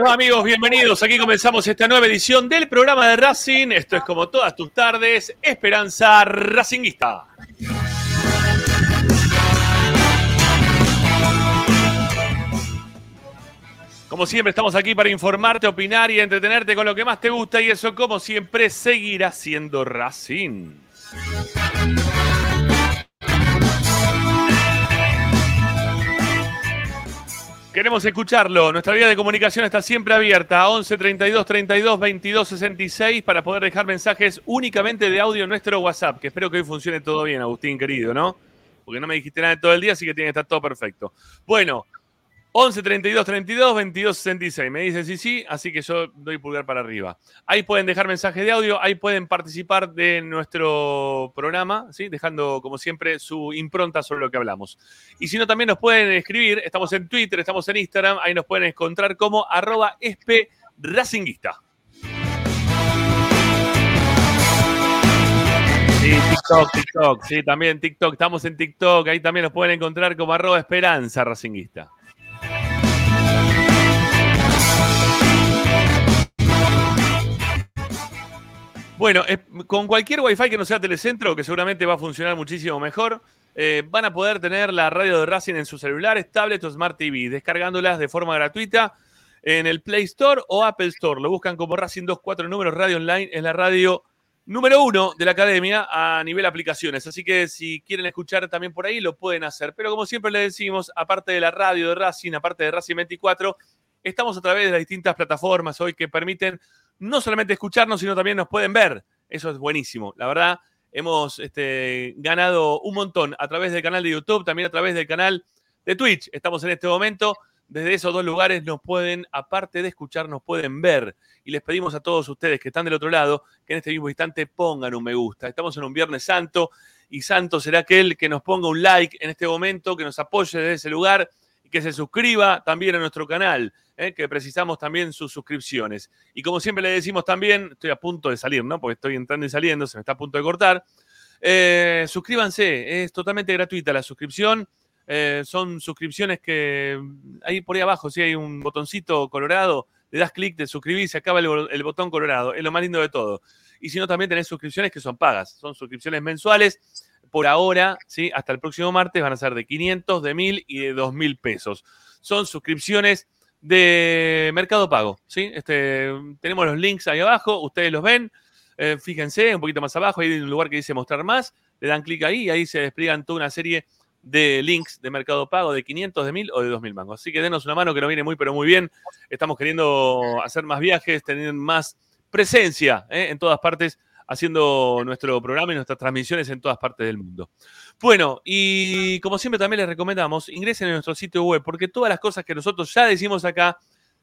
Para todos, ¿cómo les va amigos? Bienvenidos, aquí comenzamos esta nueva edición del programa de Racing. Esto es como todas tus tardes, Esperanza Racinguista. Como siempre estamos aquí para informarte, opinar y entretenerte con lo que más te gusta y eso como siempre seguirá siendo Racing. Queremos escucharlo. Nuestra vía de comunicación está siempre abierta a 11 32 32 22 66 para poder dejar mensajes únicamente de audio en nuestro WhatsApp. Que espero que hoy funcione todo bien, Agustín, querido, ¿no? Porque no me dijiste nada todo el día, así que tiene que estar todo perfecto. Bueno, 11 32 32 22 66. Me dice sí, sí, así que yo doy pulgar para arriba. Ahí pueden dejar mensajes de audio, ahí pueden participar de nuestro programa, ¿sí? dejando como siempre su impronta sobre lo que hablamos. Y si no, también nos pueden escribir, estamos en Twitter, estamos en Instagram, ahí nos pueden encontrar como arroba espracinguista. Sí, TikTok, TikTok, sí, también TikTok, estamos en TikTok, ahí también nos pueden encontrar como arroba esperanza racinguista. Bueno, es- con cualquier Wi-Fi que no sea telecentro, que seguramente va a funcionar muchísimo mejor, eh, van a poder tener la radio de Racing en sus celulares, tablets o Smart TV, descargándolas de forma gratuita en el Play Store o Apple Store. Lo buscan como Racing 24 números Radio Online, es la radio número uno de la academia a nivel aplicaciones. Así que si quieren escuchar también por ahí, lo pueden hacer. Pero como siempre les decimos, aparte de la radio de Racing, aparte de Racing 24, estamos a través de las distintas plataformas hoy que permiten no solamente escucharnos, sino también nos pueden ver. Eso es buenísimo. La verdad, hemos este, ganado un montón a través del canal de YouTube, también a través del canal de Twitch. Estamos en este momento. Desde esos dos lugares nos pueden, aparte de escuchar, nos pueden ver. Y les pedimos a todos ustedes que están del otro lado que en este mismo instante pongan un me gusta. Estamos en un Viernes Santo y Santo será aquel que nos ponga un like en este momento, que nos apoye desde ese lugar que se suscriba también a nuestro canal, ¿eh? que precisamos también sus suscripciones. Y como siempre le decimos también, estoy a punto de salir, ¿no? Porque estoy entrando y saliendo, se me está a punto de cortar. Eh, suscríbanse, es totalmente gratuita la suscripción. Eh, son suscripciones que ahí por ahí abajo, sí hay un botoncito colorado, le das clic, te suscribís, se acaba el botón colorado. Es lo más lindo de todo. Y si no, también tenés suscripciones que son pagas. Son suscripciones mensuales. Por ahora, ¿sí? hasta el próximo martes van a ser de 500, de 1000 y de 2000 pesos. Son suscripciones de Mercado Pago. ¿sí? Este, tenemos los links ahí abajo, ustedes los ven. Eh, fíjense, un poquito más abajo, hay un lugar que dice mostrar más. Le dan clic ahí y ahí se despliegan toda una serie de links de Mercado Pago de 500, de 1000 o de 2000 mangos. Así que denos una mano que nos viene muy, pero muy bien. Estamos queriendo hacer más viajes, tener más presencia ¿eh? en todas partes, haciendo nuestro programa y nuestras transmisiones en todas partes del mundo. Bueno, y como siempre también les recomendamos, ingresen en nuestro sitio web, porque todas las cosas que nosotros ya decimos acá,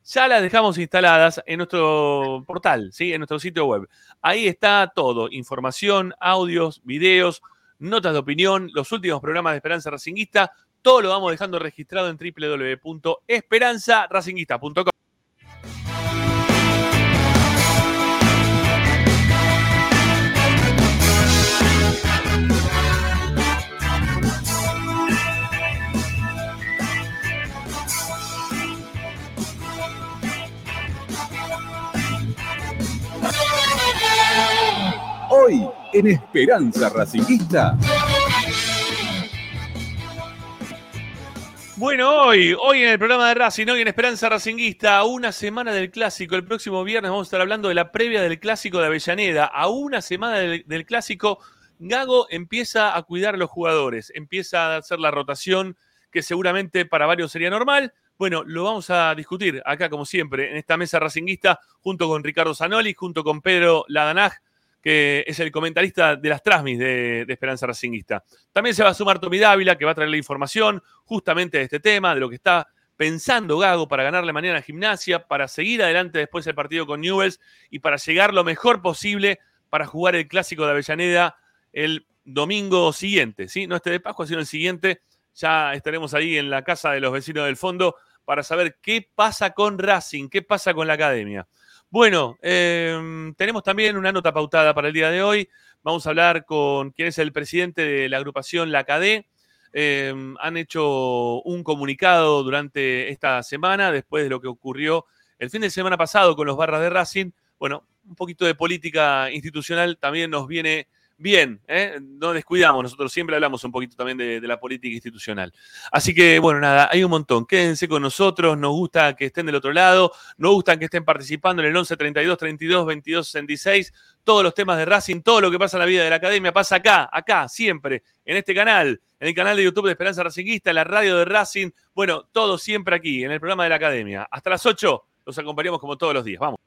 ya las dejamos instaladas en nuestro portal, ¿sí? en nuestro sitio web. Ahí está todo, información, audios, videos, notas de opinión, los últimos programas de Esperanza Racinguista, todo lo vamos dejando registrado en www.esperanzaracinguista.com. Hoy en Esperanza Racinguista. Bueno, hoy, hoy en el programa de Racing, hoy en Esperanza Racinguista, a una semana del clásico. El próximo viernes vamos a estar hablando de la previa del clásico de Avellaneda. A una semana del, del clásico, Gago empieza a cuidar a los jugadores, empieza a hacer la rotación que seguramente para varios sería normal. Bueno, lo vamos a discutir acá, como siempre, en esta mesa racinguista, junto con Ricardo Zanoli, junto con Pedro Ladanaj, que es el comentarista de las Trasmis de, de, Esperanza Racinguista. También se va a sumar Tommy Dávila, que va a traer la información justamente de este tema, de lo que está pensando Gago para ganarle mañana a Gimnasia, para seguir adelante después del partido con Newells y para llegar lo mejor posible para jugar el clásico de Avellaneda el domingo siguiente, ¿sí? No este de Pascua, sino el siguiente. Ya estaremos ahí en la casa de los vecinos del fondo para saber qué pasa con Racing, qué pasa con la academia. Bueno, eh, tenemos también una nota pautada para el día de hoy. Vamos a hablar con quien es el presidente de la agrupación La CADE. Eh, han hecho un comunicado durante esta semana, después de lo que ocurrió el fin de semana pasado con los barras de Racing. Bueno, un poquito de política institucional también nos viene bien, ¿eh? no descuidamos, nosotros siempre hablamos un poquito también de, la política institucional. Así que, bueno, nada, hay un montón. Quédense con nosotros, nos gusta que estén del otro lado, nos gusta que estén participando en el 11 32 32 22 66, todos los temas de Racing, todo lo que pasa en la vida de la academia pasa acá, acá, siempre, en este canal, en el canal de YouTube de Esperanza Racinguista, en la radio de Racing, bueno, todo siempre aquí, en el programa de la academia. Hasta las 8 los acompañamos como todos los días. Vamos.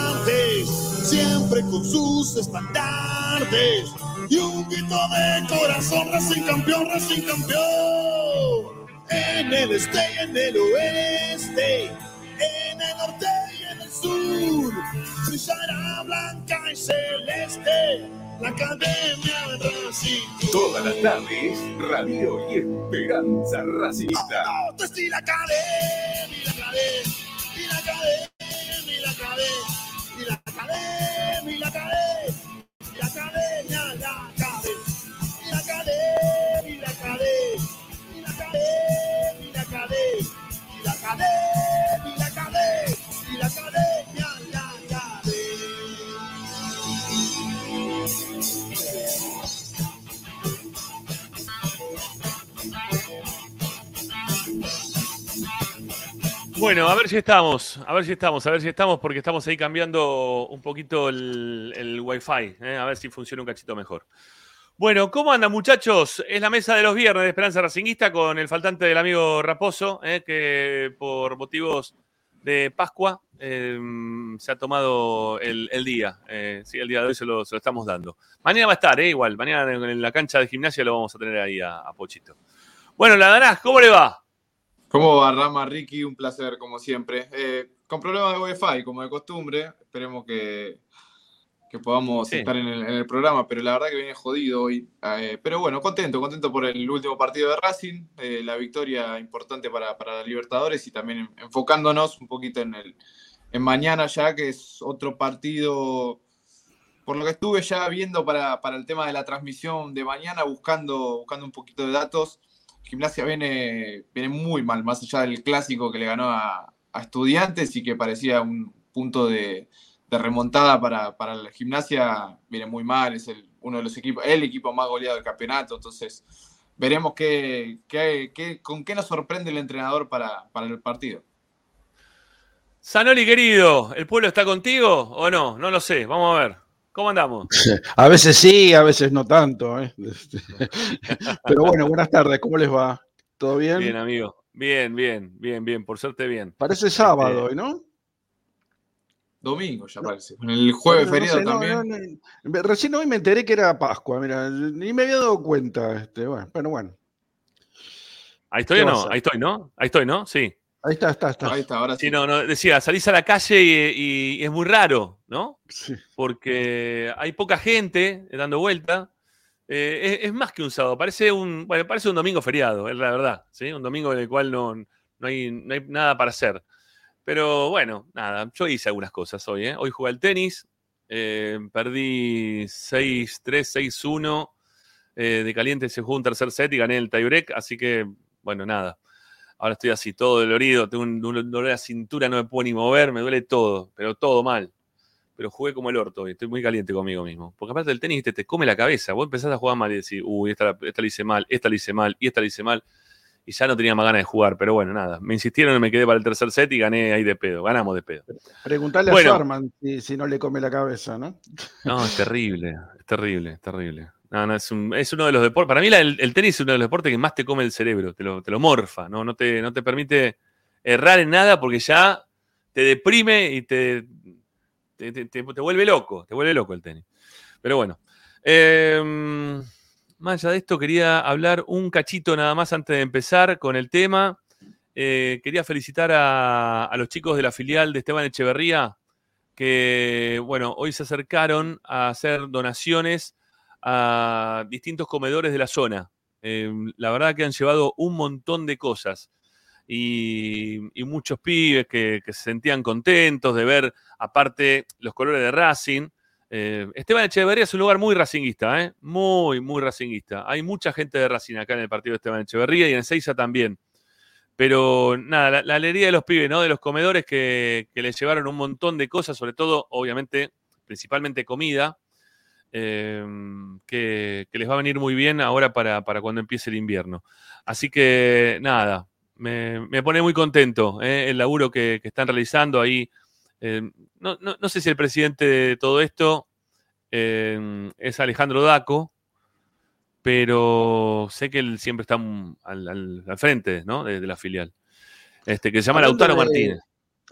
siempre con sus estandartes y un grito de corazón, Racing campeón, Racing campeón. En el este y en el oeste, en el norte y en el sur, brillará blanca y celeste la academia Racing. Todas las tardes, radio y esperanza racista. Oh, y la academia, la academia, y la academia, y la academia, y la academia, y la academia, la academia, y la academia, y la academia, y la academia, y la academia, y la academia, y la academia, y la academia. Bueno, a ver si estamos, a ver si estamos, a ver si estamos, porque estamos ahí cambiando un poquito el, el wifi, ¿eh? a ver si funciona un cachito mejor. Bueno, ¿cómo andan muchachos? Es la mesa de los viernes de Esperanza Racinguista con el faltante del amigo Raposo, ¿eh? que por motivos de Pascua eh, se ha tomado el, día. Eh, sí, el día de hoy se lo, estamos dando. Mañana va a estar, igual. Mañana en, la cancha de gimnasia lo vamos a tener ahí a, Pochito. Bueno, la Danás, ¿cómo le va? ¿Cómo va, Rama, Ricky? Un placer, como siempre. Eh, con problemas de Wi-Fi, como de costumbre. Esperemos que, que podamos Sí. estar en el, en el programa, pero la verdad que viene jodido hoy. Eh, pero bueno, contento, contento por el último partido de Racing, eh, la victoria importante para, para Libertadores y también en- enfocándonos un poquito en el en mañana ya, que es otro partido, por lo que estuve ya viendo para, para el tema de la transmisión de mañana, buscando, buscando un poquito de datos. Gimnasia viene, viene muy mal, más allá del clásico que le ganó a, estudiantes y que parecía un punto de, de remontada para, para la gimnasia, viene muy mal, es el, uno de los equipos, el equipo más goleado del campeonato, entonces veremos qué, qué- qué- con qué nos sorprende el entrenador para, para el partido. Sanoli, querido, ¿el pueblo está contigo o no? No lo sé, vamos a ver. ¿Cómo andamos? A veces sí, a veces no tanto. ¿eh? Pero bueno, buenas tardes, ¿cómo les va? ¿Todo bien? Bien, amigo. Bien, bien, bien, bien, por suerte bien. Parece sábado Este, hoy, ¿no? Domingo ya parece. El jueves Bueno, no feriado sé, también. no, no. Recién hoy me enteré que era Pascua, mira, ni me había dado cuenta. Este, bueno, pero bueno, ¿Ahí estoy ¿Qué o no? Ahí estoy, ¿no? Ahí estoy, ¿no? Sí. Ahí está, está, está. Ahí está, ahora sí. Sí, no, no, decía, salís a la calle y, y es muy raro, ¿no? Sí. Porque hay poca gente dando vuelta. Eh, es, es más que un sábado, parece un, bueno, parece un domingo feriado, es la verdad, ¿sí? Un domingo en el cual no, no, hay, no hay nada para hacer. Pero bueno, nada, yo hice algunas cosas hoy, ¿eh? Hoy jugué al tenis, eh, perdí 6-3, 6-1, eh, de caliente se jugó un tercer set y gané el tiebreak, así que, bueno, nada. Ahora estoy así, todo dolorido, tengo un, dolor de la cintura, no me puedo ni mover, me duele todo, pero todo mal. Pero jugué como el orto y estoy muy caliente conmigo mismo. Porque aparte del tenis te, te come la cabeza. Vos empezás a jugar mal y decís, uy, esta, la- esta la hice mal, esta la hice mal, y esta la hice mal. Y ya no tenía más ganas de jugar, pero bueno, nada. Me insistieron y me quedé para el tercer set y gané ahí de pedo. Ganamos de pedo. Preguntarle Bueno. a Sherman si, si no le come la cabeza, ¿no? No, es terrible, es terrible, es terrible. No, no, es, un- es uno de los deportes. Para mí el, tenis es uno de los deportes que más te come el cerebro, te lo, te lo morfa, ¿no? No te, no te permite errar en nada porque ya te deprime y te, te, te- te- vuelve loco, te vuelve loco el tenis. Pero bueno. eh, más allá de esto, quería hablar un cachito nada más antes de empezar con el tema. Eh, quería felicitar a, a los chicos de la filial de Esteban Echeverría, que, bueno, hoy se acercaron a hacer donaciones a distintos comedores de la zona. Eh, la verdad que han llevado un montón de cosas y, muchos pibes que, se sentían contentos de ver, aparte, los colores de Racing. Eh, Esteban Echeverría es un lugar muy racinguista, ¿eh? muy, muy racinguista. Hay mucha gente de Racing acá en el partido de Esteban Echeverría y en Seiza también. Pero nada, la, la alegría de los pibes, ¿no? De los comedores que, que les llevaron un montón de cosas, sobre todo, obviamente, principalmente comida, eh, que, que les va a venir muy bien ahora para, para cuando empiece el invierno. Así que nada, me, me pone muy contento ¿eh? el laburo que, que están realizando ahí. Eh, no, no- no sé si el presidente de todo esto eh, es Alejandro Daco, pero sé que él siempre está al, al- al frente ¿no? de, de la filial. Este, que se llama Hablando Lautaro de- Martínez.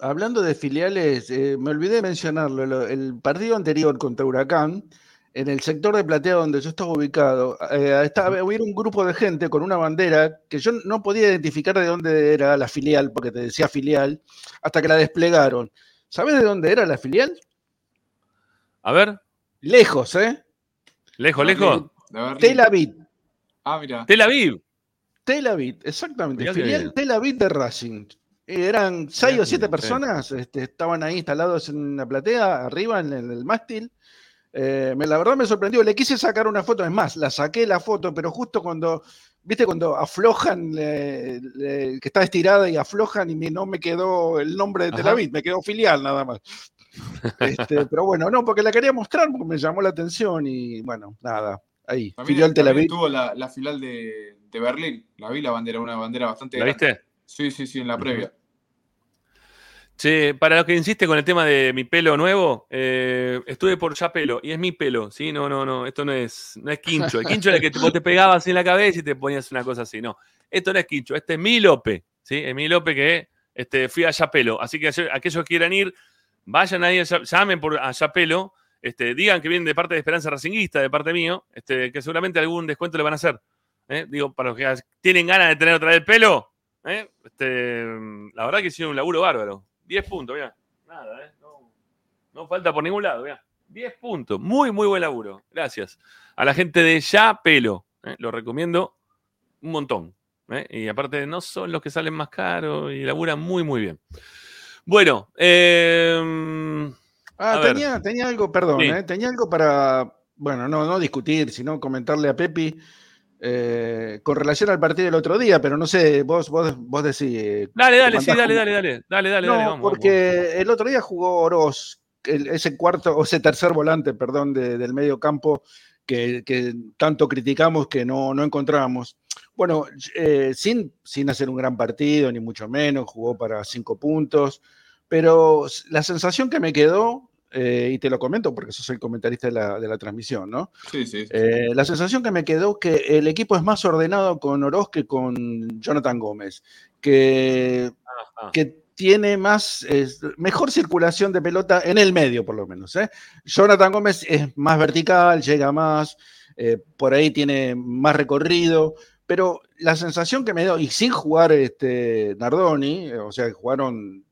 Hablando de filiales, eh, me olvidé de mencionarlo. lo- el partido anterior contra Huracán, en el sector de platea donde yo estaba ubicado, eh, estaba, hubo un grupo de gente con una bandera que yo no podía identificar de dónde era la filial, porque te decía filial, hasta que la desplegaron. ¿Sabes de dónde era la filial? A ver, Lejos, ¿eh? lejos, lejos. De Berlín. Tel Aviv. Ah, mira. Tel Aviv. Tel Aviv, exactamente. Mirá Filial. Tel Aviv de Racing. Eran seis o siete personas, este, estaban ahí instalados en la platea, arriba en el, el mástil. Eh, me- la verdad me sorprendió. Le quise sacar una foto, es más, la saqué la foto, pero justo cuando, viste, cuando aflojan, eh, que está estirada y aflojan y me- no me quedó el nombre de Tel. Aviv, me quedó filial nada más. Este, pero bueno, no, porque la quería mostrar porque me llamó la atención y bueno, nada, ahí, También, filial Tel Aviv. tuvo la, la final de, de Berlín. La vi la bandera, una bandera bastante ¿La grande. viste? Sí, sí, sí, en la previa. Che, para los que insiste con el tema de mi pelo nuevo, eh, estuve por ya pelo, y es mi pelo, ¿sí? No, no, no, esto no es, no es quincho. El quincho era el que te- te pegabas en la cabeza y te ponías una cosa así, no. Esto no es quincho, este es mi Lope, ¿sí? Es mi Lope que este, fui a Yapelo. Así que aquellos que quieran ir, vayan ahí, llamen por a Yapelo, este, digan que vienen de parte de Esperanza Racinguista, de parte mío, este, que seguramente algún descuento le van a hacer. ¿eh? Digo, para los que tienen ganas de tener otra vez el pelo, ¿eh? este, la verdad que hicieron un laburo bárbaro. 10 puntos, mira. Nada, ¿eh? No, no falta por ningún lado, mira. 10 puntos. Muy, muy buen laburo. Gracias. A la gente de Ya Pelo. ¿eh? Lo recomiendo un montón. ¿eh? Y aparte, no son los que salen más caros y laburan muy, muy bien. Bueno, eh, Ah, tenía, tenía algo, perdón, Sí. eh, tenía algo para, bueno, no, no discutir, sino comentarle a Pepi eh, con relación al partido del otro día, pero no sé, vos, vos, vos decís. dale, dale, ¿cómo sí, dale, dale, dale, dale, dale, no, dale, vamos, vamos. porque el otro día jugó Oroz, el- ese cuarto, o ese tercer volante, perdón, de- del medio campo que, que tanto criticamos que no, no encontrábamos. Bueno, eh, sin, sin hacer un gran partido, ni mucho menos, jugó para cinco puntos, pero la sensación que me quedó, eh, y te lo comento porque sos el comentarista de la, de la transmisión, ¿no? Sí, sí. Eh, la sensación que me quedó que el equipo es más ordenado con Oroz que con Jonathan Gómez, que Ajá. que tiene más, es, mejor circulación de pelota en el medio, por lo menos. ¿eh? Jonathan Gómez es más vertical, llega más, eh, por ahí tiene más recorrido, pero la sensación que me dio, y sin jugar este, Nardoni, o sea, jugaron,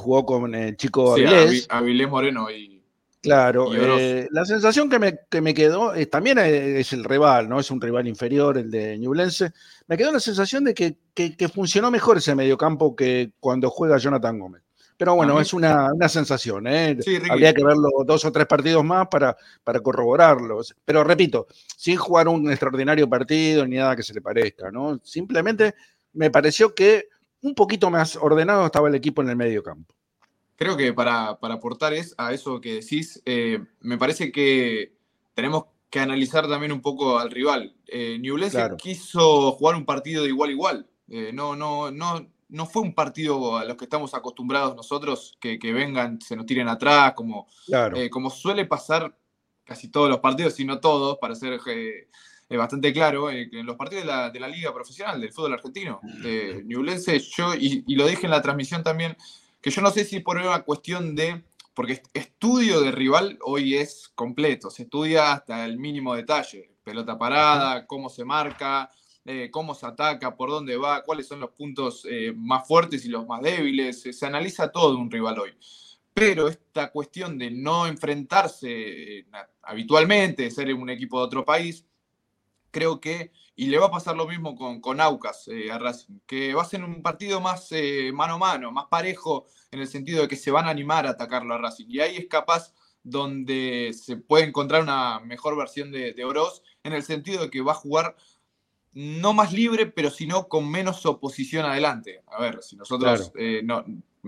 jugó con el chico Sí, Avilés, Avi- Avilés Moreno y. Claro, Y eh, la sensación que me, que me quedó, eh, también eh, es el rival, ¿no? Es un rival inferior, el de Ñublense. Me quedó la sensación de que, que- que funcionó mejor ese mediocampo que cuando juega Jonathan Gómez. Pero bueno, mí- es una, una sensación, ¿eh? Sí. Habría que verlo dos o tres partidos más para, para corroborarlo. Pero repito, sin jugar un extraordinario partido ni nada que se le parezca, ¿no? Simplemente me pareció que un poquito más ordenado estaba el equipo en el mediocampo. Creo que para, para aportar es, a eso que decís, eh, me parece que tenemos que analizar también un poco al rival. Eh, Claro. quiso jugar un partido de igual a igual. Eh, no, no, no, no fue un partido a los que estamos acostumbrados nosotros, que, que vengan, se nos tiren atrás, como, Claro. eh, como suele pasar casi todos los partidos, si no todos, para ser eh, eh, bastante claro, eh, que en los partidos de la, de la liga profesional, del fútbol argentino. Eh, Ñublense, yo, y, y lo dije en la transmisión también, que yo no sé si por una cuestión de, porque est- estudio de rival hoy es completo, se estudia hasta el mínimo detalle, pelota parada, cómo se marca, eh, cómo se ataca, por dónde va, cuáles son los puntos eh, más fuertes y los más débiles, se analiza todo de un rival hoy. Pero esta cuestión de no enfrentarse eh, habitualmente, de ser un equipo de otro país, creo que, y le va a pasar lo mismo con, con Aucas eh, a Racing, que va a ser un partido más eh, mano a mano, más parejo, en el sentido de que se van a animar a atacarlo a Racing. Y ahí es capaz donde se puede encontrar una mejor versión de, de Oroz, en el sentido de que va a jugar no más libre, pero sino con menos oposición adelante. A ver, si nosotros eh, no,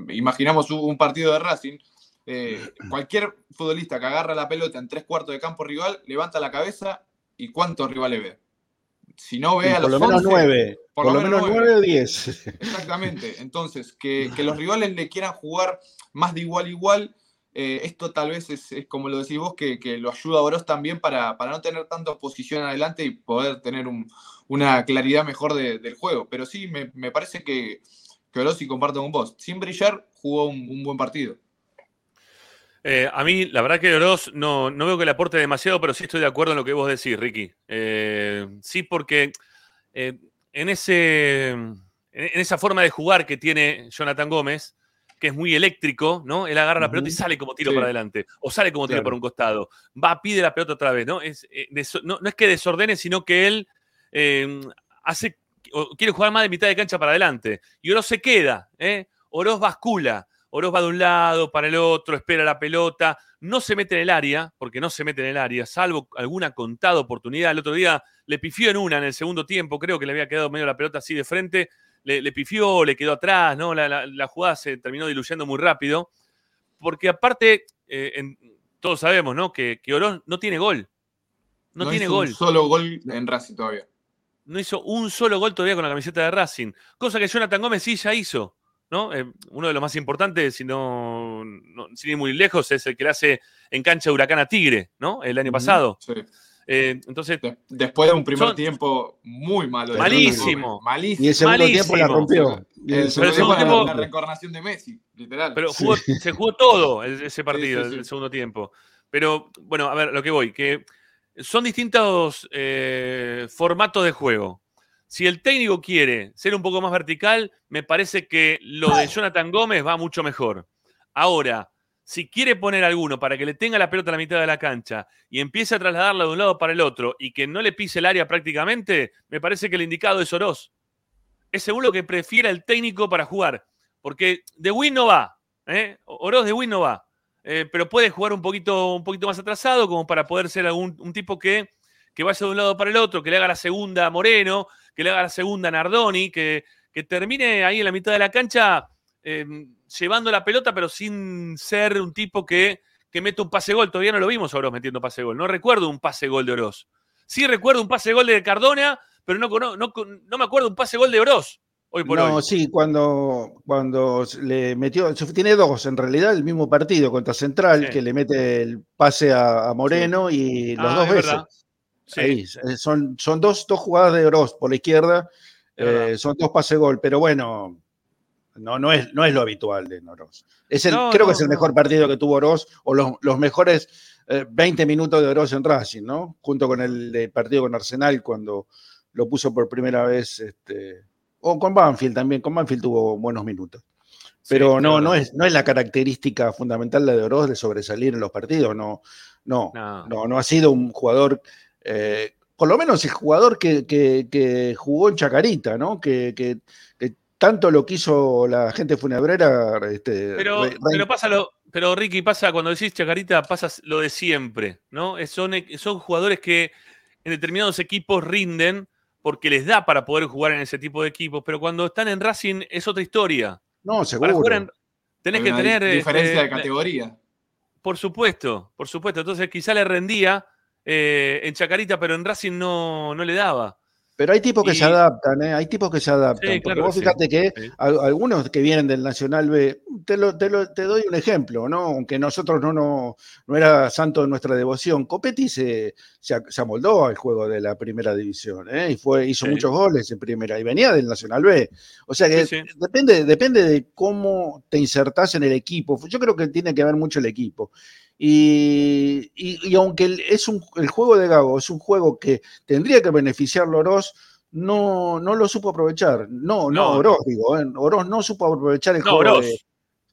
imaginamos un, un partido de Racing, eh, cualquier futbolista que agarra la pelota en tres cuartos de campo rival, levanta la cabeza y cuántos rivales ve. Si no ve Y a por los lo menos 11, nueve. por Por, lo lo menos menos nueve. nueve o diez. Exactamente. Entonces, que, que los rivales le quieran jugar más de igual a igual, eh, esto tal vez es, es como lo decís vos, que, que lo ayuda a Oroz también para, para no tener tanta oposición adelante y poder tener un- una claridad mejor de- del juego. Pero sí, me, me parece que, que Oroz, y comparto con vos, sin brillar, jugó un, un buen partido. Eh, a mí, la verdad que Oroz no, no veo que le aporte demasiado, pero sí estoy de acuerdo en lo que vos decís, Ricky. Eh, sí, porque eh, en, ese, en esa forma de jugar que tiene Jonathan Gómez, que es muy eléctrico, ¿no? Él agarra la pelota y sale como tiro Sí. para adelante, o sale como tiro para un costado, va, pide la pelota otra vez, ¿no? Es, no, no es que desordene, sino que él hace, o quiere jugar más de mitad de cancha para adelante. Y Oroz se queda, ¿eh? Oroz bascula. Oroz va de un lado para el otro, espera la pelota, no se mete en el área, porque no se mete en el área, salvo alguna contada oportunidad. El otro día le pifió en una en el segundo tiempo, creo que le había quedado medio la pelota así de frente, le, le pifió, le quedó atrás, ¿no? La, la- la jugada se terminó diluyendo muy rápido, porque aparte, eh, en- todos sabemos, ¿no? Que, que Oroz no tiene gol. No, tiene hizo gol. Un solo gol en Racing todavía. no hizo un solo gol todavía con la camiseta de Racing, cosa que Jonathan Gómez sí ya hizo, ¿no? Eh, uno de los más importantes, si no, no- sin ir muy lejos, es el que le hace en cancha de Huracán a Tigre, ¿no? El año pasado. Sí. Eh, entonces, De- después de un primer Son- tiempo muy malo. Malísimo. Malísimo. Y el segundo tiempo la rompió. Y El segundo el tiempo segundo era tiempo- la reencarnación de Messi, literal. pero jugó- se jugó todo ese partido, sí, sí. el segundo tiempo. Pero, bueno, a ver, lo que voy, que son distintos eh, formatos de juego. Si el técnico quiere ser un poco más vertical, me parece que lo de Jonathan Gómez va mucho mejor. Ahora, si quiere poner alguno para que le tenga la pelota a la mitad de la cancha y empiece a trasladarla de un lado para el otro y que no le pise el área prácticamente, me parece que el indicado es Oroz. Es según lo que prefiera el técnico para jugar. Porque de Win no va. ¿eh? Oroz de Win no va. Eh, pero puede jugar un poquito, un poquito más atrasado, como para poder ser algún, un tipo que, que vaya de un lado para el otro, que le haga la segunda a Moreno, que le haga la segunda a Nardoni, que, que termine ahí en la mitad de la cancha eh, llevando la pelota, pero sin ser un tipo que, que mete un pase gol. Todavía no lo vimos a Oroz metiendo pase gol. No recuerdo un pase gol de Oroz. Sí recuerdo un pase gol de Cardona, pero no, no, no, me acuerdo un pase gol de Oroz. Hoy por no, sí, cuando, cuando le metió, tiene dos en realidad, el mismo partido contra Central, que le mete el pase a, Moreno y los ah, dos veces. Ahí, eh, son, son dos, dos jugadas de Oroz por la izquierda, eh, son dos pase gol, pero bueno, no, no, es, no es lo habitual de Oroz. Es el, creo que es el mejor partido que tuvo Oroz, o los, mejores 20 eh, minutos de Oroz en Racing, ¿no? Junto con el, partido con Arsenal, cuando lo puso por primera vez, este, o con Banfield también, con Banfield tuvo buenos minutos. Pero no, no, es, no es la característica fundamental de Oroz de sobresalir en los partidos, no, no, no, no, ha sido un jugador, eh, por lo menos el jugador que, jugó en Chacarita, ¿no? que, que tanto lo quiso la gente funebrera. Este, pero, pero pasa lo, pero Ricky, pasa cuando decís Chacarita, pasa lo de siempre, ¿no? Son, son jugadores que en determinados equipos rinden porque les da para poder jugar en ese tipo de equipos, pero cuando están en Racing es otra historia. No, seguro. tenés que tener. Diferencia de este, categoría. Por supuesto, por supuesto. Entonces quizá le rendía eh, en Chacarita, pero en Racing no, no le daba. Pero hay tipos que se adaptan, ¿eh? hay tipos que se adaptan. porque vos fíjate que algunos que vienen del Nacional B, te, lo, te, doy un ejemplo, ¿no? Aunque nosotros no, no, no era santo de nuestra devoción, Copetti se, se, amoldó al juego de la primera división, ¿eh? Y fue, hizo muchos goles en primera, y venía del Nacional B. O sea que depende, depende de cómo te insertás en el equipo. Yo creo que tiene que ver mucho el equipo. Y, aunque es un, el juego de Gago es un juego que tendría que beneficiarlo Oroz, no, no lo supo aprovechar. No, no, Oroz, digo, ¿eh? Oroz no supo aprovechar el juego.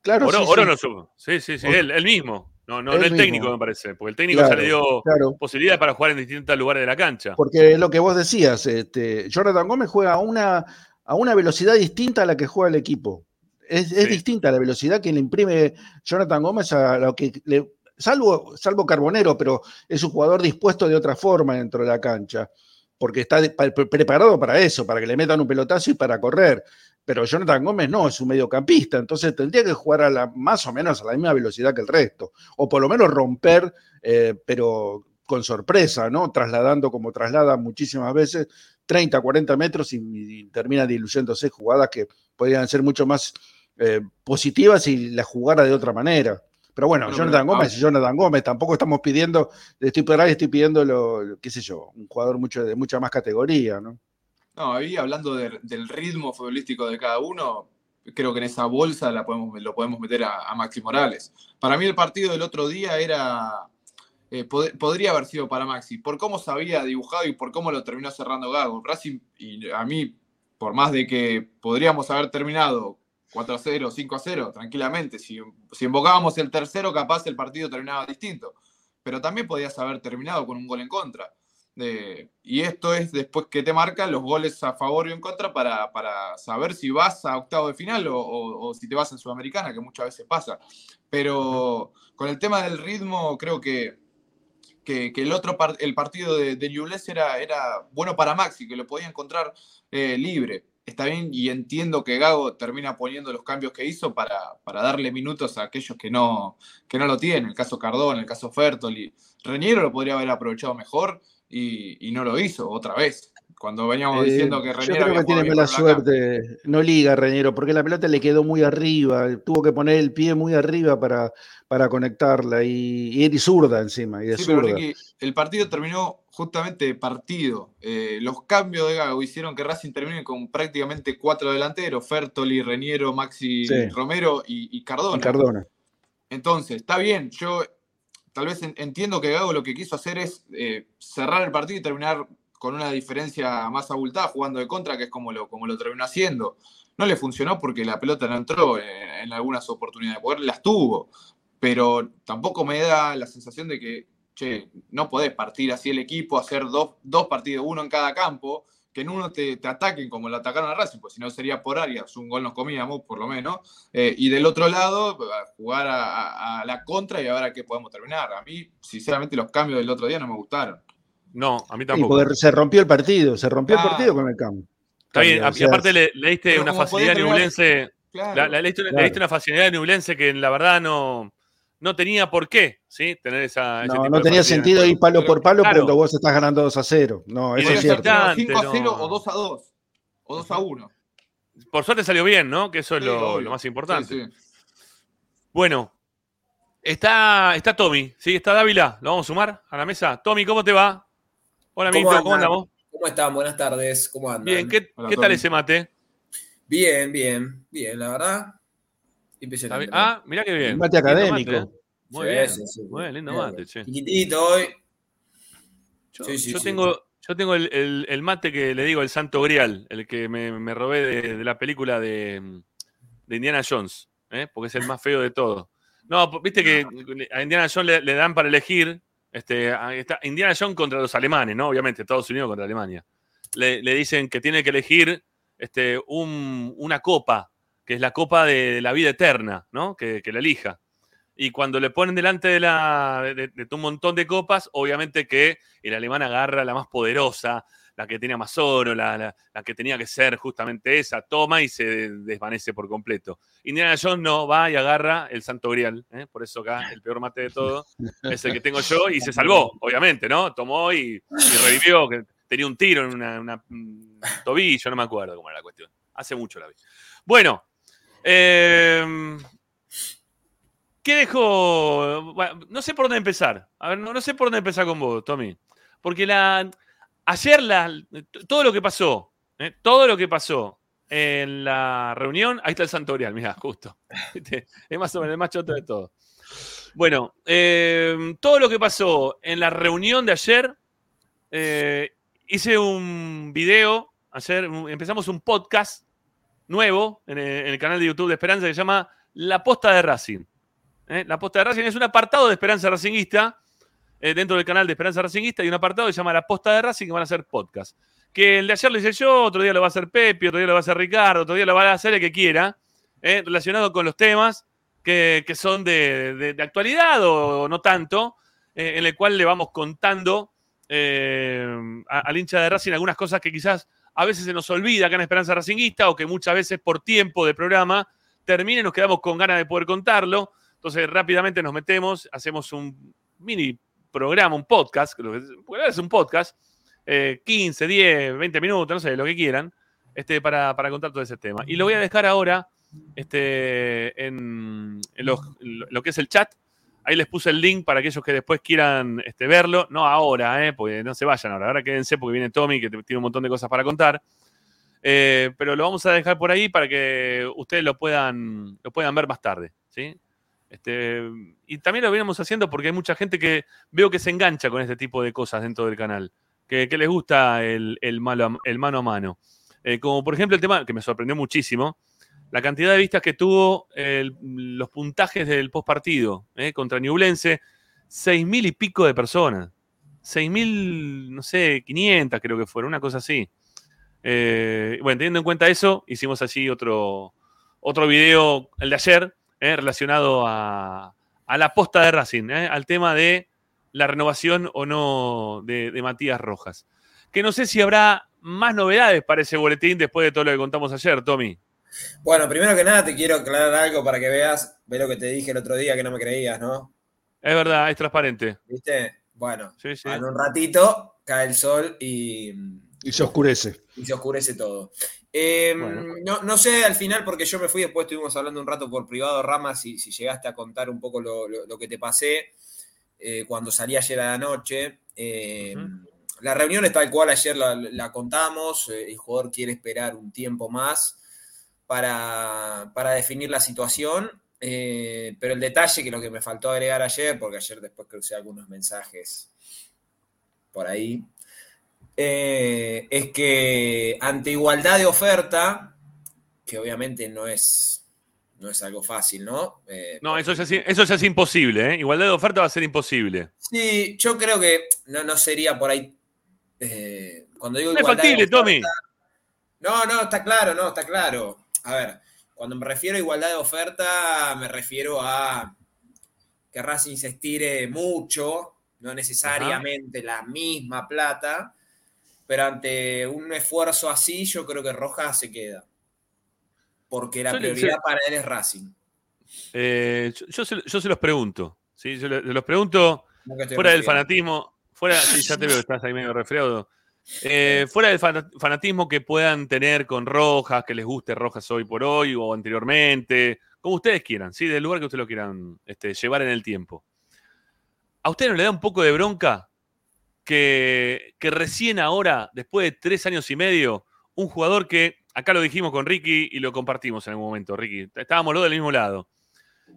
Claro, Oroz, sí, no supo. Sí, sí, sí, él, mismo. No, no, el técnico, me parece, porque el técnico se le dio posibilidades para jugar en distintos lugares de la cancha. Porque lo que vos decías, este, Jonathan Gómez juega a una, a una velocidad distinta a la que juega el equipo. Es, es distinta la velocidad que le imprime Jonathan Gómez a lo que le salvo, salvo Carbonero, pero es un jugador dispuesto de otra forma dentro de la cancha, porque está preparado para eso, para que le metan un pelotazo y para correr. Pero Jonathan Gómez no, es un mediocampista, entonces tendría que jugar a la, más o menos a la misma velocidad que el resto, o por lo menos romper, eh, pero con sorpresa, ¿no? Trasladando como traslada muchísimas veces 30, 40 metros y, termina diluyéndose jugadas que podrían ser mucho más eh, positivas si las jugara de otra manera. Pero bueno, Jonathan Gómez y Jonathan Gómez, tampoco estamos pidiendo, estoy por ahí, estoy pidiendo, lo, qué sé yo, un jugador mucho, de mucha más categoría, ¿no? No, ahí hablando del ritmo futbolístico de cada uno, creo que en esa bolsa la podemos, lo podemos meter a, Maxi Morales. Para mí el partido del otro día era, eh, podría haber sido para Maxi, por cómo se había dibujado y por cómo lo terminó cerrando Gago. Racing, y a mí, por más de que podríamos haber terminado 4 a 0, 5 a 0, tranquilamente. Si, si invocábamos el tercero, capaz el partido terminaba distinto. Pero también podías haber terminado con un gol en contra. y esto es después que te marcan los goles a favor y en contra para, saber si vas a octavo de final o, si te vas en Sudamericana, que muchas veces pasa. Pero con el tema del ritmo, creo que, que, el otro el partido de, de era, era bueno para Maxi, que lo podía encontrar eh, libre está bien y entiendo que Gago termina poniendo los cambios que hizo para, para darle minutos a aquellos que no, que no lo tienen. El caso Cardón, el caso Fertoli. Reñero lo podría haber aprovechado mejor y, no lo hizo otra vez. Cuando veníamos eh, diciendo que Reñero. Yo creo que tiene mala suerte. No liga Reñero, porque la pelota le quedó muy arriba. Tuvo que poner el pie muy arriba para, para conectarla. Y, y zurda encima. Y el partido terminó justamente partido. Eh, los cambios de Gago hicieron que Racing termine con prácticamente cuatro delanteros: Fertoli, Reñero, Maxi Romero y, Cardona. Cardona. Entonces, está bien. Yo tal vez entiendo que Gago lo que quiso hacer es eh, cerrar el partido y terminar con una diferencia más abultada jugando de contra, que es como lo, como lo terminó haciendo. No le funcionó porque la pelota no entró en, algunas oportunidades de poder, las tuvo. pero tampoco me da la sensación de que, che, no podés partir así el equipo, hacer dos, dos partidos, uno en cada campo, que en uno te, te ataquen como lo atacaron a Racing, pues si no sería por áreas, un gol nos comíamos, por lo menos, eh, y del otro lado, a jugar a, a- a la contra y a ver a qué podemos terminar. A mí, sinceramente, los cambios del otro día no me gustaron. No, a mí tampoco. porque se rompió el partido, se rompió el Ah. partido con el campo. Está bien, O y sea, aparte le, le diste pero una facilidad terminar- nublense. Claro. La, la- le, diste, le Claro. diste una facilidad nublense que la verdad no, no tenía por qué, ¿sí? Tener esa. ese No, tipo no de tenía partida. sentido ir palo Pero, por palo claro. cuando vos estás ganando 2 a 0. No, Y eso es cierto. verdad. 5 a no. 0 o 2 a 2. O 2 a 1. Por suerte salió bien, ¿no? Que eso es Sí, lo, obvio. lo más importante. Sí, sí. Bueno, está, está Tommy, ¿sí? Está Dávila. ¿Lo vamos a sumar a la mesa? Tommy, ¿cómo te va? Hola, ¿Cómo Minto, ¿cómo andamos? ¿Cómo están? Buenas tardes. ¿Cómo andan? Bien, ¿qué, Hola, qué tal ese mate? Bien, bien, bien, la verdad. Ah, mirá qué bien. Mate académico. mate, ¿eh? Muy Sí, bien. sí, sí. Muy bien, lindo mate, che. Chiquitito hoy. Yo, Sí, sí, yo sí. tengo, yo tengo el, el- el mate que le digo el Santo Grial, el que me, me robé de, de la película de, de Indiana Jones, ¿eh? porque es el más feo de todos. No, viste que a Indiana Jones le, le dan para elegir este, ahí está, Indiana Jones contra los alemanes, ¿no? Obviamente, Estados Unidos contra Alemania. Le, le dicen que tiene que elegir este, un- una copa, que es la copa de la vida eterna, ¿no? Que, que la elija. Y cuando le ponen delante de, la, de, un montón de copas, obviamente que el alemán agarra la más poderosa, la que tenía más oro, la, la- que tenía que ser justamente esa, toma y se desvanece por completo. Indiana Jones no va y agarra el Santo Grial, ¿eh? por eso acá el peor mate de todo es el que tengo yo y se salvó, obviamente, ¿no? Tomó y, revivió, tenía un tiro en una, una- un tobillo, no me acuerdo cómo era la cuestión. Hace mucho la vi. Bueno, eh, ¿qué? Bueno, no sé por dónde empezar. A ver, no, sé por dónde empezar con vos, Tommy. Porque la, ayer la, todo lo que pasó, ¿eh? todo lo que pasó en la reunión, ahí está el Santorial, mira, justo. ¿Viste? Es más o menos el más choto de todo. Bueno, eh, todo lo que pasó en la reunión de ayer, eh, hice un video, ayer empezamos un podcast nuevo en el, en el canal de YouTube de Esperanza que se llama La Posta de Racing. ¿eh? La Posta de Racing es un apartado de Esperanza Racinguista, eh, dentro del canal de Esperanza Racinguista, hay un apartado que se llama La Posta de Racing que van a hacer podcast. Que el de ayer lo hice yo, otro día lo va a hacer Pepe, otro día lo va a hacer Ricardo, otro día lo va a hacer el que quiera, ¿eh? relacionado con los temas que, que son de, de- actualidad o no tanto, eh, en el cual le vamos contando eh, a- al hincha de Racing algunas cosas que quizás a veces se nos olvida acá en Esperanza Racinguista o que muchas veces por tiempo de programa termina y nos quedamos con ganas de poder contarlo. Entonces rápidamente nos metemos, hacemos un mini programa, un podcast, es- un podcast, eh, 15, 10, 20 minutos, no sé, lo que quieran, este, para, para contar todo ese tema. Y lo voy a dejar ahora este, en lo que es el chat. Ahí les puse el link para aquellos que después quieran este, verlo. No ahora, eh, porque no se vayan ahora. Ahora quédense porque viene Tommy, que tiene un montón de cosas para contar. Eh, pero lo vamos a dejar por ahí para que ustedes lo puedan, lo puedan ver más tarde. ¿sí? Este, y también lo venimos haciendo porque hay mucha gente que veo que se engancha con este tipo de cosas dentro del canal. Que, les gusta el, malo el mano a mano. Eh, como por ejemplo el tema que me sorprendió muchísimo, la cantidad de vistas que tuvo los puntajes del postpartido eh, contra Ñublense, seis mil y pico de personas. Seis mil, no sé, 500 creo que fueron, una cosa así. Eh, bueno, teniendo en cuenta eso, hicimos así otro, otro video, el de ayer, eh, relacionado a, a la posta de Racing, eh, al tema de la renovación o no de, de Matías Rojas. Que no sé si habrá más novedades para ese boletín después de todo lo que contamos ayer, Tommy. Bueno, primero que nada te quiero aclarar algo para que veas, ve lo que te dije el otro día que no me creías, ¿no? Es verdad, es transparente. ¿Viste? Bueno, Sí, sí. en un ratito cae el sol y, Y se oscurece. y se oscurece todo. Eh, Bueno. no, no sé al final, porque yo me fui, después estuvimos hablando un rato por privado, Rama, si, si llegaste a contar un poco lo, lo- lo que te pasé eh, cuando salí ayer a la noche. Eh, Ujú. La reunión es tal cual, ayer la, la contamos, eh, el jugador quiere esperar un tiempo más para, para definir la situación, eh, pero el detalle que lo que me faltó agregar ayer, porque ayer después crucé algunos mensajes por ahí, eh, es que ante igualdad de oferta, que obviamente no es no es algo fácil, ¿no? Eh, No, eso ya, es- eso ya es imposible, ¿eh? Igualdad de oferta va a ser imposible. Sí, yo creo que no, no sería por ahí. cuando digo No es de factible, oferta- Tommy. No, no, está claro, no, está claro. A ver, cuando me refiero a igualdad de oferta, me refiero a que Racing se estire mucho, no necesariamente la misma plata, pero ante un esfuerzo así, yo creo que Rojas se queda. Porque la Yo prioridad para él es Racing. Eh, yo, yo se, yo se los pregunto. ¿sí? Yo le- los pregunto ¿Cómo que estoy fuera del fanatismo. Fuera, sí, ya te veo, estás ahí medio resfriado. Eh, fuera del fana- fanatismo que puedan tener con Rojas, que les guste Rojas hoy por hoy o anteriormente, como ustedes quieran, ¿sí? del lugar que ustedes lo quieran este, llevar en el tiempo. ¿A ustedes no le da un poco de bronca que, recién ahora, después de tres años y medio, un jugador que, acá lo dijimos con Ricky y lo compartimos en algún momento, Ricky, estábamos los del mismo lado,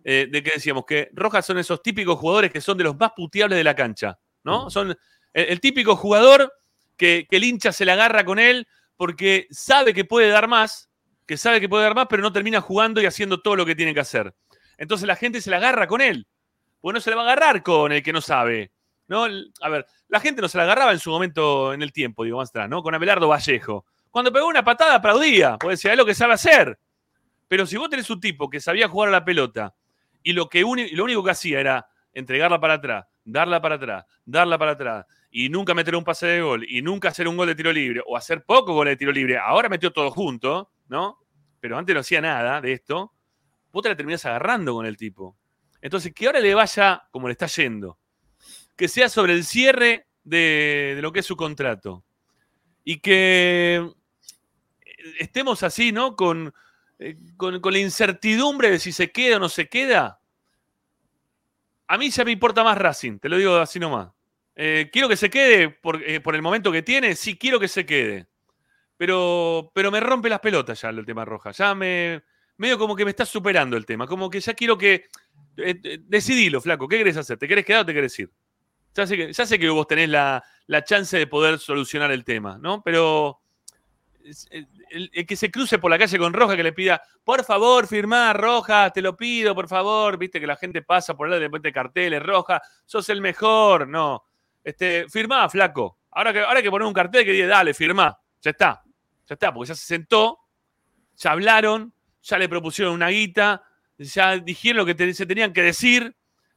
eh, de que decíamos que Rojas son esos típicos jugadores que son de los más puteables de la cancha, ¿no? Son el típico jugador que, el hincha se la agarra con él porque sabe que puede dar más, que sabe que puede dar más, pero no termina jugando y haciendo todo lo que tiene que hacer. Entonces la gente se la agarra con él, porque no se la va a agarrar con el que no sabe. ¿no? A ver, la gente no se la agarraba en su momento en el tiempo, digo, más atrás, ¿no? Con Abelardo Vallejo. Cuando pegó una patada aplaudía, porque decía, es lo que sabe hacer. Pero si vos tenés un tipo que sabía jugar a la pelota y lo, que lo único que hacía era entregarla para atrás, darla para atrás, darla para atrás, y nunca meter un pase de gol, y nunca hacer un gol de tiro libre, o hacer poco gol de tiro libre, ahora metió todo junto, ¿no? Pero antes no hacía nada de esto, vos te la terminás agarrando con el tipo. Entonces, que ahora le vaya como le está yendo, que sea sobre el cierre de, de lo que es su contrato, y que estemos así, ¿no? Con, eh, con, con la incertidumbre de si se queda o no se queda. A mí ya me importa más Racing, te lo digo así nomás. Eh, quiero que se quede por, eh, por el momento que tiene, sí quiero que se quede. Pero, pero me rompe las pelotas ya el tema roja. Ya me. medio como que me está superando el tema. Como que ya quiero que. eh, eh, decidilo, flaco. ¿Qué querés hacer? ¿Te querés quedar o te querés ir? Ya sé que, ya sé que vos tenés la, la chance de poder solucionar el tema, ¿no? Pero. El, que se cruce por la calle con Roja, que le pida, por favor, firmá, Roja, te lo pido, por favor. Viste que la gente pasa por ahí, le pone carteles, Roja, sos el mejor. No. Este, firmá, flaco. Ahora que, ahora que poner un cartel que diga, dale, firmá. Ya está. Ya está, porque ya se sentó, ya hablaron, ya le propusieron una guita, ya dijeron lo que se tenían que decir,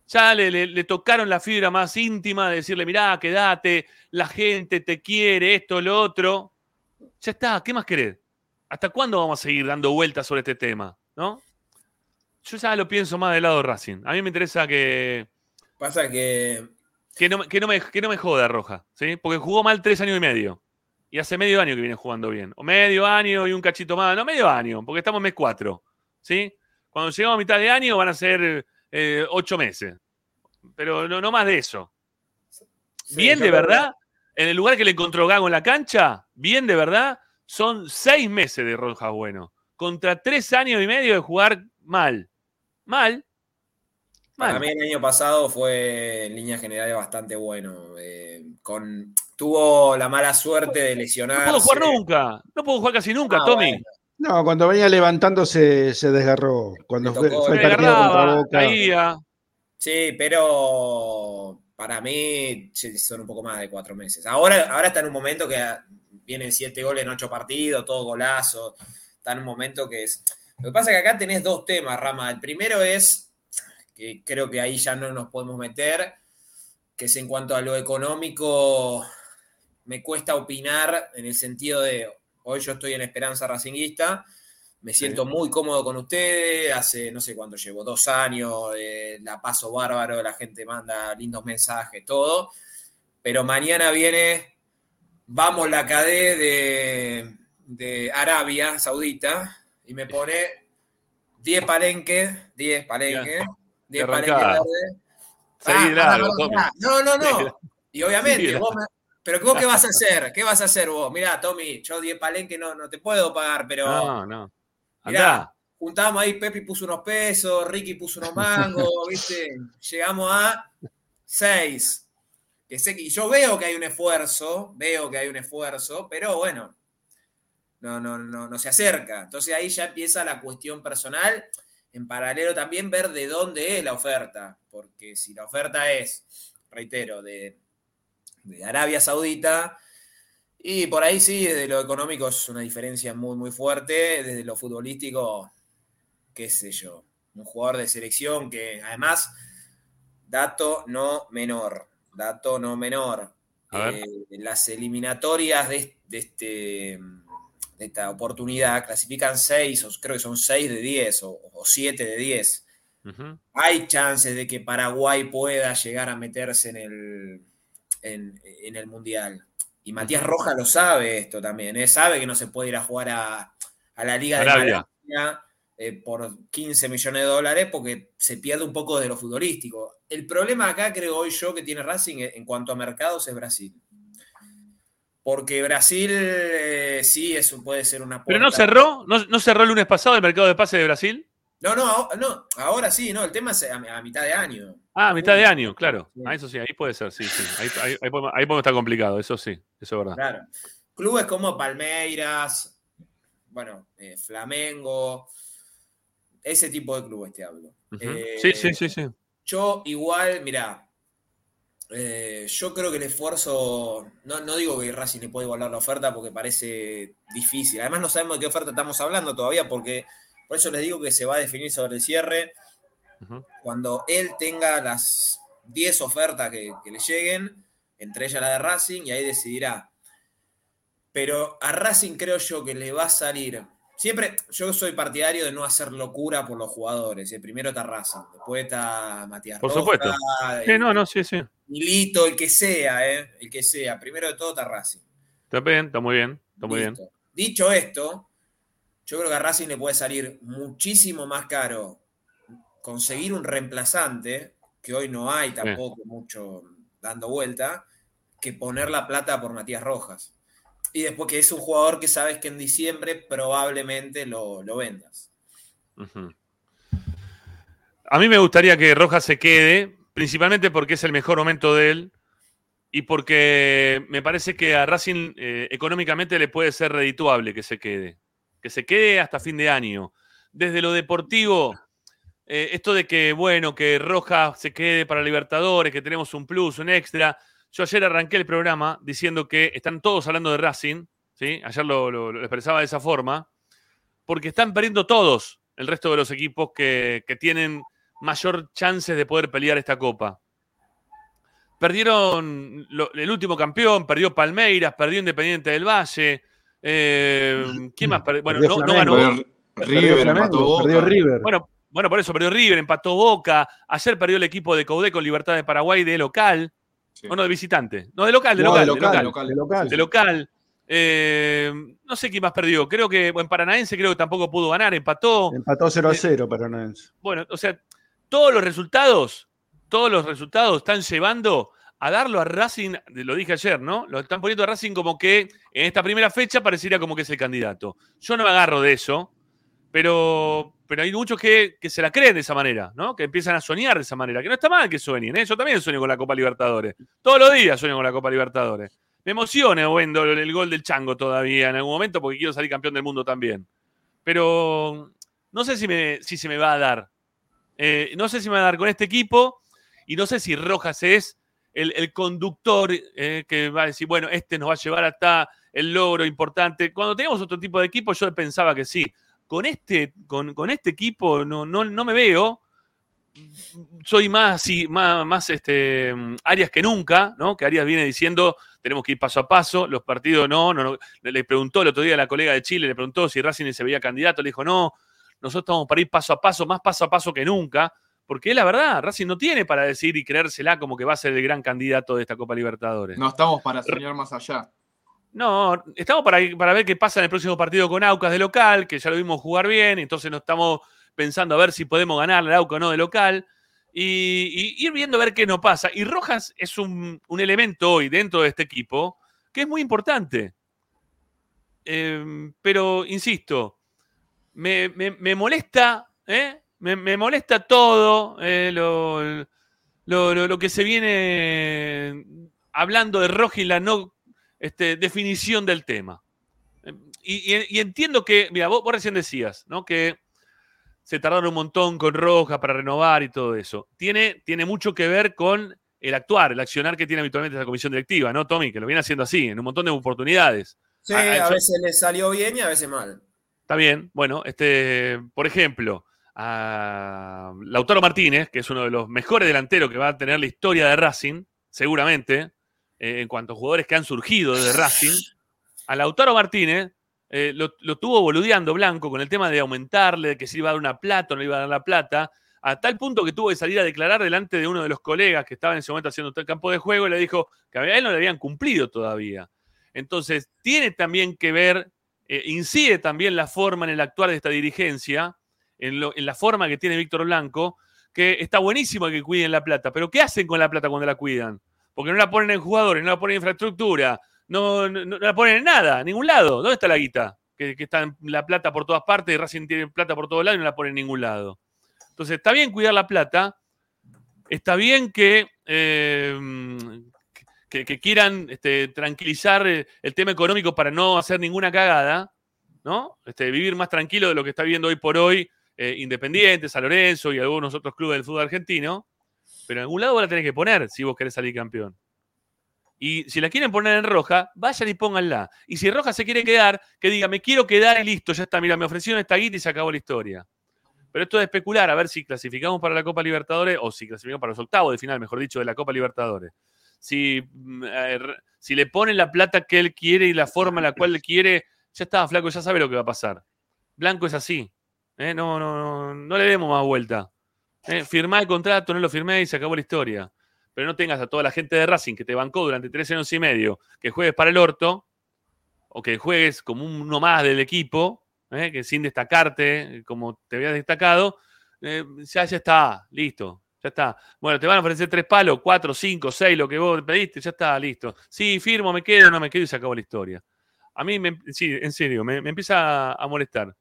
ya le, le- le tocaron la fibra más íntima de decirle, mirá, quédate, la gente te quiere, esto, lo otro. Ya está, ¿qué más querés? ¿Hasta cuándo vamos a seguir dando vueltas sobre este tema? ¿No? Yo ya lo pienso más del lado de Racing. A mí me interesa que, Pasa que que, no, me- que, no me, que no me joda Roja, ¿sí? Porque jugó mal tres años y medio. Y hace medio año que viene jugando bien. O medio año y un cachito más. No, medio año, porque estamos en mes cuatro. ¿Sí? Cuando lleguemos a mitad de año van a ser eh, ocho meses. Pero no, no más de eso. Sí, bien de verdad, en el lugar que le encontró Gago en la cancha, bien de verdad, son seis meses de Roja bueno. Contra tres años y medio de jugar mal. Mal. Para mí el año pasado fue en líneas generales bastante bueno. eh, con, tuvo la mala suerte de No lesionarse. puedo jugar nunca. No puedo jugar casi nunca, Ah, Tommy. bueno. No, cuando venía levantándose se desgarró. Cuando fue, tocó- fue el partido contra Boca. caía. Sí, pero para mí son un poco más de cuatro meses. Ahora, ahora está en un momento que vienen siete goles en ocho partidos, todo golazo. Está en un momento que es. Lo que pasa es que acá tenés dos temas, Rama. El primero es, que creo que ahí ya no nos podemos meter, que es en cuanto a lo económico, me cuesta opinar en el sentido de, hoy yo estoy en Esperanza Racinguista, me siento muy cómodo con ustedes, hace no sé cuánto llevo, dos años, eh, la paso bárbaro, la gente manda lindos mensajes, todo, pero mañana viene, vamos la cadé de, de Arabia Saudita y me pone 10 palenques, 10 palenques, 10 arrancá. palenques verdes. Seguí Ah, de largo, ah, Tommy. No, no, de- no. Y obviamente, vos me- pero vos qué vas a hacer? ¿Qué vas a hacer vos? Mirá, Tommy, yo 10 palenques no, no te puedo pagar, pero No, no. Mirá, Andá. juntamos ahí, Pepi puso unos pesos, Ricky puso unos mangos, ¿viste? Llegamos a 6. Que sé que, y yo veo que hay un esfuerzo, veo que hay un esfuerzo, pero bueno, no, no, no, no se acerca. Entonces ahí ya empieza la cuestión personal, en paralelo también ver de dónde es la oferta, porque si la oferta es, reitero, de, de Arabia Saudita, y por ahí sí, desde lo económico es una diferencia muy, muy fuerte, desde lo futbolístico, qué sé yo, un jugador de selección que además, dato no menor, dato no menor, eh, las eliminatorias de, de este, de esta oportunidad clasifican 6, o creo que son 6 de 10 o, 7 de 10. Ujú. Hay chances de que Paraguay pueda llegar a meterse en el, en, en el Mundial. Y Matías Rojas lo sabe esto también, ¿eh? sabe que no se puede ir a jugar a, a la Liga de Arabia. Eh, por 15 millones de dólares porque se pierde un poco de lo futbolístico. El problema acá, creo hoy yo, que tiene Racing en cuanto a mercados es Brasil. Porque Brasil eh, sí, eso puede ser una Pero no puerta. cerró, no, no cerró el lunes pasado el mercado de pase de Brasil. No, no, no, ahora sí, no, el tema es a, a mitad de año. Ah, a mitad de año, claro. Sí. Ah, eso sí, ahí puede ser, sí, sí. Ahí, ahí, ahí podemos, ahí podemos estar complicado, eso sí, eso es verdad. Claro. Clubes como Palmeiras, bueno, eh, Flamengo, ese tipo de clubes te hablo. Eh, Sí, sí, sí, sí. Yo igual, mirá, eh, yo creo que el esfuerzo, no, no digo que Racing le puede igualar la oferta porque parece difícil. Además no sabemos de qué oferta estamos hablando todavía porque por eso les digo que se va a definir sobre el cierre cuando él tenga las 10 ofertas que, que le lleguen, entre ellas la de Racing, y ahí decidirá. Pero a Racing creo yo que le va a salir. Siempre, yo soy partidario de no hacer locura por los jugadores. ¿eh? Primero está Racing, después está Matías Por supuesto. el- Sí, no, no, sí, sí. Milito, el que sea, ¿eh? el que sea. Primero de todo está Racing. Está bien, está muy bien, está muy bien. Dicho esto, yo creo que a Racing le puede salir muchísimo más caro conseguir un reemplazante, que hoy no hay tampoco mucho dando vuelta, que poner la plata por Matías Rojas. Y después que es un jugador que sabes que en diciembre probablemente lo, lo vendas. A mí me gustaría que Rojas se quede, principalmente porque es el mejor momento de él y porque me parece que a Racing eh, económicamente le puede ser redituable que se quede. Que se quede hasta fin de año. Desde lo deportivo, eh, esto de que, bueno, que Rojas se quede para Libertadores, que tenemos un plus, un extra. Yo ayer arranqué el programa diciendo que están todos hablando de Racing, ¿sí? Ayer lo, lo- expresaba de esa forma, porque están perdiendo todos el resto de los equipos que, que tienen mayor chances de poder pelear esta copa. Perdieron lo- el último campeón, perdió Palmeiras, perdió Independiente del Valle. eh, ¿Quién más perdió? Bueno, Perdió no, ganó. Perdió Perdió River, Flamengo, empató Boca. perdió River. Bueno, bueno, por eso perdió River, empató Boca. Ayer perdió el equipo de Caudé con Libertad de Paraguay de local. Sí. O no, de visitante. No, de local, de No, local. de local, local. local. de local. De local. Eh, no sé quién más perdió. Creo que en Paranaense creo que tampoco pudo ganar, empató. Empató 0 a 0 Paranaense. Bueno, o sea, todos los resultados, todos los resultados están llevando a darlo a Racing, lo dije ayer, ¿no? Lo están poniendo a Racing como que en esta primera fecha pareciera como que es el candidato. Yo no me agarro de eso, pero, pero hay muchos que, que se la creen de esa manera, ¿no? Que empiezan a soñar de esa manera, que no está mal que sueñen, ¿eh? Yo también sueño con la Copa Libertadores. Todos los días sueño con la Copa Libertadores. Me emociona viendo el gol del Chango todavía en algún momento porque quiero salir campeón del mundo también. Pero no sé si, me, si se me va a dar. Eh, no sé si me va a dar con este equipo y no sé si Rojas es el, conductor eh, que va a decir, bueno, este nos va a llevar hasta el logro importante. Cuando teníamos otro tipo de equipo, yo pensaba que sí. Con este, con, este equipo no, no, no me veo. Soy más, sí, más, más este, Arias que nunca, ¿no? Que Arias viene diciendo, tenemos que ir paso a paso, los partidos no, no, no. Le le preguntó el otro día a la colega de Chile, le preguntó si Racing se veía candidato, le dijo, no, nosotros estamos para ir paso a paso, más paso a paso que nunca, porque es la verdad, Racing no tiene para decir y creérsela como que va a ser el gran candidato de esta Copa Libertadores. No estamos para soñar más allá. No, estamos para, para ver qué pasa en el próximo partido con Aucas de local, que ya lo vimos jugar bien, entonces no estamos pensando a ver si podemos ganar a Aucas o no de local, y, y ir viendo a ver qué nos pasa. Y Rojas es un, un elemento hoy dentro de este equipo que es muy importante. Eh, pero, insisto, me, me- me molesta, ¿eh? me, me molesta todo eh, lo, lo- lo- lo que se viene hablando de Rojas y la no este, definición del tema. Y, y- y entiendo que, mira, vos, vos recién decías, ¿no? Que se tardaron un montón con Rojas para renovar y todo eso. Tiene, tiene mucho que ver con el actuar, el accionar que tiene habitualmente la comisión directiva, ¿no, Tommy? Que lo viene haciendo así, en un montón de oportunidades. Sí, A- a- a veces le salió bien y a veces mal. Está bien. Bueno, este, por ejemplo, a Lautaro Martínez, que es uno de los mejores delanteros que va a tener la historia de Racing, seguramente, eh, en cuanto a jugadores que han surgido de Racing, a Lautaro Martínez eh, lo, tuvo boludeando Blanco con el tema de aumentarle, de que si iba a dar una plata o no iba a dar la plata, a tal punto que tuvo que salir a declarar delante de uno de los colegas que estaba en ese momento haciendo el campo de juego y le dijo que a él no le habían cumplido todavía. Entonces, tiene también que ver, eh, incide también la forma en el actuar de esta dirigencia, en, lo- en la forma que tiene Víctor Blanco, que está buenísimo que cuiden la plata, pero ¿qué hacen con la plata cuando la cuidan? Porque no la ponen en jugadores, no la ponen en infraestructura, no, la ponen en nada, en ningún lado. ¿Dónde está la guita? Que, está en la plata por todas partes, Racing tiene plata por todos lados y no la pone en ningún lado. Entonces, está bien cuidar la plata, está bien que, eh, que, quieran este, tranquilizar eh, el tema económico para no hacer ninguna cagada, ¿no? Este, vivir más tranquilo de lo que está viviendo hoy por hoy eh, Independiente, San Lorenzo y algunos otros clubes del fútbol argentino, pero en algún lado vos la tenés que poner si vos querés salir campeón. Y si la quieren poner en roja, vayan y pónganla. Y si roja se quiere quedar, que diga, me quiero quedar y listo, ya está, mira, me ofrecieron esta guita y se acabó la historia. Pero esto de especular, a ver si clasificamos para la Copa Libertadores o si clasificamos para los octavos de final, mejor dicho, de la Copa Libertadores. Si, mm, eh, si le ponen la plata que él quiere y la forma en la cual él quiere, ya está, flaco, ya sabe lo que va a pasar. Blanco es así. ¿eh? No, no, no, no le demos más vuelta. ¿eh? Firmá el contrato, no lo firmé y se acabó la historia. Pero no tengas a toda la gente de Racing que te bancó durante tres años y medio, que juegues para el orto, o que juegues como uno más del equipo, ¿eh? que sin destacarte, como te habías destacado, eh, ya, ya está, listo, ya está. Bueno, te van a ofrecer tres palos, cuatro, cinco, seis, lo que vos pediste, ya está, listo. Sí, firmo, me quedo, no me quedo y se acabó la historia. A mí, me- sí, en serio, me, empieza a molestar.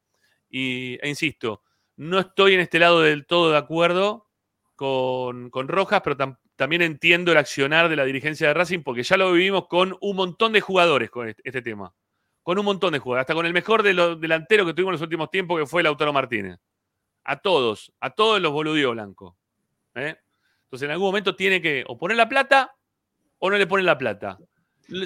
Y, e insisto, no estoy en este lado del todo de acuerdo con, con Rojas, pero tam- también entiendo el accionar de la dirigencia de Racing porque ya lo vivimos con un montón de jugadores con este, este tema. Con un montón de jugadores, hasta con el mejor de los delanteros que tuvimos en los últimos tiempos, que fue Lautaro Martínez. A todos, a todos los boludió Blanco. ¿Eh? Entonces en algún momento tiene que o poner la plata o no le ponen la plata.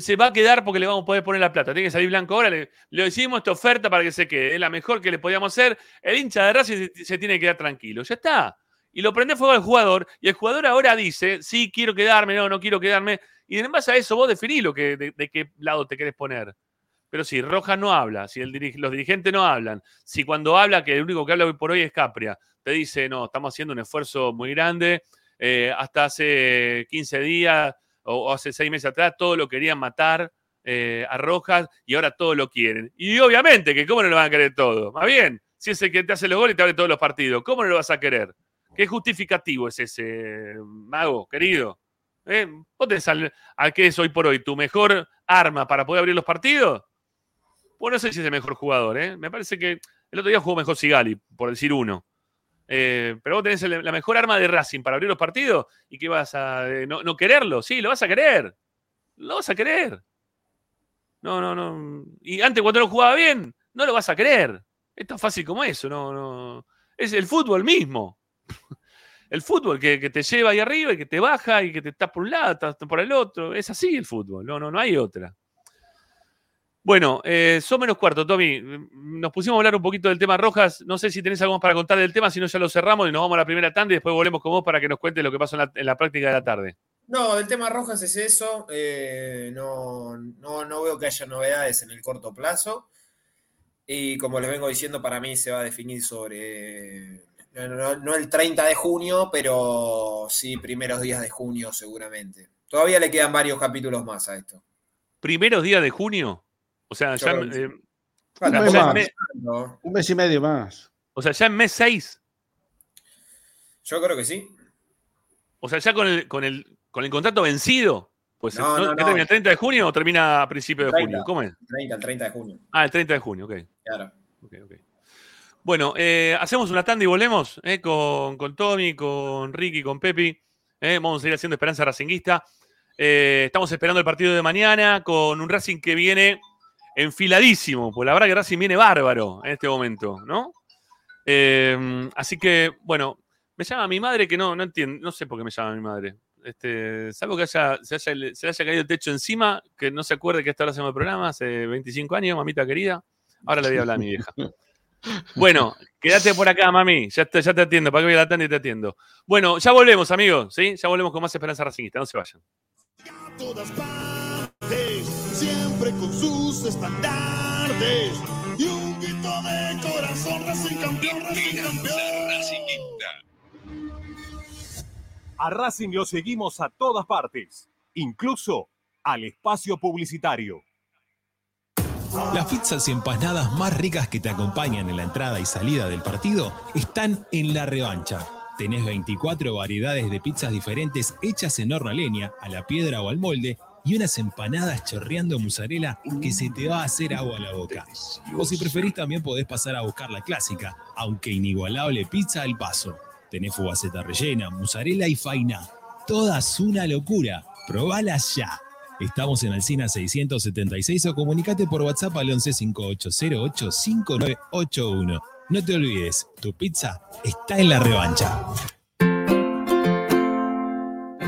Se va a quedar porque le vamos a poder poner la plata. Tiene que salir Blanco ahora. Le, le decimos esta oferta para que se quede. Es la mejor que le podíamos hacer. El hincha de Racing se, se tiene que quedar tranquilo. Ya está. Y lo prende fuego al jugador. Y el jugador ahora dice, sí, quiero quedarme, no, no quiero quedarme. Y en base a eso vos definís lo que, de, de qué lado te querés poner. Pero si Rojas no habla, si el los dirigentes no hablan, si cuando habla, que el único que habla hoy por hoy es Capria, te dice, no, estamos haciendo un esfuerzo muy grande, eh, hasta hace 15 días o, hace 6 meses atrás, todo lo querían matar eh, a Rojas y ahora todo lo quieren. Y obviamente que cómo no lo van a querer todo. Más bien, si es el que te hace los goles y te abre todos los partidos, ¿cómo no lo vas a querer? ¿Qué justificativo es ese, mago, querido? ¿Eh? ¿Vos tenés al que es hoy por hoy tu mejor arma para poder abrir los partidos? Bueno, no sé si es el mejor jugador, ¿eh? Me parece que el otro día jugó mejor Sigali, por decir uno. Eh, pero vos tenés la mejor arma de Racing para abrir los partidos y que vas a eh, no, quererlo. Sí, lo vas a querer. Lo vas a querer. No, no, no. Y antes cuando no jugaba bien, no lo vas a querer. Es tan fácil como eso. No, no. Es el fútbol mismo. El fútbol que, te lleva ahí arriba y que te baja y que te estás por un lado, estás por el otro. Es así el fútbol. No, no, no hay otra. Bueno, eh, son menos cuarto, Tommy. Nos pusimos a hablar un poquito del tema Rojas. No sé si tenés algo más para contar del tema, si no ya lo cerramos y nos vamos a la primera tanda y después volvemos con vos para que nos cuentes lo que pasó en la, en la práctica de la tarde. No, del tema Rojas es eso. eh, no, no, no veo que haya novedades en el corto plazo. Y como les vengo diciendo, para mí se va a definir sobre. No, no- no el 30 de junio, pero sí primeros días de junio, seguramente. Todavía le quedan varios capítulos más a esto. Primeros días de junio. O sea, ya, eh, Un mes más. mes, ¿no? Un mes y medio más. o sea, ya en mes 6. Yo creo que sí. O sea, ya con el, con el, con el contrato vencido. Pues No, ¿no? no, ¿qué no. termina el 30 de junio o termina a principios de 30. junio? ¿Cómo es? 30, el 30 de junio. Ah, el 30 de junio, ok. Claro. Ok, ok. Bueno, eh, hacemos una tanda y volvemos eh, con, con Tommy, con Ricky, con Pepi. eh, vamos a seguir haciendo Esperanza Racinguista. Eh, estamos esperando el partido de mañana con un Racing que viene enfiladísimo. Pues la verdad que Racing viene bárbaro en este momento, ¿no? Eh, así que, bueno, me llama mi madre que no, no entiendo, no sé por qué me llama mi madre. Este, salvo que se, haya, haya caído el techo encima, que no se acuerde que esta hora hacemos el programa hace 25 años, mamita querida. Ahora le voy a hablar a mi vieja. Bueno, quédate por acá, mami. Ya te, ya te atiendo. ¿Para que voy a la tanda y te atiendo? Bueno, ya volvemos, amigos. ¿sí? Ya volvemos con más Esperanza Racingista. No se vayan. Siempre con sus estandartes y un grito de corazón, Racing campeón, Racing campeón. A Racing lo seguimos a todas partes, incluso al espacio publicitario. Las pizzas y empanadas más ricas que te acompañan en la entrada y salida del partido están en la revancha. Tenés 24 variedades de pizzas diferentes hechas en horno a leña, a la piedra o al molde y unas empanadas chorreando mozzarella que se te va a hacer agua a la boca. O si preferís también podés pasar a buscar la clásica, aunque inigualable pizza al paso. Tenés fugaceta rellena, mozzarella y faina. Todas una locura. Probalas ya. Estamos en Alcina 676 o comunicate por WhatsApp al 11 5808 5981. No te olvides, tu pizza está en la revancha.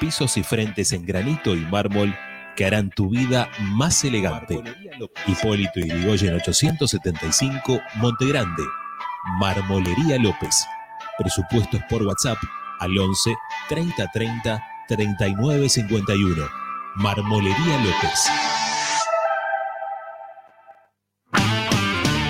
pisos y frentes en granito y mármol que harán tu vida más elegante. Hipólito y Yrigoyen 875, Montegrande. Marmolería López. Presupuestos por WhatsApp al 11 30 30 39 51. Marmolería López.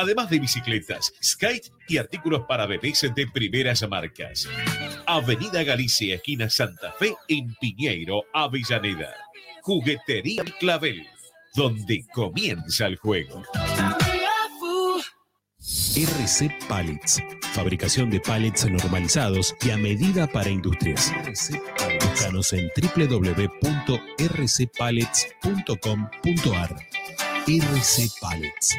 Además de bicicletas, skate y artículos para bebés de primeras marcas. Avenida Galicia, esquina Santa Fe, en Piñeiro, Avellaneda. Juguetería Clavel, donde comienza el juego. RC Pallets. Fabricación de pallets normalizados y a medida para industrias. Búscanos en www.rcpallets.com.ar. RC Pallets.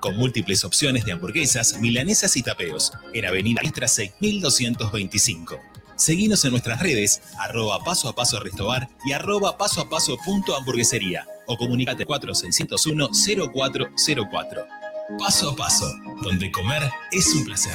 con múltiples opciones de hamburguesas, milanesas y tapeos, en Avenida Istra 6225. Seguinos en nuestras redes, arroba paso a paso restobar y arroba paso a paso punto hamburguesería o comunicate 4601 0404. Paso a paso, donde comer es un placer.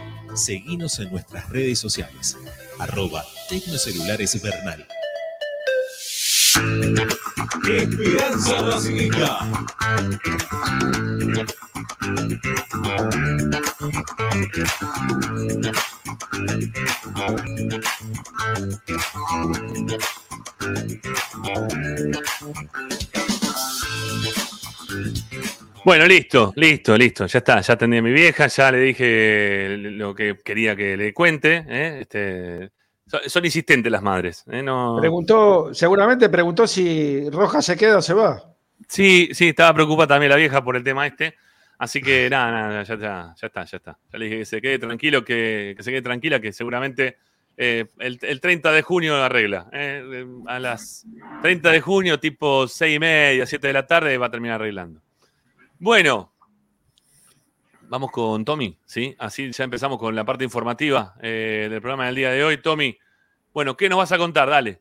Seguinos en nuestras redes sociales. Arroba Tecnocelulares Bernal. Bueno, listo, listo, listo. Ya está, ya atendí a mi vieja, ya le dije lo que quería que le cuente. ¿eh? Este, son, son insistentes las madres. ¿eh? No... Preguntó, seguramente preguntó si Roja se queda o se va. Sí, sí, estaba preocupada también la vieja por el tema este. Así que nada, nada, ya, está, ya está, ya está. Ya le dije que se quede tranquilo, que, que se quede tranquila, que seguramente eh, el, el 30 de junio arregla. ¿eh? A las 30 de junio, tipo 6 y media, 7 de la tarde, va a terminar arreglando. Bueno, vamos con Tommy, ¿sí? Así ya empezamos con la parte informativa eh, del programa del día de hoy. Tommy, bueno, ¿qué nos vas a contar? Dale.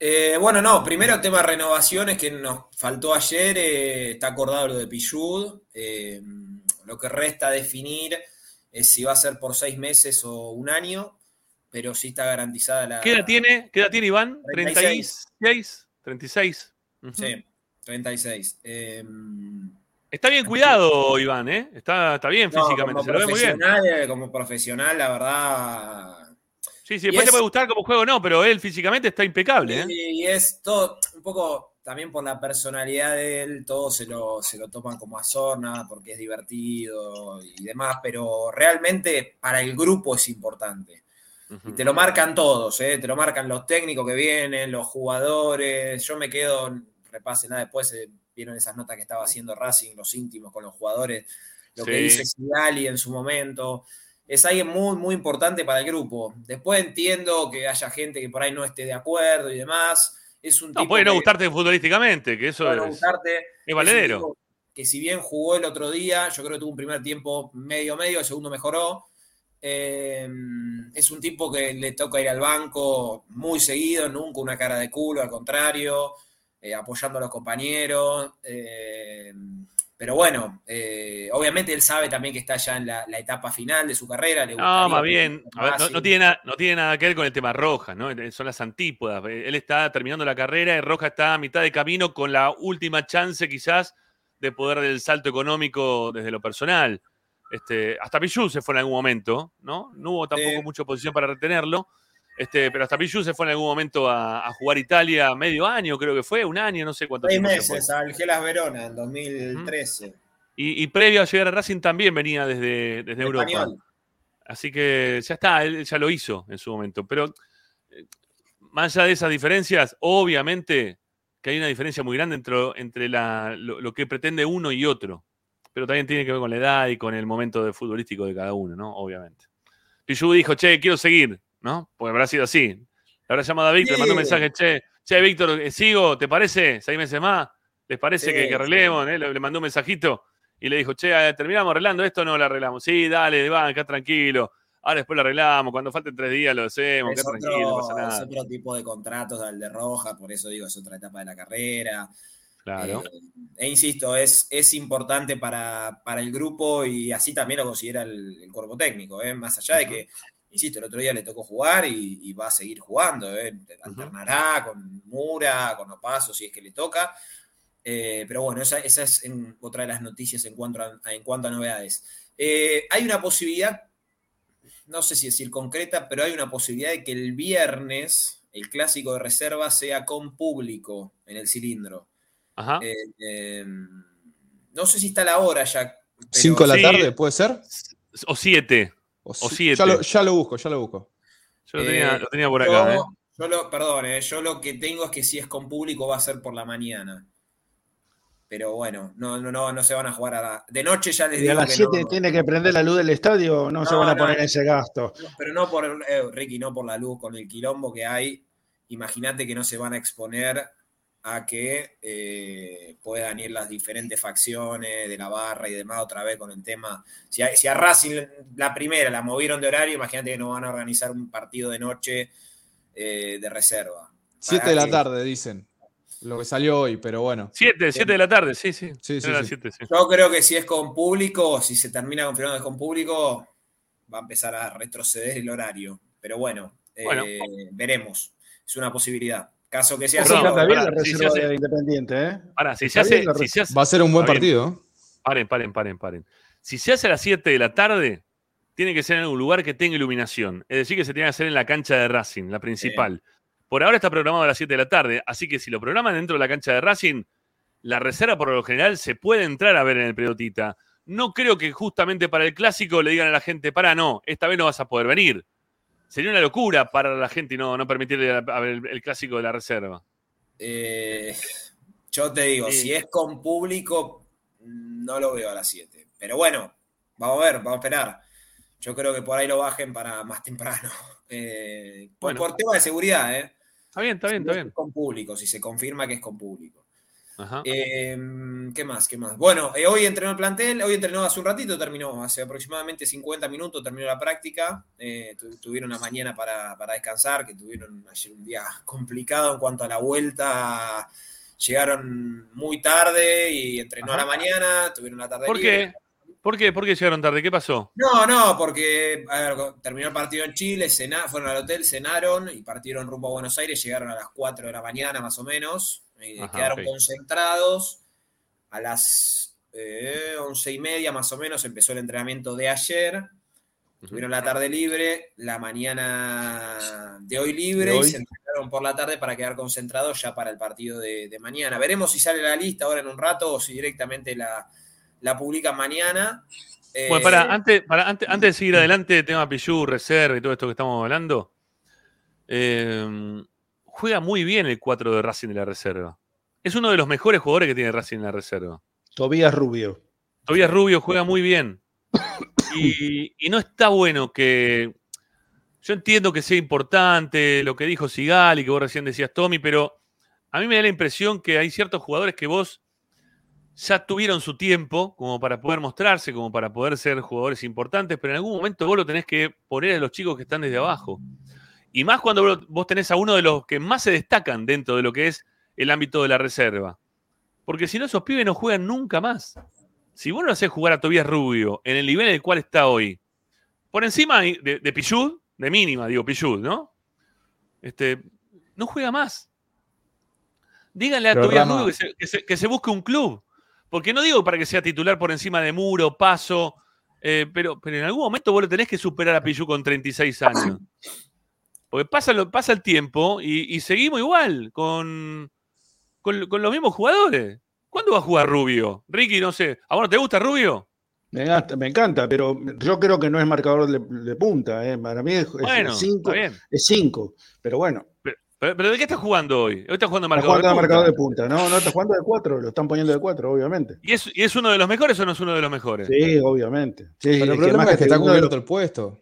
Eh, bueno, no, primero tema renovaciones que nos faltó ayer, eh, está acordado lo de Pichud, lo que resta definir es si va a ser por seis meses o un año, pero sí está garantizada la... ¿Qué edad tiene, ¿Qué edad tiene Iván? 36. ¿36? 36. Ujú. Sí, 36. Está bien cuidado, Iván, ¿eh? Está, está bien no, físicamente, como se lo ve muy bien. profesional, eh, como profesional, la verdad... Sí, sí, después te puede gustar como juego no, pero él físicamente está impecable, ¿eh? Y, y es todo, un poco también por la personalidad de él, todos se lo, se lo toman como a sorna porque es divertido y demás, pero realmente para el grupo es importante. Y te lo marcan todos, ¿eh? te lo marcan los técnicos que vienen, los jugadores. Yo me quedo, repasen nada después, eh, vieron esas notas que estaba haciendo Racing, los íntimos con los jugadores, lo que dice Sigali en su momento. Es alguien muy, muy importante para el grupo. Después entiendo que haya gente que por ahí no esté de acuerdo y demás. Es un No, tipo puede no que- gustarte futbolísticamente, que eso no es, gustarte. es valedero. que si bien jugó el otro día, yo creo que tuvo un primer tiempo medio medio, el segundo mejoró. Eh, es un tipo que le toca ir al banco muy seguido, nunca una cara de culo, al contrario, eh, apoyando a los compañeros. eh, pero bueno, eh, obviamente él sabe también que está ya en la, la etapa final de su carrera. Le No, más bien, fuera a ver, no, tiene nada, no tiene nada que ver con el tema Roja, ¿no? Eh, Son las antípodas. Eh, Él está terminando la carrera y Roja está a mitad de camino con la última chance quizás de poder del salto económico desde lo personal. Este, hasta Pichu se fue en algún momento, ¿no? No hubo tampoco mucha oposición para retenerlo, este, pero hasta Pichu se fue en algún momento a, a jugar Italia medio año, creo que fue, un año, no sé cuánto Seis meses al Gelas Verona en 2013. Y, y previo a llegar a Racing también venía desde, desde Europa. Español. Así que ya está, él ya lo hizo en su momento. Pero eh, más allá de esas diferencias, obviamente que hay una diferencia muy grande entre, entre la- lo, lo que pretende uno y otro. Pero también tiene que ver con la edad y con el momento de futbolístico de cada uno, ¿no? Obviamente. Pichu dijo, che, quiero seguir, ¿no? Porque habrá sido así. Le habrá llamado a Víctor, le mandó un Sí. mensaje, che, che, Víctor, eh, sigo, ¿te parece? ¿Seis meses más? ¿Les parece Sí, que, que sí. arreglemos? eh? Le, mandó un mensajito y le dijo, che, terminamos arreglando esto, no lo arreglamos. Sí, dale, va, acá tranquilo. Ahora después lo arreglamos, cuando falten tres días lo hacemos, Es qué tranquilo, no pasa otro, es nada. otro tipo de contratos al de Roja, por eso digo, es otra etapa de la carrera. Claro. Eh, e insisto, es, es importante para, para el grupo y así también lo considera el, el cuerpo técnico, ¿eh? más allá de que, insisto, el otro día le tocó jugar y, y va a seguir jugando, ¿eh? alternará con Mura, con Opaso, si es que le toca. Eh, pero bueno, esa, esa es en- otra de las noticias en cuanto a, en cuanto a novedades. Eh, hay una posibilidad, no sé si decir concreta, pero hay una posibilidad de que el viernes el clásico de reserva sea con público en el cilindro. Ajá. Eh, eh, no sé si está la hora ya. pero- ¿Cinco de la Sí. tarde? ¿Puede ser? O siete. O, O si- siete. Ya lo, ya lo busco, ya lo busco. Yo lo tenía, Eh, lo tenía por yo- acá, ¿eh? Yo lo, perdón, eh, yo lo que tengo es que si es con público va a ser por la mañana. Pero bueno, no, no, no, no se van a jugar a la- De noche ya les Y a digo las que 7 no. tiene que prender la luz del estadio, no, se No, van a no. poner ese gasto. Pero no por, eh, Ricky, no por la luz, con el quilombo que hay. Imagínate que no se van a exponer a que eh, puedan ir las diferentes facciones de la barra y demás otra vez con el tema. Si a, si a Racing la primera la movieron de horario, imagínate que no van a organizar un partido de noche eh, de reserva. 7 de la tarde, dicen. Lo que salió hoy, pero bueno. 7, 7 de la tarde, sí, sí. Sí, sí, Era sí. siete, sí. Yo creo que si es con público, si se termina confirmando que es con público, va a empezar a retroceder el horario. Pero bueno, eh, Bueno. veremos. Es una posibilidad. Caso que sea así, Independiente, ¿eh? Pará, si se Está hace, bien la si se hace- Va a ser un buen partido. Paren, paren, paren, paren. Si se hace a las 7 de la tarde, tiene que ser en algún lugar que tenga iluminación. Es decir, que se tiene que hacer en la cancha de Racing, la principal. Por ahora está programado a las 7 de la tarde, así que si lo programan dentro de la cancha de Racing, la reserva por lo general se puede entrar a ver en el periodita. No creo que justamente para el clásico le digan a la gente, para, no, esta vez no vas a poder venir. Sería una locura para la gente y no, no permitirle a- ver el, el clásico de la reserva. Eh, yo te digo, Sí. si es con público, no lo veo a las 7. Pero bueno, vamos a ver, vamos a esperar. Yo creo que por ahí lo bajen para más temprano. Eh, por- Bueno. por tema de seguridad, ¿eh? Está bien, está bien, Si está es bien. Con público, si se confirma que es con público. Ajá. Eh, ¿Qué más? ¿Qué más? Bueno, eh, hoy entrenó el plantel, hoy entrenó hace un ratito, terminó, hace aproximadamente 50 minutos terminó la práctica. Eh, tu- tuvieron una mañana para, para descansar, que tuvieron ayer un día complicado en cuanto a la vuelta. Llegaron muy tarde y entrenó a la mañana, tuvieron la tarde ¿Por libre. qué? ¿Por qué? ¿Por qué llegaron tarde? ¿Qué pasó? No, no, porque a ver, terminó el partido en Chile, fueron al hotel, cenaron y partieron rumbo a Buenos Aires, llegaron a las 4 de la mañana más o menos, eh, Ajá, quedaron concentrados. A las eh, once y media más o menos empezó el entrenamiento de ayer, tuvieron la tarde libre, la mañana de hoy libre De y se entrenaron por la tarde para quedar concentrados ya para el partido de, de mañana. Veremos si sale la lista ahora en un rato o si directamente la, la publican mañana. Bueno, Eh, para, antes, para, antes, antes de seguir adelante, tema Pichu, reserva y todo esto que estamos hablando, eh, juega muy bien el 4 de Racing de la reserva. Es uno de los mejores jugadores que tiene Racing en la reserva. Tobías Rubio. Tobias Rubio juega muy bien. Y, y no está bueno que. Yo entiendo que sea importante lo que dijo Sigal y que vos recién decías, Tommy, pero a mí me da la impresión que hay ciertos jugadores que vos ya tuvieron su tiempo como para poder mostrarse, como para poder ser jugadores importantes, pero en algún momento vos lo tenés que poner a los chicos que están desde abajo. Y más cuando vos- tenés a uno de los que más se destacan dentro de lo que es el ámbito de la reserva. Porque si no, esos pibes no juegan nunca más. Si vos no haces jugar a Tobías Rubio en el nivel en el cual está hoy, por encima de, de Pichud, de mínima, digo Pichud, ¿no? Este, no juega más. Díganle a Pero, Rama- Rubio que se, que se- que se busque un club. Porque no digo para que sea titular por encima de Muro, Paso, eh, pero, pero en algún momento vos lo tenés que superar a Pichud con 36 años. Porque pasa, lo- pasa el tiempo y, y seguimos igual con, con, con los mismos jugadores. ¿Cuándo va a jugar Rubio? Ricky, no sé. ¿A vos no te gusta Rubio? Me encanta, me encanta, pero yo creo que no es marcador de, de punta. ¿eh? Para mí es 5. Bueno, está bien. es cinco, pero bueno. Pero, pero ¿de qué estás jugando hoy? Hoy estás jugando Está marcador jugando de punta. marcador de punta. No, no, está jugando de 4, lo están poniendo de 4, obviamente. ¿Y es, ¿Y es uno de los mejores o no es uno de los mejores? Sí, obviamente. Sí, Pero el es que problema es que está uno de los- cubierto el puesto.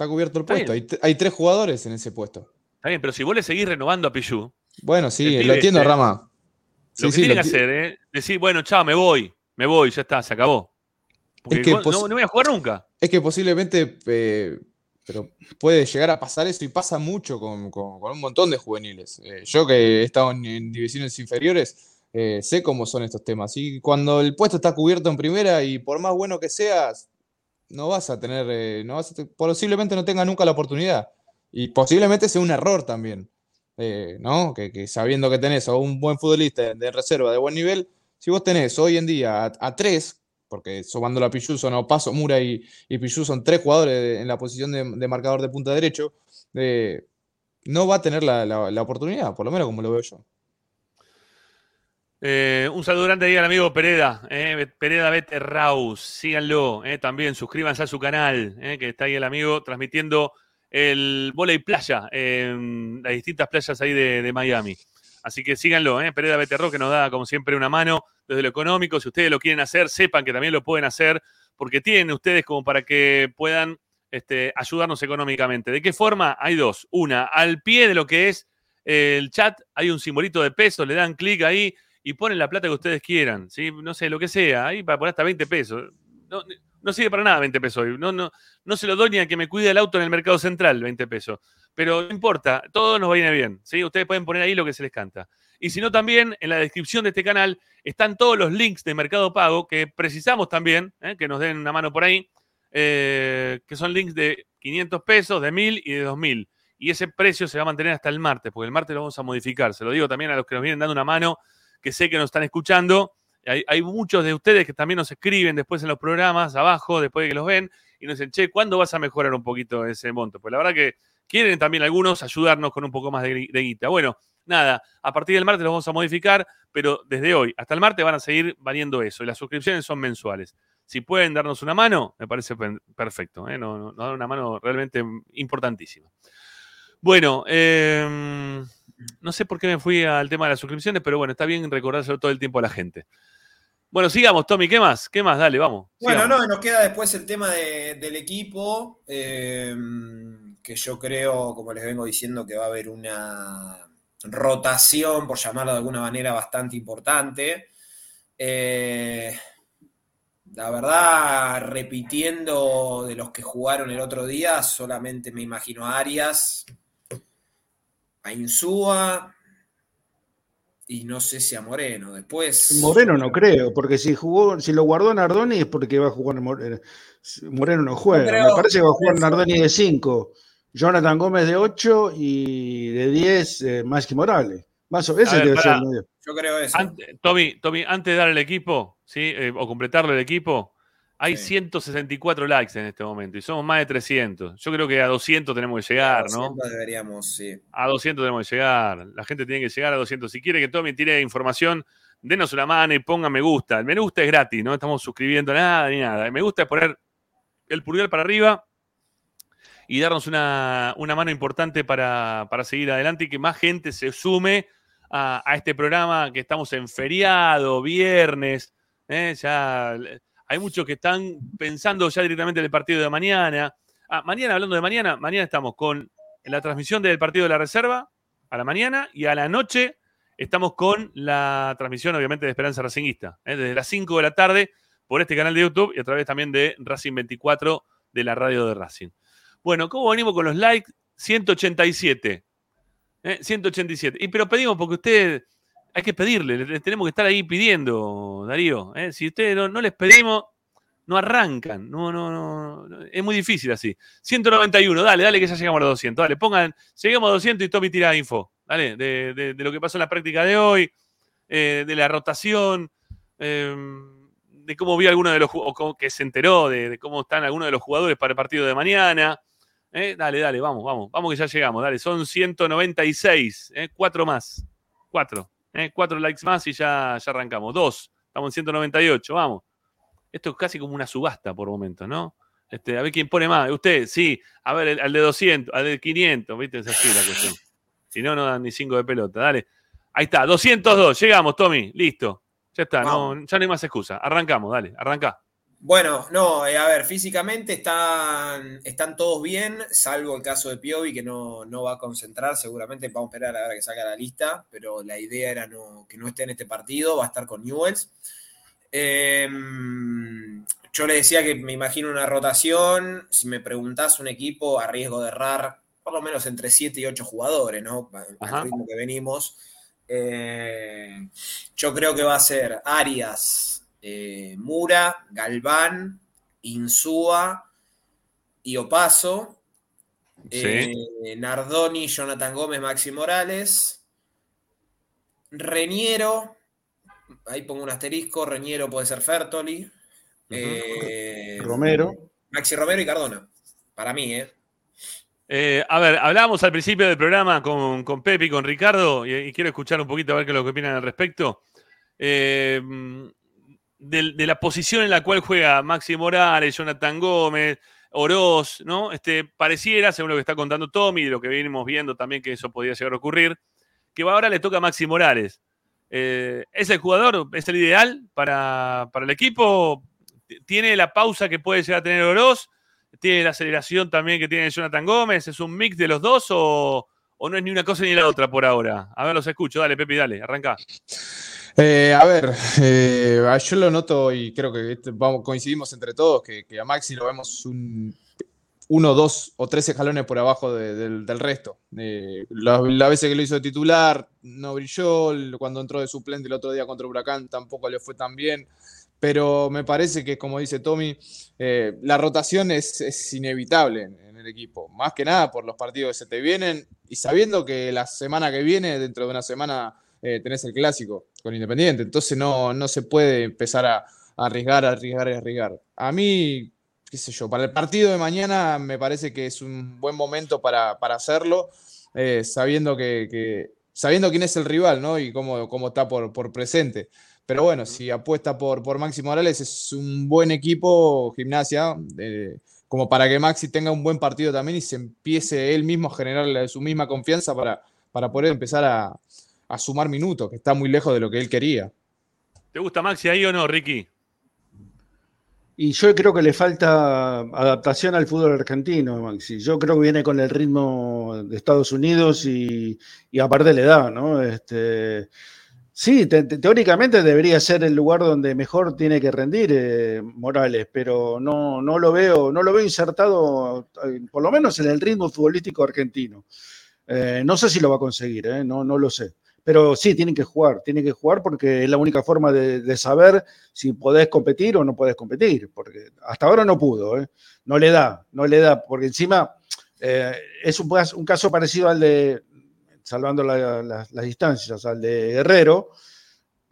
Está cubierto el Está puesto. Hay, tres jugadores en ese puesto. Está bien, pero si vos le seguís renovando a Pichu, Bueno, sí, lo entiendo, Rama. Sí, lo que sí, tiene lo que hacer es decir, bueno, chao, me voy, me voy, ya está, se acabó. Porque Es que vos- pos- no, no voy a jugar nunca. Es que posiblemente, eh, pero puede llegar a pasar eso y pasa mucho con, con- con un montón de juveniles. Eh, yo que he estado en, en divisiones inferiores, eh, sé cómo son estos temas. Y cuando el puesto está cubierto en primera y por más bueno que seas, no vas a tener, eh, no vas a te- posiblemente no tengas nunca la oportunidad. Y posiblemente sea un error también. eh, ¿no? Que, sabiendo que tenés a un buen futbolista de reserva de buen nivel, si vos tenés hoy en día a, tres, porque sumando a Pichu son Paso, Mura y, y Pichu son tres jugadores en la posición de, de marcador de punta derecho, eh, no va a tener la, la- la oportunidad, por lo menos como lo veo yo. Eh, un saludo grande ahí al amigo Pereda, eh, Pereda Bete Raus, síganlo, eh, también suscríbanse a su canal, que está ahí el amigo transmitiendo el volei playa en las distintas playas ahí de, Miami. Así que síganlo, eh, Pereda Bete Raus, que nos da como siempre una mano desde lo económico. Si ustedes lo quieren hacer, sepan que también lo pueden hacer, porque tienen ustedes como para que puedan este, ayudarnos económicamente. ¿De qué forma? Hay dos. Una, al pie de lo que es el chat hay un simbolito de pesos, le dan clic ahí y ponen la plata que ustedes quieran, ¿sí? No sé, lo que sea, ahí para poner hasta 20 pesos. No, no sirve para nada 20 pesos hoy. No, no, no se lo doy ni a que me cuide el auto en el mercado central, 20 pesos. Pero no importa, todo nos viene bien. ¿sí? Ustedes pueden poner ahí lo que se les canta. Y si no, también en la descripción de este canal están todos los links de Mercado Pago que precisamos también, ¿eh? que nos den una mano por ahí, eh, que son links de 500 pesos, de 1000 y de 2000. Y ese precio se va a mantener hasta el martes, porque el martes lo vamos a modificar. Se lo digo también a los que nos vienen dando una mano, que sé que nos están escuchando hay, muchos de ustedes que también nos escriben después en los programas, abajo, después de que los ven, y nos dicen, che, ¿cuándo vas a mejorar un poquito ese monto? Pues la verdad que quieren también algunos ayudarnos con un poco más de, guita. Bueno, nada, a partir del martes los vamos a modificar, pero desde hoy hasta el martes van a seguir valiendo eso, y las suscripciones son mensuales. Si pueden darnos una mano, me parece perfecto, ¿eh? nos, dan una mano realmente importantísima. Bueno, em, no sé por qué me fui al tema de las suscripciones, pero bueno, está bien recordárselo todo el tiempo a la gente. Bueno, sigamos, Tommy, ¿qué más? ¿Qué más? Dale, vamos. Bueno, no, nos queda después el tema del equipo, eh, que yo creo, como les vengo diciendo, que va a haber una rotación, por llamarlo de alguna manera, bastante importante. Eh, la verdad, repitiendo de los que jugaron el otro día, solamente me imagino a Arias, a Insúa, y no sé si a Moreno. Después. Moreno no creo, porque si jugó, si lo guardó Nardoni es porque va a jugar Moreno. Moreno no juega. Me parece que va a jugar Nardoni de 5, Jonathan Gómez de 8 y de 10 eh, Morales. Más o ese debe ser el medio. Yo creo eso. Tommy, Tommy, antes de dar el equipo, ¿sí? Eh, o completarlo el equipo, hay 164 likes en este momento y somos más de 300. Yo creo que a 200 tenemos que llegar, a 200 ¿no? deberíamos, sí. A 200 tenemos que llegar. La gente tiene que llegar a 200. Si quiere que Tommy tire información, denos una mano y ponga me gusta. El me gusta es gratis, no estamos suscribiendo nada ni nada. El me gusta es poner el pulgar para arriba y darnos una, mano importante para, seguir adelante y que más gente se sume a, este programa que estamos en feriado, viernes. ¿eh? Ya hay muchos que están pensando ya directamente en el partido de mañana. Ah, mañana, hablando de mañana, mañana estamos con la transmisión del partido de la reserva a la mañana y a la noche estamos con la transmisión, obviamente, de Esperanza Racingista, ¿eh? desde las 5 de la tarde por este canal de YouTube y a través también de Racing 24 de la radio de Racing. Bueno, ¿cómo venimos con los likes? 187. 187. ¿eh? Y pero pedimos porque usted hay que pedirle, tenemos que estar ahí pidiendo, Darío. ¿eh? Si ustedes no, les pedimos, no arrancan. No, no. Es muy difícil así. 191, dale, dale, que ya llegamos a los 200. Dale, pongan, llegamos a 200 y Tommy tira info. Dale, de, lo que pasó en la práctica de hoy, eh, de la rotación, em, de cómo vio alguno de los o que se enteró de, cómo están algunos de los jugadores para el partido de mañana. ¿eh? Dale, dale, vamos, vamos, vamos que ya llegamos. Dale, son 196, cuatro más. Cuatro. ¿Eh? Cuatro likes más y ya, ya arrancamos. Dos, estamos en 198, vamos. Esto es casi como una subasta por momentos, ¿no? Este, a ver quién pone más. Usted, sí. A ver, al de 200, al de 500, ¿viste? Es así la cuestión. Si no, no dan ni cinco de pelota. Dale. Ahí está, 202. Llegamos, Tommy. Listo. Ya está, no, ya no hay más excusa. Arrancamos, dale, arranca. Bueno, no, eh, a ver, físicamente están, están todos bien, salvo el caso de Piovi, que no, va a concentrar, seguramente vamos a esperar a ver que saca la lista, pero la idea era no, que no esté en este partido, va a estar con Newells. Em, yo le decía que me imagino una rotación, si me preguntás un equipo a riesgo de errar, por lo menos entre 7 y 8 jugadores, ¿no? Al ritmo que venimos. Eh, yo creo que va a ser Arias, eh, Mura, Galván, Insúa y Opaso. Eh, Nardoni, Jonathan Gómez, Maxi Morales. Reñero, ahí pongo un asterisco, Reñero puede ser Fertoli. Eh, Romero. Maxi Romero y Cardona, para mí, ¿eh? a ver, hablábamos al principio del programa con, con Pepe y con Ricardo, y, quiero escuchar un poquito a ver qué es lo que opinan al respecto. Eh, de, la posición en la cual juega Maxi Morales, Jonathan Gómez, Oroz, ¿no? Este, pareciera, según lo que está contando Tommy, y lo que venimos viendo también que eso podría llegar a ocurrir, que ahora le toca a Maxi Morales. Eh, ¿Es el jugador, es el ideal para, el equipo? ¿Tiene la pausa que puede llegar a tener Oroz? ¿Tiene la aceleración también que tiene Jonathan Gómez? ¿Es un mix de los dos o, ¿O no es ni una cosa ni la otra por ahora? A ver, los escucho. Dale, Pepi, dale, arranca. Eh, a ver, eh, yo lo noto y creo que este- coincidimos entre todos que, a Maxi lo vemos un, uno, dos o tres escalones por abajo de- del, resto. Eh, las las veces que lo hizo de titular no brilló, cuando entró de suplente el otro día contra Huracán tampoco le fue tan bien, pero me parece que, como dice Tommy, eh, la rotación es, es inevitable en, en el equipo, más que nada por los partidos que se te vienen y sabiendo que la semana que viene, dentro de una semana, eh, tenés el clásico con Independiente, entonces no, no se puede empezar a, a arriesgar, arriesgar, arriesgar. A mí, qué sé yo, para el partido de mañana me parece que es un buen momento para, para hacerlo, eh, sabiendo que, sabiendo quién es el rival, ¿no? Y cómo, cómo está por, por presente. Pero bueno, si apuesta por, por Maxi Morales, es un buen equipo, gimnasia, eh, como para que Maxi tenga un buen partido también y se empiece él mismo a generarle su misma confianza para, para poder empezar a, a sumar minutos, que está muy lejos de lo que él quería. ¿Te gusta Maxi ahí o no, Ricky? Y yo creo que le falta adaptación al fútbol argentino, Maxi. Yo creo que viene con el ritmo de Estados Unidos y, y aparte le da, ¿no? Este, sí, te- te- teóricamente debería ser el lugar donde mejor tiene que rendir eh, Morales, pero no, no lo veo, no lo veo insertado, eh, por lo menos en el ritmo futbolístico argentino. Eh, no sé si lo va a conseguir, eh, no, no lo sé. Pero sí, tienen que jugar, tienen que jugar porque es la única forma de, saber si podés competir o no podés competir, porque hasta ahora no pudo, ¿eh? no le da, no le da, porque encima eh, es un, cas- un caso parecido al de, salvando la- la- las distancias, al de Guerrero,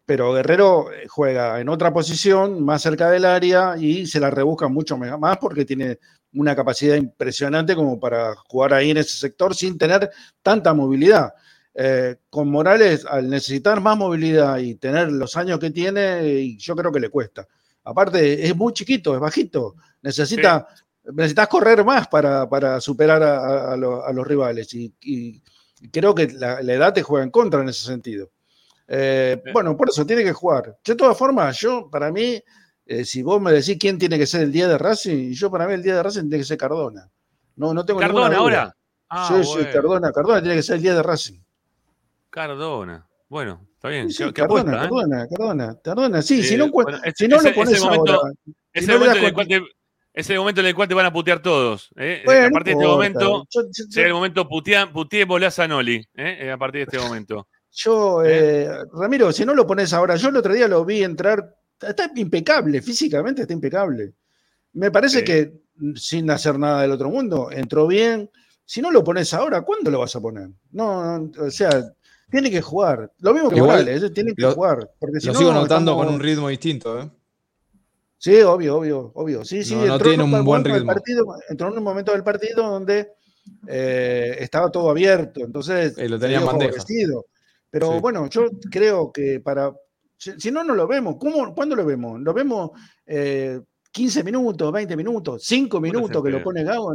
pero Guerrero eh, juega en otra posición, más cerca del área, y se la rebusca mucho más porque tiene una capacidad impresionante como para jugar ahí en ese sector sin tener tanta movilidad. Eh, con Morales, al necesitar más movilidad y tener los años que tiene, yo creo que le cuesta. Aparte, es muy chiquito, es bajito. Necesita, necesitas correr más para, para superar a, a- a lo- a los rivales. Y, y creo que la, la edad te juega en contra en ese sentido. Eh, bueno, por eso tiene que jugar. De todas formas, yo, para mí, eh, si vos me decís quién tiene que ser el día de Racing, yo para mí el día de Racing tiene que ser Cardona. No, no tengo ¿Cardona ahora? Ah, sí, sí, bueno. Cardona, Cardona tiene que ser el día de Racing. Cardona. Bueno, está bien. Sí, ¿Qué, qué Cardona, apuesta, eh? Cardona, Cardona, Cardona. Sí, Eh, si no, bueno, es- si no es- lo es pones momento- ahora. Es si el no le momento das en el con- cual te- es el momento en el cual te van a putear todos. ¿eh? Bueno, a no partir de este momento, Yo- yo- será el momento putea, puteémosle a Zanoli. ¿eh? Eh, A partir de este momento. Yo, eh, Ramiro, si no lo pones ahora, yo el otro día lo vi entrar, está impecable, físicamente está impecable. Me parece que mm, sin hacer nada del otro mundo, entró bien. Si no lo pones ahora, ¿cuándo lo vas a poner? No, no, o sea, tiene que jugar. Lo mismo que Igual, Morales, tiene que lo- jugar. Porque si Lo no, sigo notando estamos- con un ritmo distinto, ¿eh? Sí, obvio, obvio, obvio. Sí, sí, No, no entró tiene en un buen momento del ritmo. partido, entró en un momento del partido donde eh, estaba todo abierto, entonces Eh, lo tenía favorecido. Pero Sí. bueno, yo creo que para. Si, si no, no lo vemos. ¿Cómo, ¿Cuándo lo vemos? Lo vemos eh, 15 minutos, 20 minutos, 5 minutos que lo pone Gago.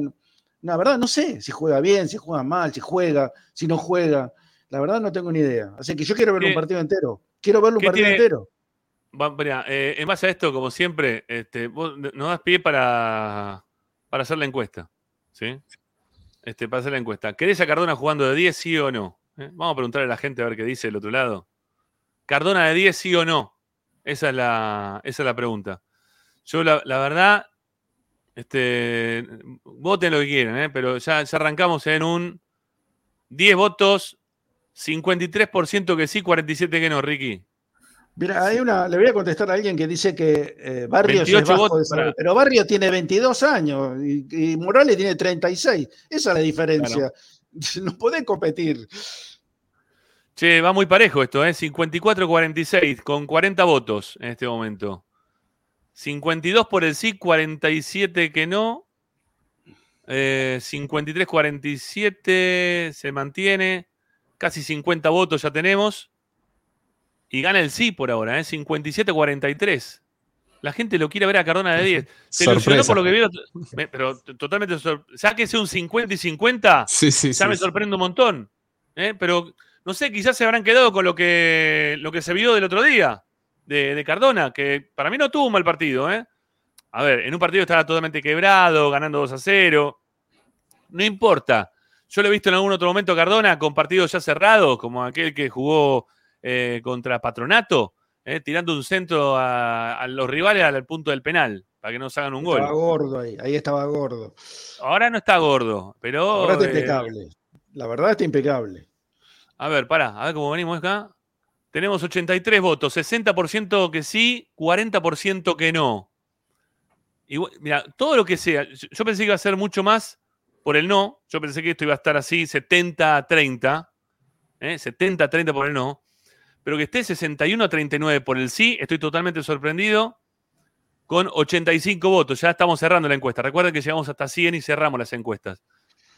La verdad, no sé si juega bien, si juega mal, si juega, si no juega. La verdad, no tengo ni idea. Así que yo quiero ver un ¿Qué- partido entero. Quiero verlo un partido tiene- entero. Eh, en base a esto, como siempre, este, vos nos das pie para, para hacer la encuesta. ¿Sí? Este, para hacer la encuesta. ¿Querés a Cardona jugando de 10, sí o no? ¿Eh? Vamos a preguntarle a la gente a ver qué dice del otro lado. ¿Cardona de 10, sí o no? Esa es la, esa es la pregunta. Yo, la, la verdad, este, voten lo que quieran, ¿eh? pero ya, ya arrancamos en un 10 votos, 53% que sí, 47% que no, Ricky. Mira, hay una, le voy a contestar a alguien que dice que eh, Barrios 28 es bajo de salario, pero Barrios tiene 22 años y, y Morales tiene 36. Esa es la diferencia. No podés competir. Che, va muy parejo esto, ¿eh? 54-46, con 40 votos en este momento. 52 por el sí, 47 que no. Eh, 53-47 se mantiene. Casi 50 votos ya tenemos. Y gana el sí por ahora, ¿eh? 57-43. La gente lo quiere ver a Cardona de 10. Se ilusionó por lo que vio. me- Pero totalmente. sor- Ya que sea un 50 y 50, Sí, sí, ya sí, me sorprende un montón. ¿eh? Pero no sé, quizás se habrán quedado con lo que, lo que se vio del otro día de, de Cardona, que para mí no tuvo un mal partido. ¿eh? A ver, en un partido estaba totalmente quebrado, ganando 2 a 0. No importa. Yo lo he visto en algún otro momento Cardona con partidos ya cerrados, como aquel que jugó eh, contra Patronato, eh, tirando un centro a, a los rivales al punto del penal, para que no se hagan un gol. Estaba gordo ahí, ahí estaba gordo. Ahora no está gordo, pero. Ahora está eh, impecable. La verdad está impecable. A ver, pará, a ver cómo venimos acá. Tenemos 83 votos, 60% que sí, 40% que no. Igual- mira, todo lo que sea, yo pensé que iba a ser mucho más por el no, yo pensé que esto iba a estar así 70-30, ¿eh? 70-30 por el no, pero que esté 61-39 por el sí, estoy totalmente sorprendido, con 85 votos, ya estamos cerrando la encuesta, recuerden que llegamos hasta 100 y cerramos las encuestas.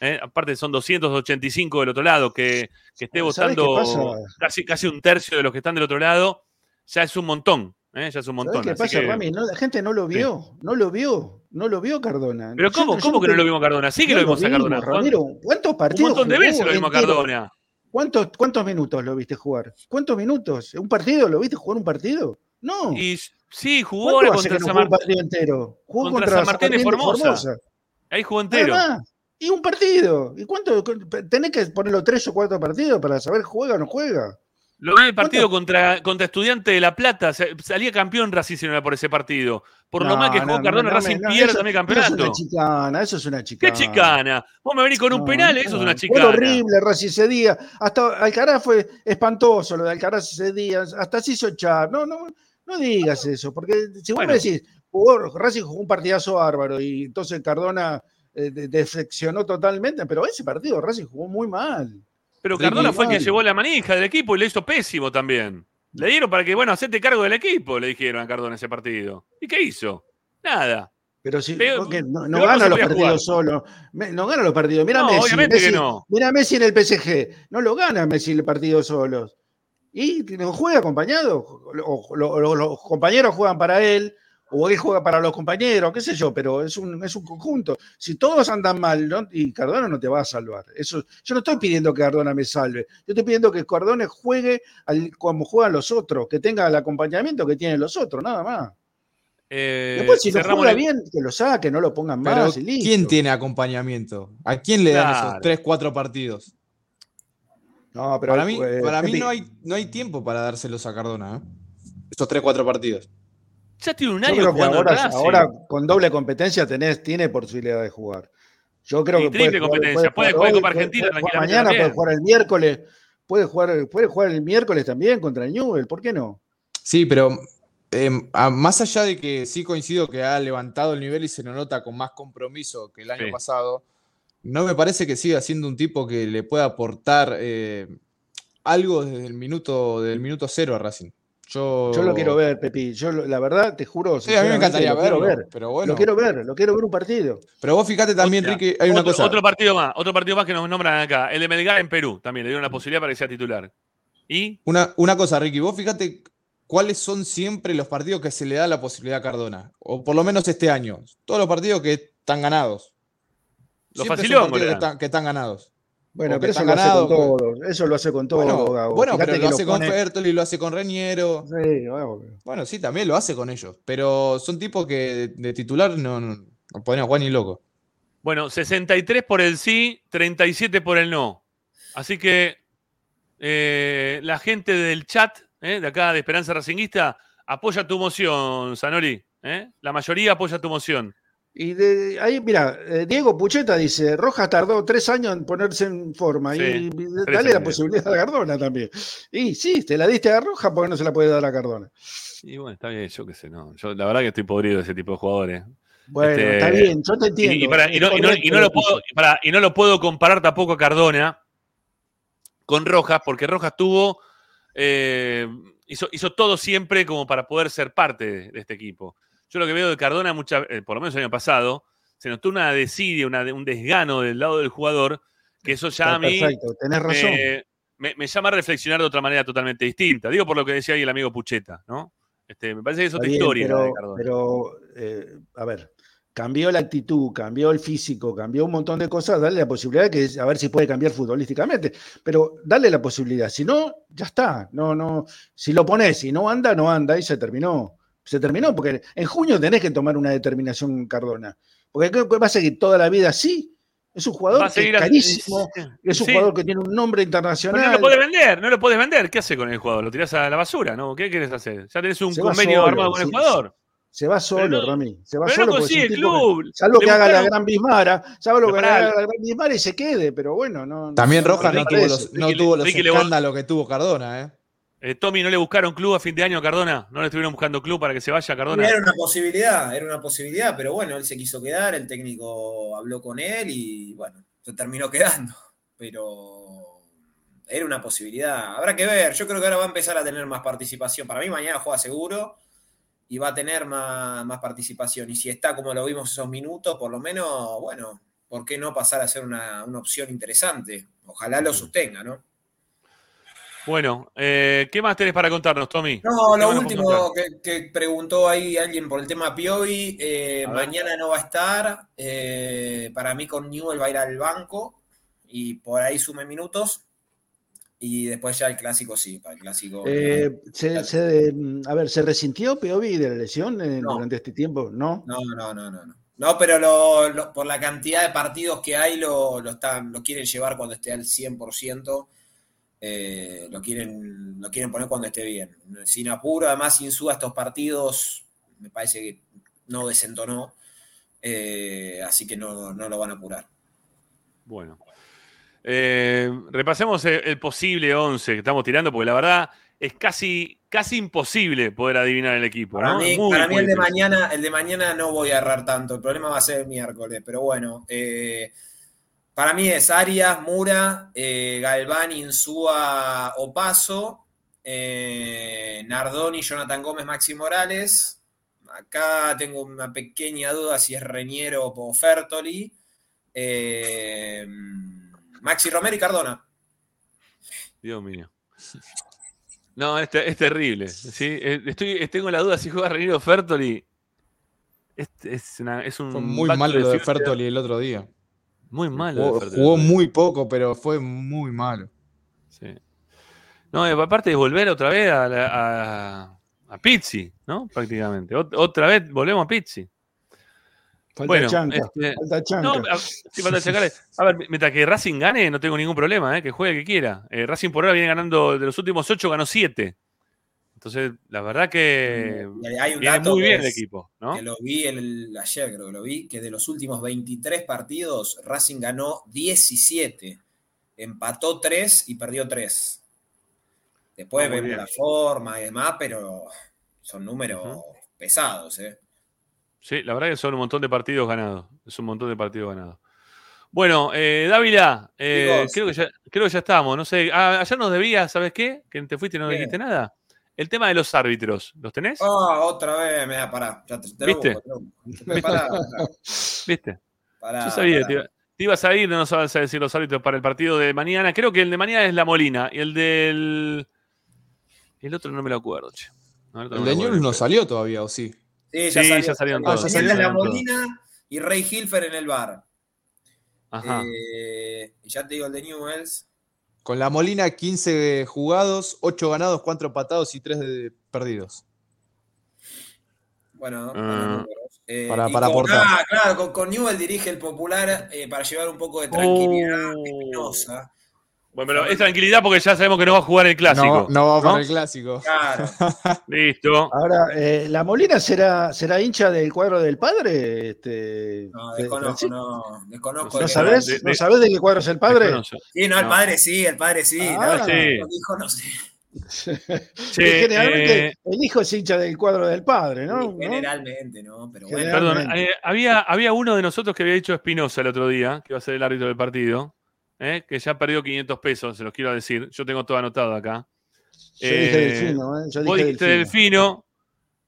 ¿eh? Aparte son 285 del otro lado, que, que esté ¿Sabes qué votando casi, casi un tercio de los que están del otro lado, ya es un montón, ¿eh? ya es un montón. ¿Sabes qué pasa, que- Rami? No, la gente no lo vio, no lo vio, no lo vio Cardona. Pero ¿cómo, Yo- yo cómo que no lo vimos a Cardona? Sí que No lo vimos a Cardona. Ramiro. ¿Cuántos Un partidos montón de veces lo vimos a? Cardona. ¿Cuántos, ¿Cuántos minutos lo viste jugar? ¿Cuántos minutos? ¿Un partido? ¿Lo viste jugar un partido? No. Y sí, jugó ¿Cuánto ahora contra San un Martín. partido entero? Jugó contra contra, San Martín de Formosa. Ahí jugó entero. Y un partido. ¿Y cuánto? Tenés que ponerlo tres o cuatro partidos para saber juega o no juega. Lo vi en el partido contra, contra Estudiante de La Plata. sa- Salía campeón Racing si no era por ese partido. Por lo mal que jugó no, Cardona, no, Racing pierde también Eso es campeonato. una chicana, eso es una ¿Qué chicana. chicana? Vos me venís con un penal, eso es una Fue chicana. horrible Racing ese día. Hasta Alcaraz fue espantoso lo de Alcaraz ese día. Hasta se hizo echar. No, no, no digas eso, porque si vos Bueno. me decís, jugó, Racing jugó un partidazo bárbaro y entonces Cardona eh, de- defeccionó totalmente, pero ese partido Racing jugó muy mal. Pero Cardona fue el que llevó la manija del equipo y le hizo pésimo también. Le dieron para que, bueno, hacete cargo del equipo, le dijeron a Cardona ese partido. ¿Y qué hizo? Nada. Pero si no, gana los partidos solo. Me- No gana los partidos. Mira No, Messi, obviamente que no. Mira Messi en el PSG. No lo gana Messi el partido solos. Y no juega acompañado. Los compañeros juegan para él, o él juega para los compañeros, qué sé yo, pero es un, es un conjunto. Si todos andan mal, ¿no? y Cardona no te va a salvar. Eso, yo no estoy pidiendo que Cardona me salve. Yo estoy pidiendo que Cardona juegue al- como juegan los otros, que tenga el acompañamiento que tienen los otros, nada más. Eh, Después, si no cerramos juega bien, que lo saque, no lo pongan Pero más y listo. ¿quién tiene acompañamiento? ¿A quién le dan Claro. esos 3, 4 partidos? No, pero para mí, para mí no, hay, no hay tiempo para dárselos a Cardona. ¿eh? Esos 3, 4 partidos. Ya tiene un yo año creo que jugando ahora, Racing. ahora con doble competencia tenés, tiene posibilidad de jugar. Yo creo Y que triple puede jugar, competencia, puede jugar Copa Argentina mañana, puede jugar el miércoles, puede jugar, puede jugar el miércoles también contra el Newell, ¿por qué no? Sí, pero eh, a- más allá de que sí coincido que ha levantado el nivel y se lo nota con más compromiso que el año Sí. pasado, no me parece que siga siendo un tipo que le pueda aportar eh, algo desde el minuto, del minuto cero a Racing. Yo, Yo lo quiero ver, Pepi. Yo la verdad, te juro. Sí, a mí me encantaría verlo, ver. pero bueno. Lo quiero ver, lo quiero ver un partido. Pero vos fíjate también, Ricky, hay una otro, cosa. otro partido más, otro partido más que nos nombran acá. El de Melgar en Perú también, le dieron la posibilidad para que sea titular. Y Una, una cosa, Ricky, vos fíjate cuáles son siempre los partidos que se le da la posibilidad a Cardona. O por lo menos este año. Todos los partidos que están ganados. Los le que están, que están ganados. Bueno, pero eso lo hace ganados, con pues. todos. Eso lo hace con todo, Bueno, Gago. bueno, Fíjate pero que lo lo hace pone- con Fertoli, lo hace con Reñero. Sí, obvio. Bueno, sí, también lo hace con ellos. Pero son tipos que de, de titular no, no, no podrían jugar ni loco. bueno, 63 por el sí, 37 por el no. Así que eh, la gente del chat, eh, de acá de Esperanza Racinguista, apoya tu moción, Zanoli. eh. La mayoría apoya tu moción. Y de ahí, mira, eh, Diego Pucheta dice, Rojas tardó tres años en ponerse en forma. Sí, y dale la posibilidad a Cardona también. Y sí, te la diste a Rojas porque no se la puede dar a Cardona. Y bueno, está bien, yo qué sé, no. Yo la verdad que estoy podrido de ese tipo de jugadores. Bueno, Este, está bien, yo te entiendo. y para- y no, y lo puedo, y para- y no lo puedo comparar tampoco a Cardona con Rojas, porque Rojas tuvo. eh, hizo, hizo todo siempre como para poder ser parte de este equipo. Yo lo que veo de Cardona, mucha, eh, por lo menos el año pasado, se notó una desidia, una, un desgano del lado del jugador, que eso ya Está a mí perfecto, tenés razón. me, me- me llama a reflexionar de otra manera totalmente distinta. Digo por lo que decía ahí el amigo Pucheta, ¿no? Este, me parece que es otra bien, historia la de pero, Cardona. pero, eh, a ver, cambió la actitud, cambió el físico, cambió un montón de cosas, darle la posibilidad que a ver si puede cambiar futbolísticamente, pero darle la posibilidad, si no, ya está, no, no, si lo pones, si no anda, no anda y se terminó. Se terminó, porque en junio tenés que tomar una determinación Cardona. Porque ¿qué- qué va a seguir toda la vida así. Es un jugador Va a que es a- carísimo, es un Sí. jugador que tiene un nombre Pero internacional. no lo podés vender, no lo podés vender. ¿Qué hace con el jugador? ¿Lo tirás a la basura? ¿no? ¿Qué querés hacer? Ya tenés un Se convenio solo, armado con el sí, jugador. Se va solo, no- Rami. Se va pero solo no consigue tipo club. que- salvo Le que haga la gran Bismara, salvo lo que haga la gran Bismara y se quede, pero bueno, no. También no- Rojas no, tuvo los, no Ricky- tuvo los escándalos que tuvo Cardona, ¿eh? Eh, Tommy, ¿no le buscaron club a fin de año a Cardona? ¿No le estuvieron buscando club para que se vaya a Cardona? Era una posibilidad, era una posibilidad, pero bueno, él se quiso quedar, el técnico habló con él y bueno, se terminó quedando. Pero era una posibilidad. Habrá que ver, yo creo que ahora va a empezar a tener más participación. Para mí mañana juega seguro y va a tener más, más participación. Y si está como lo vimos esos minutos, por lo menos, bueno, ¿por qué no pasar a ser una, una opción interesante? Ojalá lo sostenga, ¿no? Bueno, eh, ¿qué más tenés para contarnos, Tommy? No, ¿Qué lo último que, que preguntó ahí alguien por el tema Piovi, eh, mañana no va a estar, eh, para mí con Newell va a ir al banco y por ahí sume minutos y después ya el clásico sí, para el clásico. Eh, se- se- a ver, ¿se resintió Piovi de la lesión eh, No. durante este tiempo? No. No, no, no, no. No, No, pero lo- lo- por la cantidad de partidos que hay lo, lo, están, lo quieren llevar cuando esté al 100%. Eh, lo, quieren, lo quieren poner cuando esté bien. Sin apuro, además, Insúa estos partidos me parece que no desentonó. eh, así que no, no lo van a apurar. Bueno. Eh, repasemos el, el posible 11 que estamos tirando, porque la verdad es casi, casi imposible poder adivinar el equipo. Para ¿no? mí, para mí el de mañana, el de mañana no voy a errar tanto. El problema va a ser el miércoles. Pero bueno, eh, para mí es Arias, Mura, eh, Galván, Insúa, Opaso, eh, Nardoni, Jonathan Gómez, Maxi Morales. Acá tengo una pequeña duda si es Reñero o Fertoli. Eh, Maxi Romero y Cardona. Dios mío. No, es, te- es terrible. ¿sí? Eh, Estoy, tengo la duda si juega Reiniero Fertoli. Es, es, una- es un Fue muy malo lo de. Fertoli el otro día. Muy malo. Jugó, muy poco, pero fue muy malo. Sí. No, aparte de volver otra vez a, la- a, a Pizzi, ¿no? Prácticamente. Ot- otra vez volvemos a Pizzi. Falta Bueno, chanca. este, falta chanca. No, a, sí, falta chanca. A ver, mientras que Racing gane, no tengo ningún problema, ¿eh? que juegue el que quiera. Eh, Racing por ahora viene ganando, de los últimos ocho ganó siete. Entonces, la verdad que Y hay un viene dato muy que bien el equipo, ¿no? Que lo vi el, ayer, creo que lo vi, que de los últimos 23 partidos, Racing ganó 17, empató 3 y perdió 3. Después Ah, muy vemos bien. la forma y demás, pero son números pesados, ¿eh? Sí, la verdad que son un montón de partidos ganados. Es un montón de partidos ganados. Bueno, eh, Dávila, eh, creo, que ya, creo que ya estamos. No sé, ah, ayer nos debías, ¿sabes qué? Que te fuiste y no ¿Qué? dijiste nada. El tema de los árbitros, ¿los tenés? Ah, otra vez, me da pará. Ya te, te lo ¿Viste? busco, te lo busco. Pará, pará, ¿Viste? pará, Yo sabía, pará. te, iba- te ibas a ir, no a decir los árbitros para el partido de mañana. Creo que el de mañana es La Molina y el del. El otro no me lo acuerdo, che. No, el de. Newell's no salió todavía, ¿o sí? Sí, ya Sí, salió. ya salieron salió. todos, Mañana ya La salieron todos. Molina y Rey Hilfer en el bar. Ajá. Eh, y ya te digo el de Newells. Con la Molina, 15 jugados, 8 ganados, 4 empatados y 3 perdidos. Bueno, Ah. Eh, Para- para con- aportar. ah, claro, con, con Newell dirige el popular eh, para llevar un poco de tranquilidad Oh. Espinosa. Bueno, pero es tranquilidad porque ya sabemos que no va a jugar el clásico. No, no va ¿no? para el clásico. Claro. Listo. Ahora, eh, ¿la Molina será, será hincha del cuadro del padre? Este, No, de- desconozco, no. Desconozco. ¿No de- sabés? de- ¿No de- sabés de qué cuadro es el padre? Desconoce. Sí, no, el No. padre sí, el padre sí. Ah, no, sí. Lo dijo, no sé. Generalmente eh, el hijo es hincha del cuadro del padre, ¿no? Generalmente, ¿no? Pero bueno. Perdón, eh, había, había uno de nosotros que había dicho Espinosa el otro día, que iba a ser el árbitro del partido, eh, que ya perdió 500 pesos, se los quiero decir. Yo tengo todo anotado acá. Yo dije Eh, Delfino, ¿eh? Yo dije Delfino. Delfino.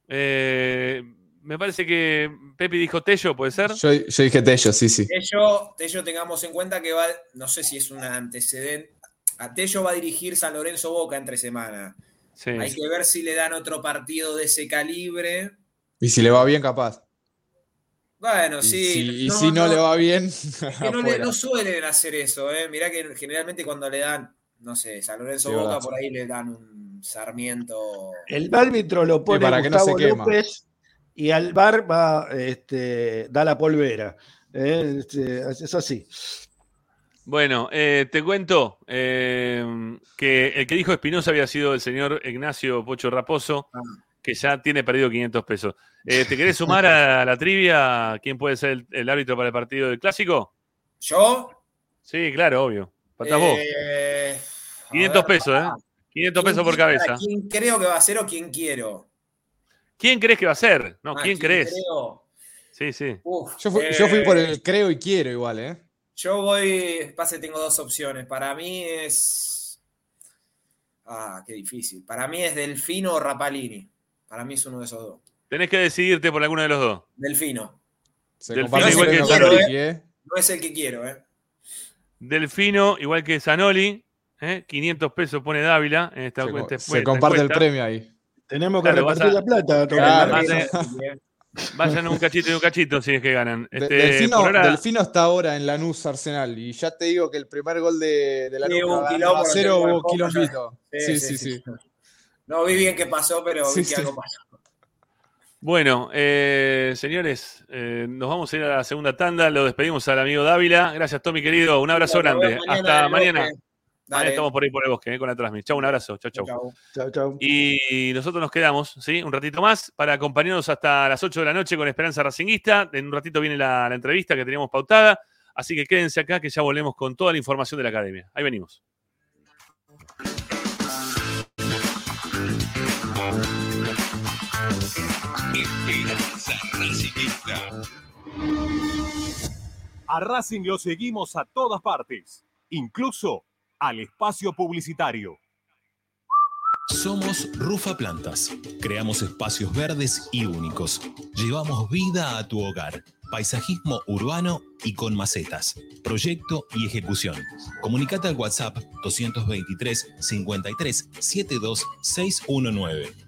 eh, me parece que Pepi dijo Tello, ¿puede ser? Yo, yo dije Tello, sí, sí. Tello, Tello tengamos en cuenta que va, no sé si es un antecedente. A Tello va a dirigir San Lorenzo Boca entre semana. Sí. Hay que ver si le dan otro partido de ese calibre. Y si le va bien, capaz. Bueno, Y sí. si, y si no, le va bien, Es que no, le- afuera. no suelen hacer eso, ¿eh? Mirá que generalmente cuando le dan, no sé, San Lorenzo Sí, Boca, verdad. por ahí le dan un Sarmiento. El árbitro lo pone para que no Gustavo se quema. López y al bar va, este, da la polvera. Eh, este, es así. Bueno, eh, te cuento eh, que el que dijo Espinosa había sido el señor Ignacio Pocho Raposo, Ah. Que ya tiene perdido 500 pesos. Eh, ¿Te querés sumar a la trivia? ¿Quién puede ser el, el árbitro para el partido del Clásico? ¿Yo? Sí, claro, obvio. Faltás vos. Eh, 500 ver, pesos, ¿eh? 500 pesos por cabeza. ¿Quién creo que va a ser o quién quiero? ¿Quién crees que va a ser? No, Ah, ¿quién crees? creo? Sí, sí. Uf, Yo fui, yo fui eh, por el creo y quiero igual, ¿eh? Yo voy. Pase, tengo dos opciones. Para mí es. Ah, qué difícil. Para mí es Delfino o Rapalini. Para mí es uno de esos dos. Tenés que decidirte por alguno de los dos. Delfino. Se Delfino comparte igual que Carnegie, eh. No es el que quiero, ¿eh? Delfino, igual que Zanoli, ¿eh? 500 pesos pone Dávila en esta, Se, esta- se comparte el premio ahí. Tenemos que Claro, repartir a- la plata. Tomás. Claro. Vayan- Vayan un cachito y un cachito si es que ganan. Este, Delfino, ahora- Delfino está ahora en Lanús Arsenal y ya te digo que el primer gol de, de Sí, Lanús a no cero hubo foco, quilombito. ya. Sí, sí, sí. No vi bien qué pasó, pero Sí, vi que sí. algo pasó. Bueno, eh, señores, eh, nos vamos a ir a la segunda tanda. Lo despedimos al amigo Dávila. Gracias, Tommy, querido. Un abrazo grande. mañana Hasta mañana. Mañana estamos por ahí por el bosque, eh, con la transmisión. Chau, un abrazo. Chau, chau. Chau. Chao, chao. Y nosotros nos quedamos, ¿sí? Un ratito más para acompañarnos hasta las 8 de la noche con Esperanza Racinguista. En un ratito viene la, la entrevista que teníamos pautada. Así que quédense acá que ya volvemos con toda la información de la academia. Ahí venimos. Esperanza Racingista. A Racing lo seguimos a todas partes, incluso al espacio publicitario. Somos Rufa Plantas. Creamos espacios verdes y únicos. Llevamos vida a tu hogar. Paisajismo urbano y con macetas. Proyecto y ejecución. Comunicate al WhatsApp 223 53 72 619.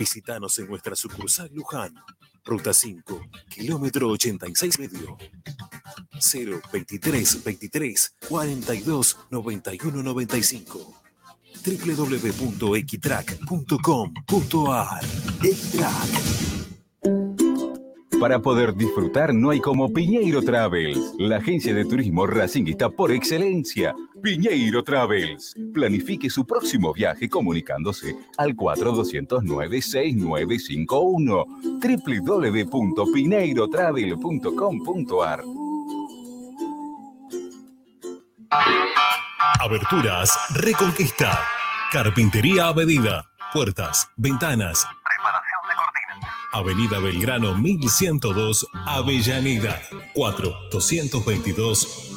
Visítanos en nuestra sucursal Luján, ruta 5, kilómetro 86 medio. 0 23 23 42 91 95 www.equitrack.com.ar Equitrack Para poder disfrutar no hay como Piñeiro Travels, la agencia de turismo racinguista por excelencia. Piñeiro Travels. Planifique su próximo viaje comunicándose al 4209-6951 www.pineirotravel.com.ar Aberturas Reconquista. Carpintería a medida. Puertas, ventanas. Avenida Belgrano 1102, Avellaneda. 4 222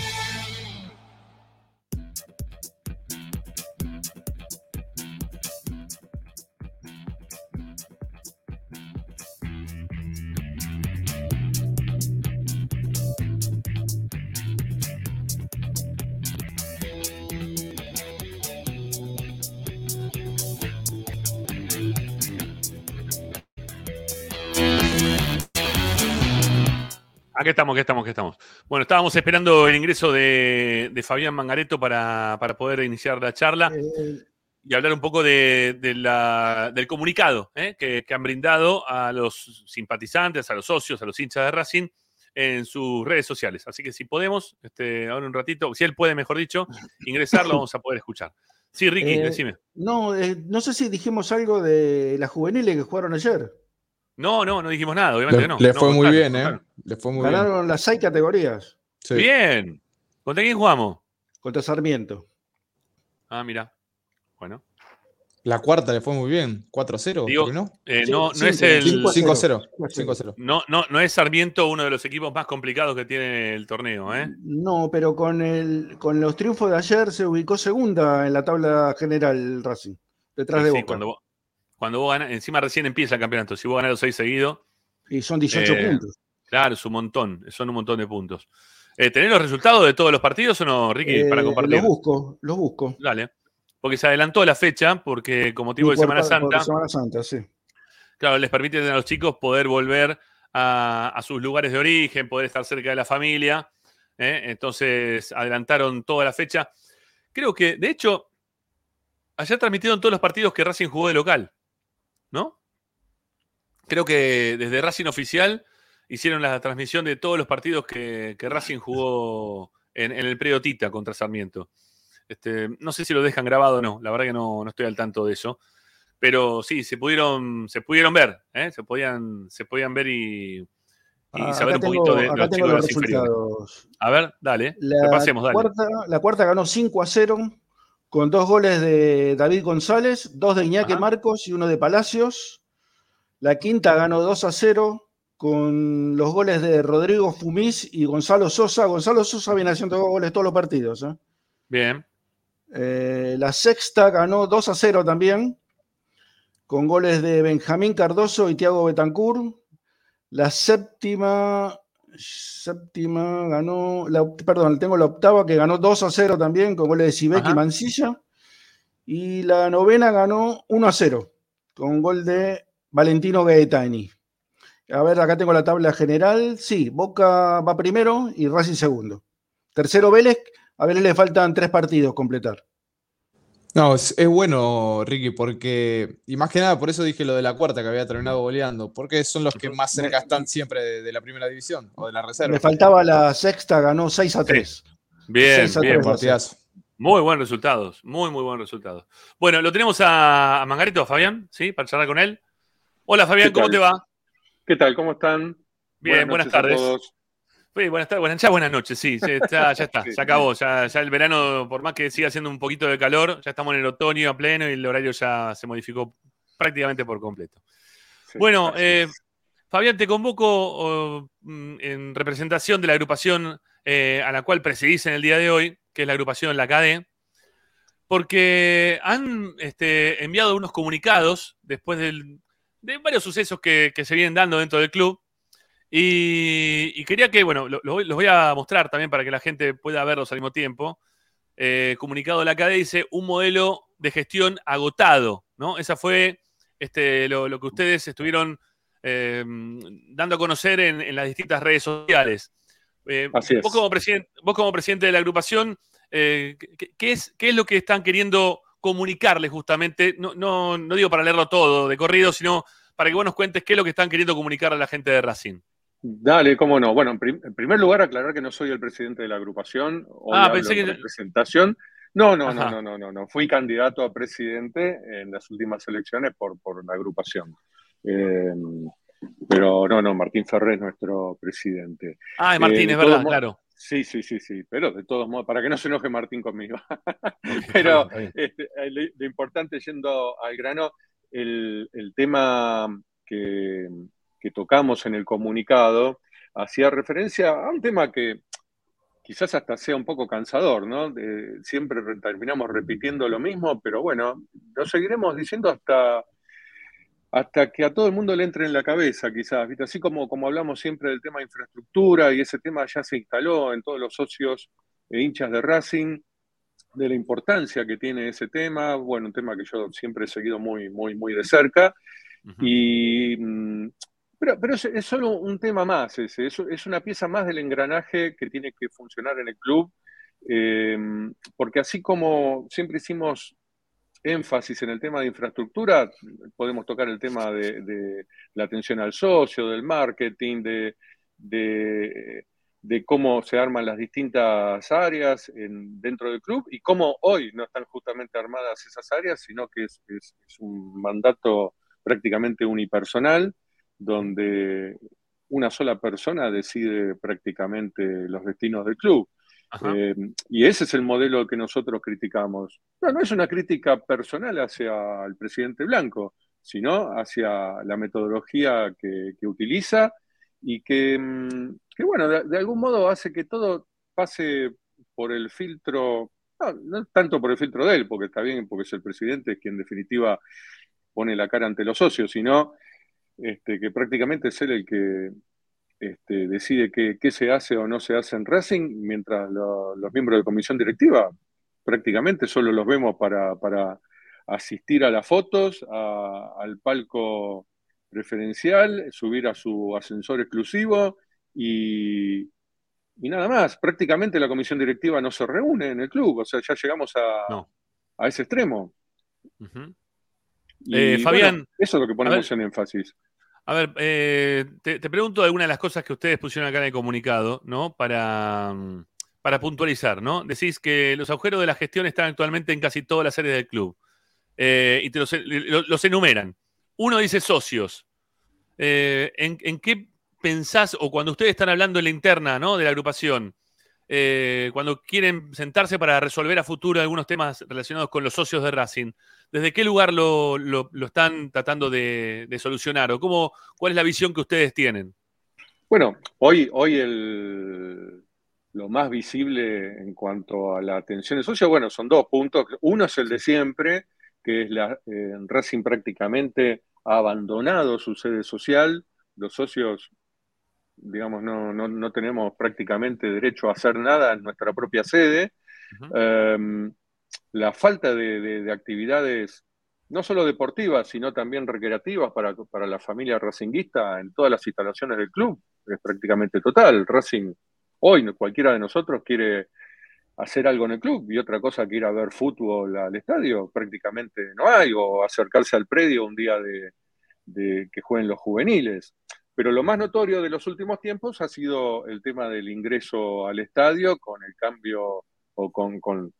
Aquí estamos, aquí estamos, aquí estamos. Bueno, estábamos esperando el ingreso de, de Fabián Mangareto para, para poder iniciar la charla y hablar un poco de, de la- del comunicado ¿eh? que, que han brindado a los simpatizantes, a los socios, a los hinchas de Racing en sus redes sociales. Así que si podemos, este, ahora un ratito, si él puede, mejor dicho, ingresar, lo vamos a poder escuchar. Sí, Ricky, Eh, decime. No, eh, no sé si dijimos algo de las juveniles que jugaron ayer. No, no, no dijimos nada, obviamente Le, no. le No fue muy contaron, bien, ¿eh? Le fue muy bien. Ganaron las seis categorías Sí. Bien. ¿Contra quién jugamos? contra Sarmiento. Ah, mira. Bueno. La cuarta le fue muy bien. 4-0, Digo, creo, ¿no? eh, Sí, no, no es el. cinco a 5-0. cero. 5-0. No, no, no es Sarmiento uno de los equipos más complicados que tiene el torneo, ¿eh? No, pero con, el, con los triunfos de ayer se ubicó segunda en la tabla general Racing, detrás Sí, de sí, Boca. cuando, vos- cuando vos ganas, encima recién empieza el campeonato. Si vos ganás los seis seguidos, Y son 18 Eh, puntos. claro, es un montón, son un montón de puntos. Eh, ¿Tenés los resultados de todos los partidos o no, Ricky, para Eh, compartir? Los busco, los busco. Dale. Porque se adelantó la fecha, porque con motivo de Por- Semana por Santa, Semana Santa, sí. claro, les permite a los chicos poder volver a, a sus lugares de origen, poder estar cerca de la familia. ¿eh? Entonces adelantaron toda la fecha. Creo que, de hecho, ayer transmitieron todos los partidos que Racing jugó de local, ¿no? Creo que desde Racing Oficial hicieron la transmisión de todos los partidos que, que Racing jugó en, en el predio Tita contra Sarmiento. Este, no sé si lo dejan grabado o no, la verdad que no, no estoy al tanto de eso. Pero sí, se pudieron, se pudieron ver, ¿eh? se, podían, se podían ver y, y Ah, saber un tengo- poquito de, los chicos de los. A ver, dale, La repasemos, dale. cuarta, la cuarta ganó 5 a 0 con dos goles de David González, dos de Iñaki Ajá. Marcos y uno de Palacios. La quinta ganó 2 a 0 con los goles de Rodrigo Fumis y Gonzalo Sosa. Gonzalo Sosa viene haciendo goles todos los partidos. ¿eh? Bien, Eh, la sexta ganó 2 a 0 también, con goles de Benjamín Cardoso y Tiago Betancourt. La séptima, séptima ganó, la, perdón, tengo la octava que ganó 2 a 0 también, con goles de Sibek y. Mancilla. Y la novena ganó 1 a 0, con gol de Valentino Gaetani. A ver, acá tengo la tabla general. Sí, Boca va primero y Racing segundo. Tercero Vélez, a Vélez le faltan tres partidos completar. No, es, es bueno, Ricky, porque. Y más que nada, por eso dije lo de la cuarta que había terminado goleando. Porque son los que más cerca están siempre de, de la primera división o de la reserva. Le faltaba la sexta, ganó 6 a 3. bien, Seis a bien. tres. Partidazo. Muy buenos resultados, muy, muy buenos resultados. Bueno, lo tenemos a, a Mangarito, a Fabián, ¿sí? Para charlar con él. Hola, Fabián, ¿Qué ¿cómo tal? te va? ¿Qué tal? ¿Cómo están? Bien, buenas, a tardes. todos. Sí, buenas tardes, buenas, ya buenas noches, sí, ya está, ya, está, acabó, ya, ya el verano, por más que siga haciendo un poquito de calor, ya estamos en el otoño a pleno y el horario ya se modificó prácticamente por completo. Sí, Bueno, eh. Fabián, te convoco mm, en representación de la agrupación eh, a la cual presidís en el día de hoy, que es la agrupación La CADE, porque han este, enviado unos comunicados después del- de varios sucesos que, que se vienen dando dentro del club. Y, y quería que, bueno, lo- lo voy- los voy a mostrar también para que la gente pueda verlos al mismo tiempo. Eh, comunicado de la CADE dice un modelo de gestión agotado, ¿no? Esa fue este, lo, lo que ustedes estuvieron eh, dando a conocer en, en las distintas redes sociales. Eh, Así es. Vos, como presidente, vos como presidente de la agrupación, eh, ¿qué, qué es, ¿qué es lo que están queriendo comunicarles justamente? No, no, no digo para leerlo todo de corrido, sino para que vos nos cuentes qué es lo que están queriendo comunicar a la gente de Racing. Dale, cómo no. Bueno, en, prim- en primer lugar, aclarar que no soy el presidente de la agrupación. Hoy Ah, pensé en que- representación. No, no, no, Ajá. no, no, no, no. Fui candidato a presidente en las últimas elecciones por, por la agrupación. Eh, pero no, no, Martín Ferrer es nuestro presidente. Ah, Martín, Eh, es verdad, claro. Sí, sí, sí, sí, pero de todos modos, para que no se enoje Martín conmigo. pero este, eh, lo, lo importante, yendo al grano, el, el tema que, que tocamos en el comunicado hacía referencia a un tema que quizás hasta sea un poco cansador, ¿no? Siempre re- terminamos repitiendo lo mismo, pero bueno, lo seguiremos diciendo hasta, hasta que a todo el mundo le entre en la cabeza, quizás, ¿viste? Así como, como hablamos siempre del tema de infraestructura y ese tema ya se instaló en todos los socios e hinchas de Racing, de la importancia que tiene ese tema, bueno, un tema que yo siempre he seguido muy, muy, muy de cerca. Y, mm, pero, pero es, solo un tema más ese, es, una pieza más del engranaje que tiene que funcionar en el club, eh, porque así como siempre hicimos énfasis en el tema de infraestructura, podemos tocar el tema de, la atención al socio, del marketing, de, cómo se arman las distintas áreas en- dentro del club y cómo hoy no están justamente armadas esas áreas, sino que es un mandato prácticamente unipersonal, donde una sola persona decide prácticamente los destinos del club. Eh, y ese es el modelo que nosotros criticamos. No, no es una crítica personal hacia el presidente Blanco, sino hacia la metodología que, que utiliza y que, mm, que, bueno, de, de algún modo hace que todo pase por el filtro, no, no tanto por el filtro de él, porque está bien, porque es el presidente quien en definitiva pone la cara ante los socios, sino este, que prácticamente es él el que este, decide qué, se hace o no se hace en Racing, mientras lo- los miembros de comisión directiva prácticamente solo los vemos para, para asistir a las fotos, a- al palco preferencial, subir a su ascensor exclusivo y, y nada más. Prácticamente la comisión directiva no se reúne en el club, o sea, ya llegamos a, a ese extremo. Y, Eh, bueno, Fabián, eso es lo que ponemos en énfasis. A ver, eh, te, te pregunto algunas de las cosas que ustedes pusieron acá en el comunicado, ¿no? Para, mm, para puntualizar, ¿no? Decís que los agujeros de la gestión están actualmente en casi todas las áreas del club. Eh, y te los, lo- los enumeran. Uno dice socios. Eh, ¿en, qué pensás, o cuando ustedes están hablando en la interna, ¿no? De la agrupación, eh, cuando quieren sentarse para resolver a futuro algunos temas relacionados con los socios de Racing, ¿desde qué lugar lo, lo- lo están tratando de, de solucionar? ¿O cómo, cuál es la visión que ustedes tienen? Bueno, hoy, hoy el, lo más visible en cuanto a la atención de socios, bueno, son dos puntos. Uno es el de siempre, que es la eh, Racing prácticamente ha abandonado su sede social. Los socios, digamos, no, no, no tenemos prácticamente derecho a hacer nada en nuestra propia sede. Um, la falta de, de- de actividades, no solo deportivas, sino también recreativas para, para la familia racinguista en todas las instalaciones del club, es prácticamente total. Racing, hoy cualquiera de nosotros quiere hacer algo en el club y otra cosa que ir a ver fútbol al estadio, prácticamente no hay, o acercarse al predio un día de, de que jueguen los juveniles. Pero lo más notorio de los últimos tiempos ha sido el tema del ingreso al estadio con el cambio o con, con,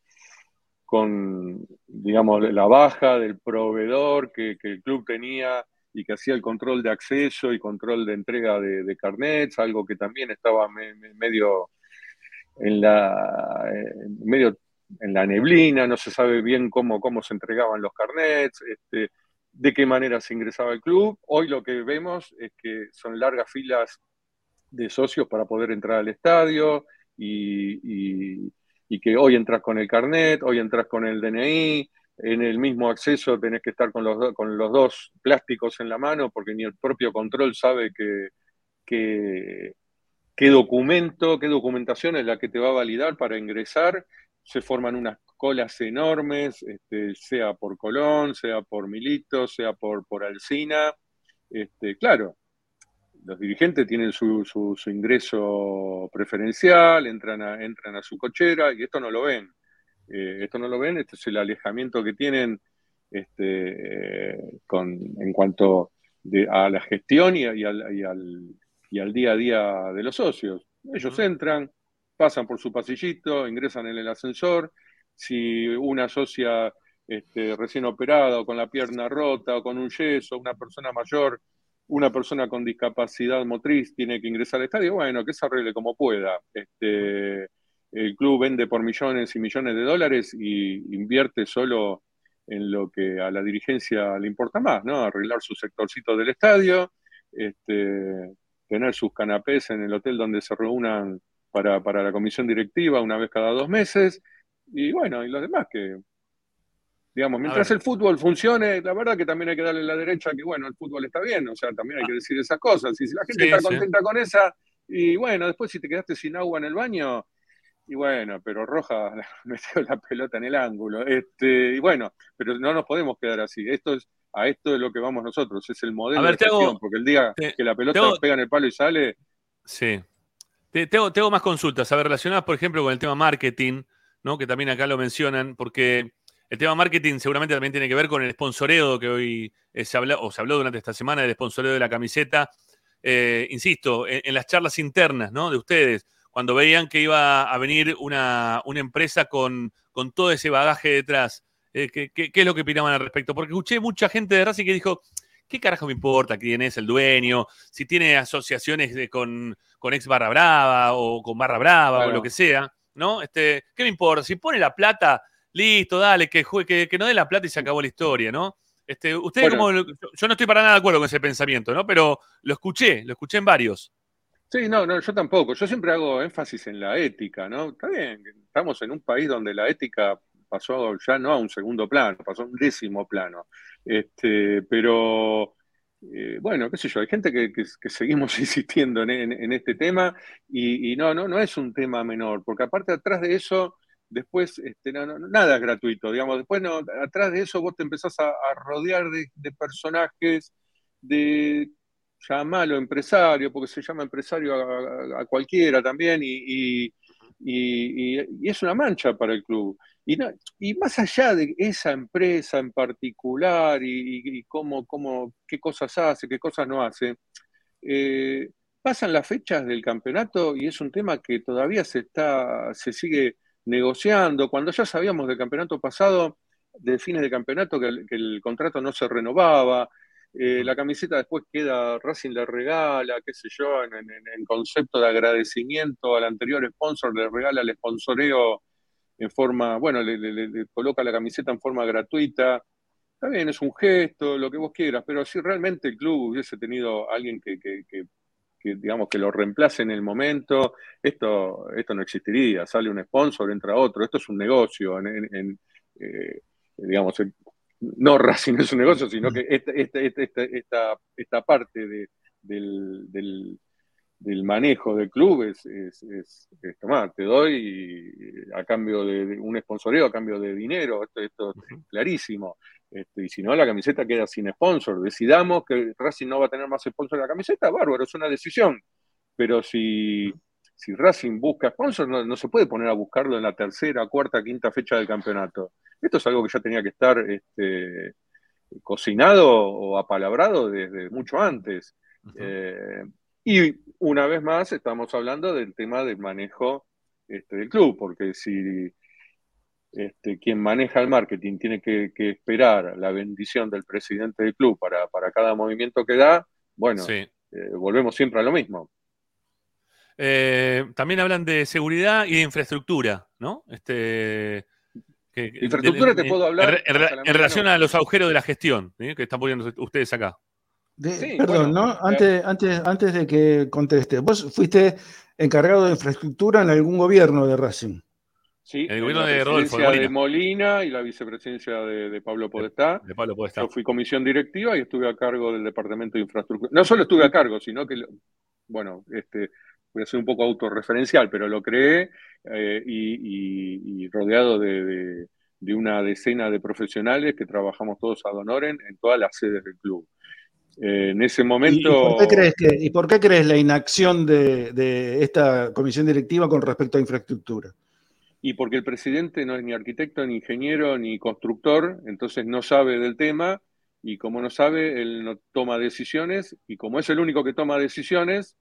con, digamos, la baja del proveedor que, el club tenía y que hacía el control de acceso y control de entrega de, carnets, algo que también estaba me- me- medio en la, medio en la neblina, no se sabe bien cómo, cómo se entregaban los carnets, este, de qué manera se ingresaba al club. Hoy lo que vemos es que son largas filas de socios para poder entrar al estadio y- y que hoy entras con el carnet, hoy entras con el DNI, en el mismo acceso tenés que estar con los, con los dos plásticos en la mano porque ni el propio control sabe que, qué documento, qué documentación es la que te va a validar para ingresar. Se forman unas colas enormes, este, sea por Colón, sea por Milito, sea por, por Alsina. Este, claro, los dirigentes tienen su, su- su ingreso preferencial, entran a, entran a su cochera y esto no lo ven. Eh, esto no lo ven, este es el alejamiento que tienen este, eh, con, en cuanto de- a la gestión y al, y al- y al día a día de los socios. Ellos entran, pasan por su pasillito, ingresan en el ascensor. Si una socia este, recién operada o con la pierna rota o con un yeso, una persona mayor, una persona con discapacidad motriz tiene que ingresar al estadio, bueno, que se arregle como pueda. Este, el club vende por millones y millones de dólares y invierte solo en lo que a la dirigencia le importa más, ¿no? Arreglar su sectorcito del estadio, este, tener sus canapés en el hotel donde se reúnan para, para la comisión directiva una vez cada dos meses, y bueno, y los demás que, digamos, mientras el fútbol funcione, la verdad que también hay que darle la derecha que, bueno, el fútbol está bien, o sea, también hay que decir esas cosas, y si la gente Sí, está sí. contenta con esa, y bueno, después si te quedaste sin agua en el baño, y bueno, pero Roja metió la pelota en el ángulo. Este, y bueno, pero no nos podemos quedar así. Esto es, a esto es lo que vamos nosotros, es el modelo ver, de te hago- gestión, porque el día te- que la pelota te hago- pega en el palo y sale, Sí. Te- Tengo, tengo más consultas, a ver, relacionadas, por ejemplo, con el tema marketing, ¿no? Que también acá lo mencionan, porque el tema marketing seguramente también tiene que ver con el sponsoreo que hoy eh, se habla, o se habló durante esta semana del sponsoreo de la camiseta. Eh, insisto, en, en las charlas internas, ¿no? De ustedes, cuando veían que iba a venir una, una empresa con, con todo ese bagaje detrás, eh, ¿qué, qué- qué es lo que opinaban al respecto? Porque escuché mucha gente de Racing que dijo, ¿qué carajo me importa quién es el dueño? Si tiene asociaciones de- con, con ex barra brava o con barra brava o lo que sea, ¿no? Este, ¿Qué me importa? Si pone la plata, listo, dale, que, jue- que, que no dé la plata y se acabó la historia, ¿no? Este, ustedes Bueno. como, yo- yo no estoy para nada de acuerdo con ese pensamiento, ¿no? Pero lo escuché, lo escuché en varios. Sí, no, no, yo tampoco. Yo siempre hago énfasis en la ética, ¿no? Está bien, estamos en un país donde la ética pasó ya no a un segundo plano, pasó a un décimo plano. Este, pero eh, bueno, qué sé yo, hay gente que, que- que seguimos insistiendo en, en- en este tema y, y no, no, no es un tema menor, porque aparte atrás de eso, después, este, nada es gratuito, digamos, después no, atrás de eso vos te empezás a, rodear de, personajes, de llamalo empresario, porque se llama empresario a, cualquiera también, y, y- es una mancha para el club. Y, no- y más allá de esa empresa en particular y cómo, cómo, qué cosas hace, qué cosas no hace, eh, pasan las fechas del campeonato y es un tema que todavía se está, se sigue negociando. Cuando ya sabíamos del campeonato pasado, de fines de campeonato, que el, que el contrato no se renovaba, eh, la camiseta después queda, Racing le regala, qué sé yo, en, en- en concepto de agradecimiento al anterior sponsor, le regala el sponsoreo en forma, bueno, le, le- coloca la camiseta en forma gratuita. Está bien, es un gesto, lo que vos quieras, pero si realmente el club hubiese tenido alguien que, que- que- que, digamos, que lo reemplace en el momento, esto, esto no existiría. Sale un sponsor, entra otro, esto es un negocio. En, eh, digamos, no Racing es un negocio, sino que esta, esta, esta, esta, parte de- del- del manejo del club es, es, es, es, tomá, te doy a cambio de, de un sponsoreo, a cambio de dinero, esto, esto es clarísimo. Este, y si no, la camiseta queda sin sponsor. Decidamos que Racing no va a tener más sponsor en la camiseta, bárbaro, es una decisión. Pero si, si Racing busca sponsor, no, no se puede poner a buscarlo en la tercera, cuarta, quinta fecha del campeonato. Esto es algo que ya tenía que estar este, cocinado o apalabrado desde mucho antes. Eh, y una vez más estamos hablando del tema del manejo este, del club, porque si este, quien maneja el marketing tiene que, que esperar la bendición del presidente del club para, para cada movimiento que da, bueno, Sí. eh, volvemos siempre a lo mismo. Eh, también hablan de seguridad y de infraestructura, ¿no? Este, que- Infraestructura de- te puedo hablar En, en- en relación a los agujeros de la gestión ¿sí? que están poniendo ustedes acá. De- Sí, perdón, bueno, ¿no? Antes, antes, antes de que conteste, vos fuiste encargado de infraestructura en algún gobierno de Racing. Sí, el gobierno la de Rodolfo de Molina. de Molina y la vicepresidencia de, de Pablo Podestá. De Pablo Podestá. Yo fui comisión directiva y estuve a cargo del Departamento de Infraestructura. No solo estuve a cargo, sino que, bueno, este, voy a ser un poco autorreferencial, pero lo creé eh, y, y- y rodeado de, de- de una decena de profesionales que trabajamos todos ad honorem en todas las sedes del club. Eh, en ese ¿Y, y momento... por qué crees que, ¿Y por qué crees la inacción de, de esta comisión directiva con respecto a infraestructura? Y porque el presidente no es ni arquitecto, ni ingeniero, ni constructor, entonces no sabe del tema, y como no sabe, él no toma decisiones, y como es el único que toma decisiones,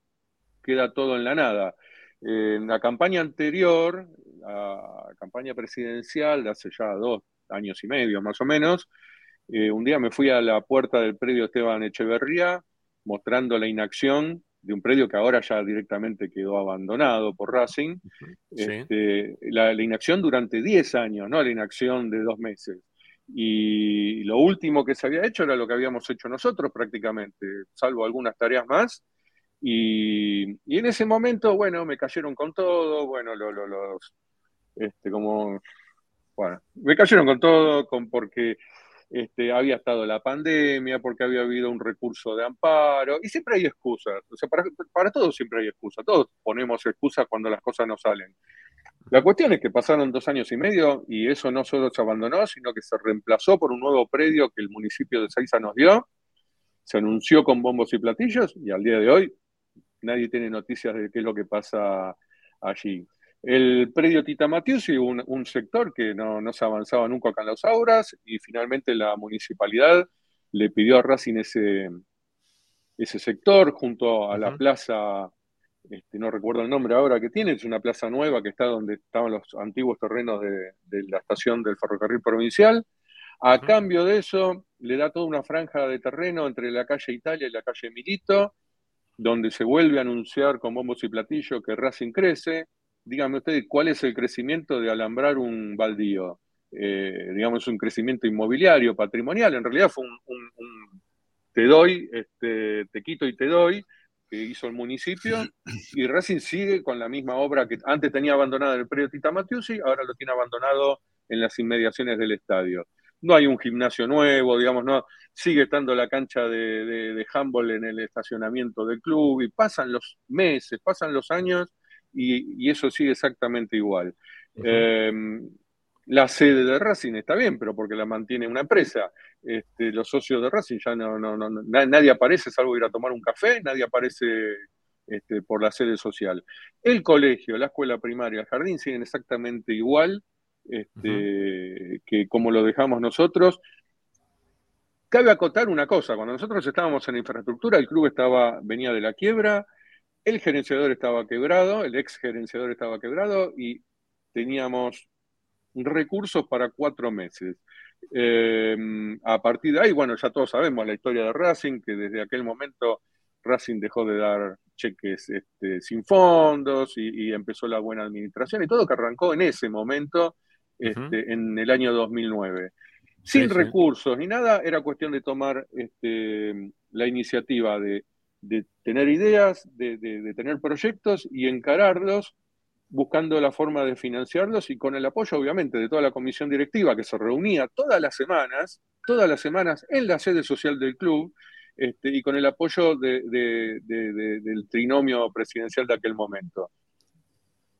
queda todo en la nada. En la campaña anterior, la campaña presidencial de hace ya dos años y medio más o menos, eh, un día me fui a la puerta del predio Esteban Echeverría mostrando la inacción de un predio que ahora ya directamente quedó abandonado por Racing. Este, la, la inacción durante 10 años, no la inacción de dos meses. Y lo último que se había hecho era lo que habíamos hecho nosotros prácticamente, salvo algunas tareas más. Y, y en ese momento, bueno, me cayeron con todo, bueno, lo- lo- los, este, como, bueno, me cayeron con todo, con porque este, había estado la pandemia, porque había habido un recurso de amparo, y siempre hay excusas, o sea, para, para todos siempre hay excusas, todos ponemos excusas cuando las cosas no salen. La cuestión es que pasaron dos años y medio y eso no solo se abandonó, sino que se reemplazó por un nuevo predio que el municipio de Seiza nos dio, se anunció con bombos y platillos y al día de hoy nadie tiene noticias de qué es lo que pasa allí. El predio Tita Matiusi, un, un sector que no, no se avanzaba nunca acá en los Auras, y finalmente la municipalidad le pidió a Racing ese, ese sector junto a la plaza, este, no recuerdo el nombre ahora que tiene, es una plaza nueva que está donde estaban los antiguos terrenos de, de la estación del ferrocarril provincial. A cambio de eso, le da toda una franja de terreno entre la calle Italia y la calle Milito, donde se vuelve a anunciar con bombos y platillos que Racing crece. Díganme ustedes, ¿cuál es el crecimiento de alambrar un baldío? Eh, digamos, un crecimiento inmobiliario, patrimonial. En realidad fue un, un- un te doy, este, te quito y te doy, que hizo el municipio, y Racing sigue con la misma obra que antes tenía abandonada el predio Tita Matiusi, ahora lo tiene abandonado en las inmediaciones del estadio. No hay un gimnasio nuevo, digamos, no, sigue estando la cancha de, de, de handball en el estacionamiento del club, y pasan los meses, pasan los años, y, y eso sigue exactamente igual. Eh, la sede de Racing está bien, pero porque la mantiene una empresa. Este, los socios de Racing ya no, no, no, no- na- nadie aparece salvo ir a tomar un café, nadie aparece este, por la sede social. El colegio, la escuela primaria, el jardín siguen exactamente igual este, que como lo dejamos nosotros. Cabe acotar una cosa, cuando nosotros estábamos en infraestructura, el club estaba, venía de la quiebra, el gerenciador estaba quebrado, el ex gerenciador estaba quebrado y teníamos recursos para cuatro meses. Eh, a partir de ahí, bueno, ya todos sabemos la historia de Racing, que desde aquel momento Racing dejó de dar cheques este, sin fondos y, y empezó la buena administración y todo que arrancó en ese momento, este, en el año 2009. Sin Sí, sí. recursos ni nada, era cuestión de tomar este, la iniciativa de, de tener ideas, de, de- tener proyectos y encararlos buscando la forma de financiarlos y con el apoyo, obviamente, de toda la comisión directiva que se reunía todas las semanas, todas las semanas en la sede social del club, este, y con el apoyo de- de- de- de- del trinomio presidencial de aquel momento.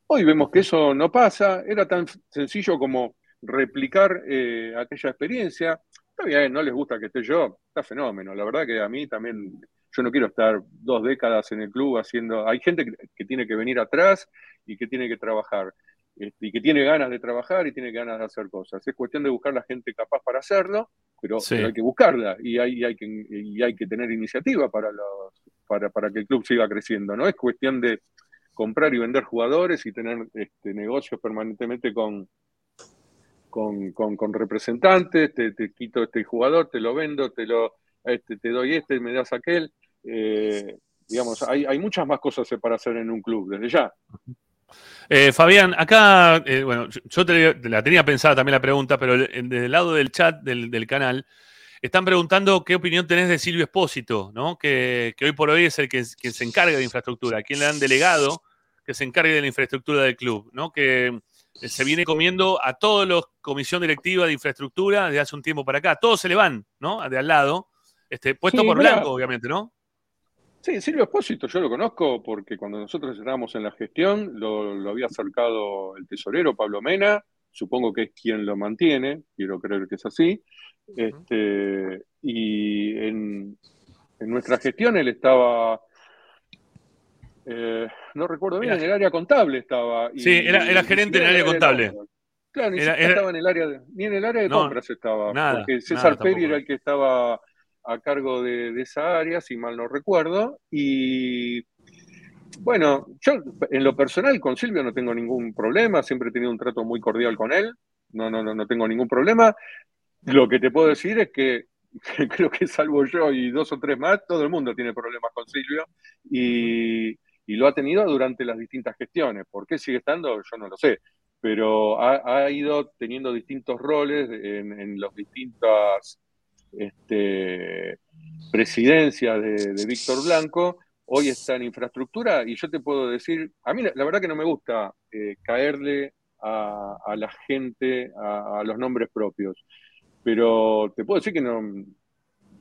Hoy vemos que eso no pasa, era tan sencillo como replicar eh, aquella experiencia. Está bien, no les gusta que esté yo, está fenómeno. La verdad que a mí también, yo no quiero estar dos décadas en el club haciendo. Hay gente que, que tiene que venir atrás y que tiene que trabajar, este, y que tiene ganas de trabajar y tiene ganas de hacer cosas. Es cuestión de buscar la gente capaz para hacerlo, pero, Sí. pero hay que buscarla y hay, y hay que, y hay que tener iniciativa para, los, para, para que el club siga creciendo. No es cuestión de comprar y vender jugadores y tener este, negocios permanentemente con, con, con- con representantes, te, te quito este jugador, te lo vendo, te lo este, te doy este, me das aquel. Eh, digamos, hay, hay muchas más cosas para hacer en un club, desde ya. Eh, Fabián, acá, eh, bueno, yo- te, te la tenía pensada también la pregunta, pero desde el lado del chat del, del canal, están preguntando qué opinión tenés de Silvio Espósito, ¿no? Que, que hoy por hoy es el que, que se encarga de infraestructura, a quien le han delegado que se encargue de la infraestructura del club, ¿no? Que eh, se viene comiendo a todos los comisión directiva de infraestructura desde hace un tiempo para acá. Todos se le van, ¿no? De al lado. Este, puesto Sí, por. Blanco, obviamente, ¿no? Sí, Silvio Espósito, yo lo conozco porque cuando nosotros estábamos en la gestión lo, lo había acercado el tesorero Pablo Mena, supongo que es quien lo mantiene, quiero creer que es así. Este, y en, en nuestra gestión él estaba, eh, no recuerdo bien, Era- en el área contable estaba. y- Sí, era- era gerente en el área contable. Claro, ni Era- estaba en el área de, ni en el área de No, compras estaba, nada, porque César nada Peri era el que estaba a cargo de, esa área, si mal no recuerdo, y bueno, yo en lo personal con Silvio no tengo ningún problema, siempre he tenido un trato muy cordial con él, no, no, no, no tengo ningún problema. Lo que te puedo decir es que creo que salvo yo y dos o tres más, todo el mundo tiene problemas con Silvio y, y lo ha tenido durante las distintas gestiones. ¿Por qué sigue estando? Yo no lo sé, pero ha, ha ido teniendo distintos roles en, en las distintas este, presidencias de, Víctor Blanco. Hoy está en infraestructura y yo te puedo decir, a mí la, verdad que no me gusta eh, caerle a, la gente, a, a los nombres propios, pero te puedo decir que no,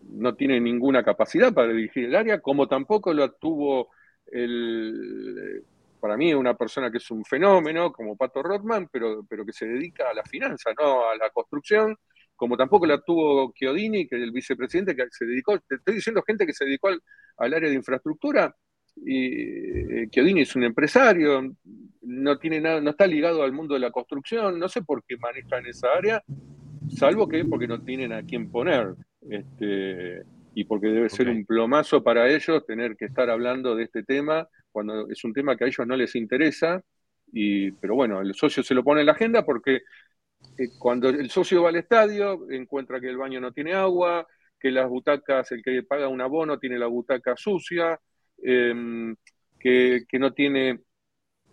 no tiene ninguna capacidad para dirigir el área, como tampoco lo tuvo el, para mí una persona que es un fenómeno, como Pato Rothman, pero, pero que se dedica a la finanza, no a la construcción, como tampoco la tuvo Chiodini, que es el vicepresidente, que se dedicó, te estoy diciendo gente que se dedicó al, al área de infraestructura, y eh, Chiodini es un empresario, no tiene nada, no está ligado al mundo de la construcción, no sé por qué manejan esa área, salvo que porque no tienen a quién poner. Este, y porque debe ser un plomazo para ellos tener que estar hablando de este tema cuando es un tema que a ellos no les interesa. Y, pero bueno, el socio se lo pone en la agenda porque cuando el socio va al estadio encuentra que el baño no tiene agua, que las butacas, el que paga un abono tiene la butaca sucia, em, que, que no tiene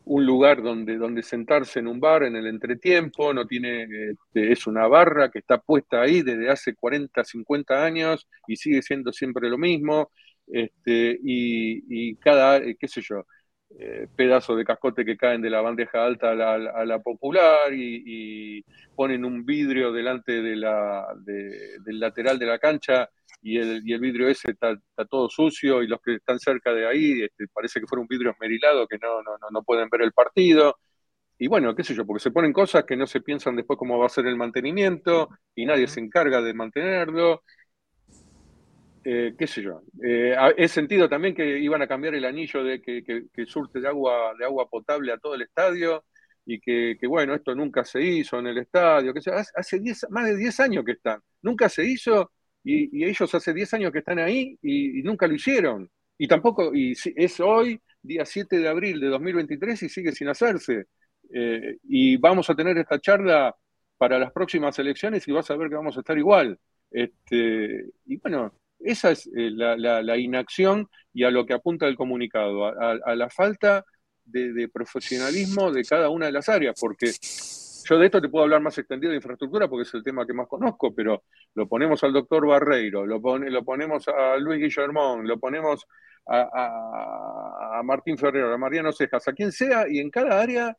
un lugar donde, donde sentarse en un bar en el entretiempo, no tiene, este, es una barra que está puesta ahí desde hace 40, 50 años y sigue siendo siempre lo mismo, este, y, y cada, eh, qué sé yo, eh, pedazos de cascote que caen de la bandeja alta a la, a la popular y, y ponen un vidrio delante de la, de- del lateral de la cancha y el, y el vidrio ese está, está todo sucio y los que están cerca de ahí este, parece que fuera un vidrio esmerilado que no, no, no, no pueden ver el partido. Y bueno, qué sé yo, porque se ponen cosas que no se piensan después cómo va a ser el mantenimiento y nadie se encarga de mantenerlo. Eh, qué sé yo. Eh, he sentido también que iban a cambiar el anillo de que, surte de agua, de agua potable a todo el estadio y que, bueno, esto nunca se hizo en el estadio. Que hace 10 más de 10 años que están. Nunca se hizo y, ellos hace 10 años que están ahí y, nunca lo hicieron. Y tampoco, y es hoy, día 7 de abril de 2023 y sigue sin hacerse. Eh, y vamos a tener esta charla para las próximas elecciones y vas a ver que vamos a estar igual. Este, y bueno, esa es eh, la, inacción y a lo que apunta el comunicado, a, la falta de, profesionalismo de cada una de las áreas, porque yo de esto te puedo hablar más extendido de infraestructura porque es el tema que más conozco, pero lo ponemos al doctor Barreiro, lo, lo ponemos a Luis Guillermón, lo ponemos a, Martín Ferrero, a Mariano Cejas, a quien sea, y en cada área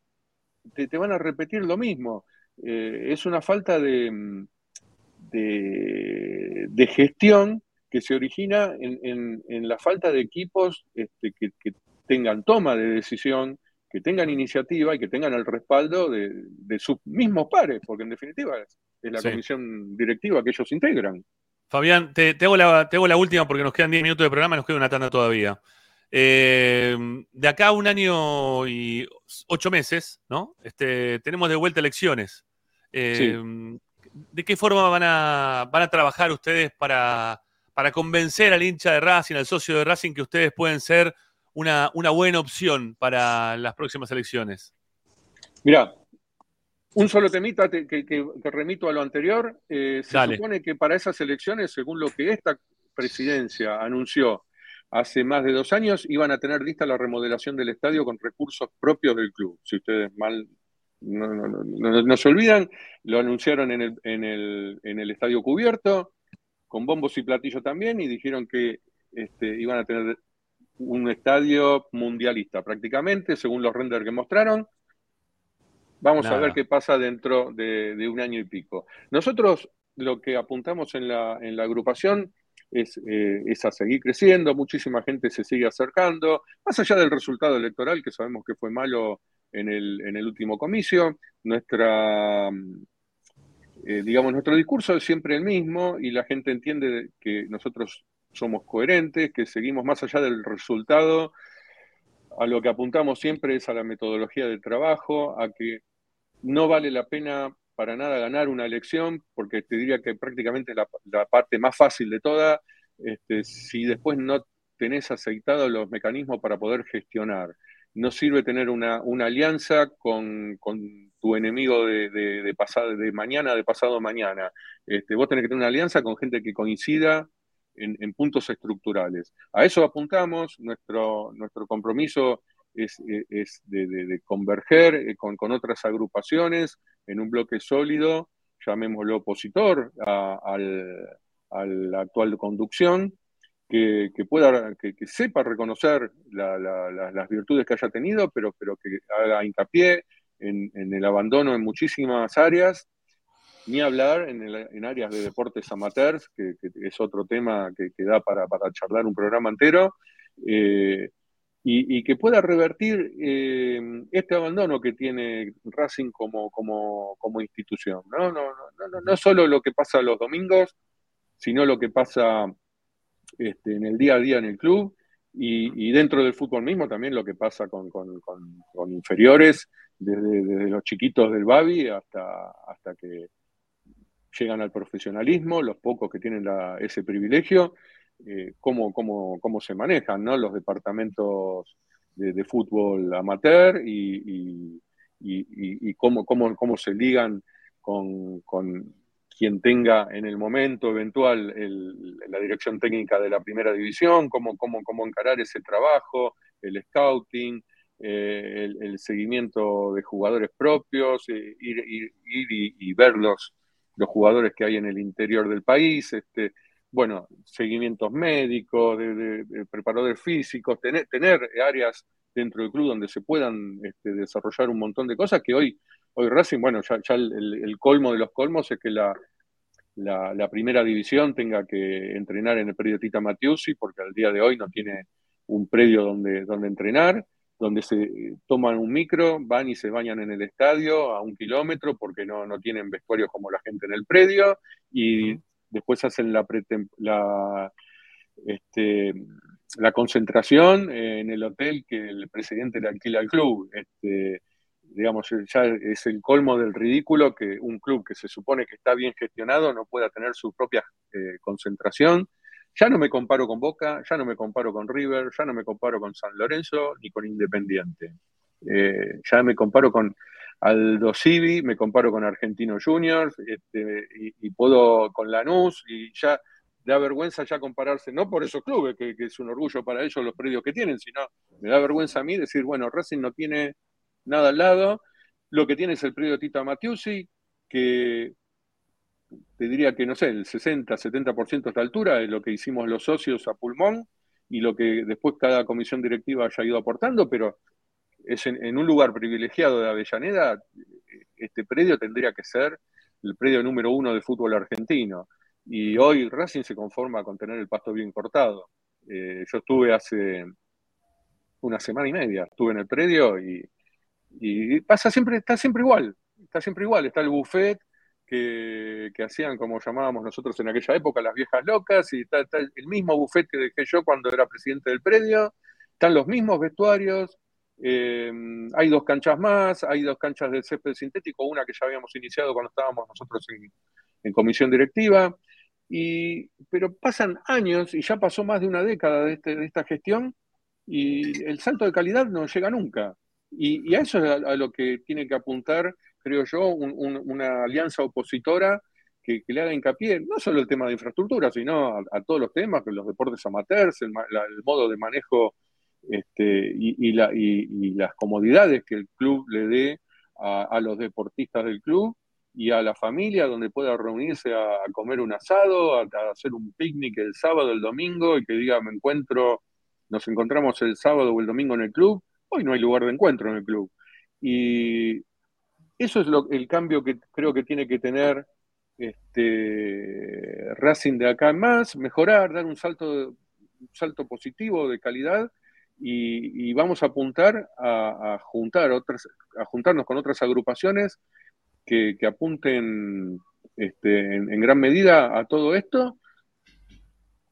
te, van a repetir lo mismo. Eh, es una falta de, mm, de gestión que se origina en, en- en la falta de equipos este, que, que tengan toma de decisión, que tengan iniciativa y que tengan el respaldo de, de sus mismos pares, porque en definitiva es, es la Sí. comisión directiva que ellos integran. Fabián, te, te hago la, te hago la última porque nos quedan 10 minutos de programa y nos queda una tanda todavía. Eh, de acá a un año y ocho meses, ¿no? Este, tenemos de vuelta elecciones. Eh, ¿De qué forma van a, van a trabajar ustedes para, para convencer al hincha de Racing, al socio de Racing, que ustedes pueden ser una, una buena opción para las próximas elecciones? Mirá, un solo temita te- que, que- que remito a lo anterior. eh, se Dale. supone que para esas elecciones, según lo que esta presidencia anunció hace más de dos años, iban a tener lista la remodelación del estadio con recursos propios del club. Si ustedes mal no, no- no- no- no se olvidan, lo anunciaron en el, en el- en el estadio cubierto, con bombos y platillos también, y dijeron que este, iban a tener un estadio mundialista prácticamente, según los renders que mostraron. Vamos a ver qué pasa dentro de, de un año y pico. Nosotros lo que apuntamos en la, en la agrupación es, eh, es a seguir creciendo, muchísima gente se sigue acercando, más allá del resultado electoral, que sabemos que fue malo en el, en el último comicio, nuestra, eh, digamos, nuestro discurso es siempre el mismo y la gente entiende que nosotros somos coherentes, que seguimos más allá del resultado, a lo que apuntamos siempre es a la metodología de trabajo, a que no vale la pena para nada ganar una elección, porque te diría que prácticamente la, la parte más fácil de toda, este, si después no tenés aceitados los mecanismos para poder gestionar. No sirve tener una, una alianza con, con tu enemigo de, de, pasado, de mañana, de pasado mañana. Este, vos tenés que tener una alianza con gente que coincida en, en puntos estructurales. A eso apuntamos, nuestro, nuestro compromiso es, es de, converger eh, con, con, otras agrupaciones en un bloque sólido, llamémoslo opositor al, a la actual conducción, que, pueda, que, sepa reconocer la, la, la, las virtudes que haya tenido, pero, pero que haga hincapié en, el abandono en muchísimas áreas, ni hablar en, el, en áreas de deportes amateurs, que, es otro tema que, da para, para, charlar un programa entero. Eh, y, y, que pueda revertir eh, este abandono que tiene Racing como, como, como institución. ¿no? No, no, no, no solo lo que pasa los domingos, sino lo que pasa este, en el día a día en el club y, dentro del fútbol mismo también lo que pasa con, con, inferiores, desde, desde, los chiquitos del Babi hasta, hasta que llegan al profesionalismo, los pocos que tienen ese privilegio, eh, cómo, cómo, cómo, se manejan ¿no? los departamentos de, fútbol amateur y, y, cómo, cómo, se ligan con, quien tenga en el momento eventual el, la dirección técnica de la primera división, cómo, cómo, cómo encarar ese trabajo, el scouting, eh, el, seguimiento de jugadores propios, eh, ir, ir, ir y, ver los, los jugadores que hay en el interior del país, este, bueno, seguimientos médicos, preparadores físicos, tener, tener, áreas dentro del club donde se puedan este, desarrollar un montón de cosas que hoy, hoy Racing, bueno, ya, ya el, el, colmo de los colmos es que la, la, la, primera división tenga que entrenar en el predio Tita Matiusi, porque al día de hoy no tiene un predio donde, donde entrenar, donde se toman un micro, van y se bañan en el estadio a un kilómetro porque no, no tienen vestuarios como la gente en el predio, y después hacen la, la, este, la concentración en el hotel que el presidente le alquila al club. Este, digamos, ya es el colmo del ridículo que un club que se supone que está bien gestionado no pueda tener su propia eh, concentración. Ya no me comparo con Boca, ya no me comparo con River, ya no me comparo con San Lorenzo ni con Independiente. Eh, ya me comparo con Aldo Civi, me comparo con Argentino Juniors, este, y, y, puedo con Lanús, y ya da vergüenza ya compararse, no por esos clubes, que, que, es un orgullo para ellos los predios que tienen, sino me da vergüenza a mí decir, bueno, Racing no tiene nada al lado, lo que tiene es el predio Tita Matiusi, que te diría que, no sé, el 60, 70% de esta altura es lo que hicimos los socios a pulmón, y lo que después cada comisión directiva haya ido aportando, pero es en, en, un lugar privilegiado de Avellaneda, este predio tendría que ser el predio número uno de fútbol argentino. Y hoy Racing se conforma con tener el pasto bien cortado. Eh, yo estuve hace una semana y media, estuve en el predio y, y, pasa siempre, está siempre igual, está siempre igual. Está el buffet que, que hacían, como llamábamos nosotros en aquella época, las viejas locas, y está, el mismo buffet que dejé yo cuando era presidente del predio, están los mismos vestuarios, eh, hay dos canchas más, hay dos canchas de césped sintético, una que ya habíamos iniciado cuando estábamos nosotros en, en, comisión directiva, y, pero pasan años y ya pasó más de una década de, este, de esta gestión y el salto de calidad no llega nunca. Y, a eso es a, lo que tiene que apuntar, creo yo, un, un, una alianza opositora que, le haga hincapié, no solo el tema de infraestructura, sino a, todos los temas, los deportes amateurs, el, la, modo de manejo este, y, y, la, y, y, las comodidades que el club le dé a, los deportistas del club y a la familia donde pueda reunirse a, a comer un asado, a, a, hacer un picnic el sábado, el domingo y que diga me encuentro, nos encontramos el sábado o el domingo en el club, hoy no hay lugar de encuentro en el club. Y eso es lo, el cambio que creo que tiene que tener este, Racing de acá en más, mejorar, dar un salto, un salto positivo de calidad y, vamos a apuntar a, juntar otras, a juntarnos con otras agrupaciones que, apunten este, en, gran medida a todo esto,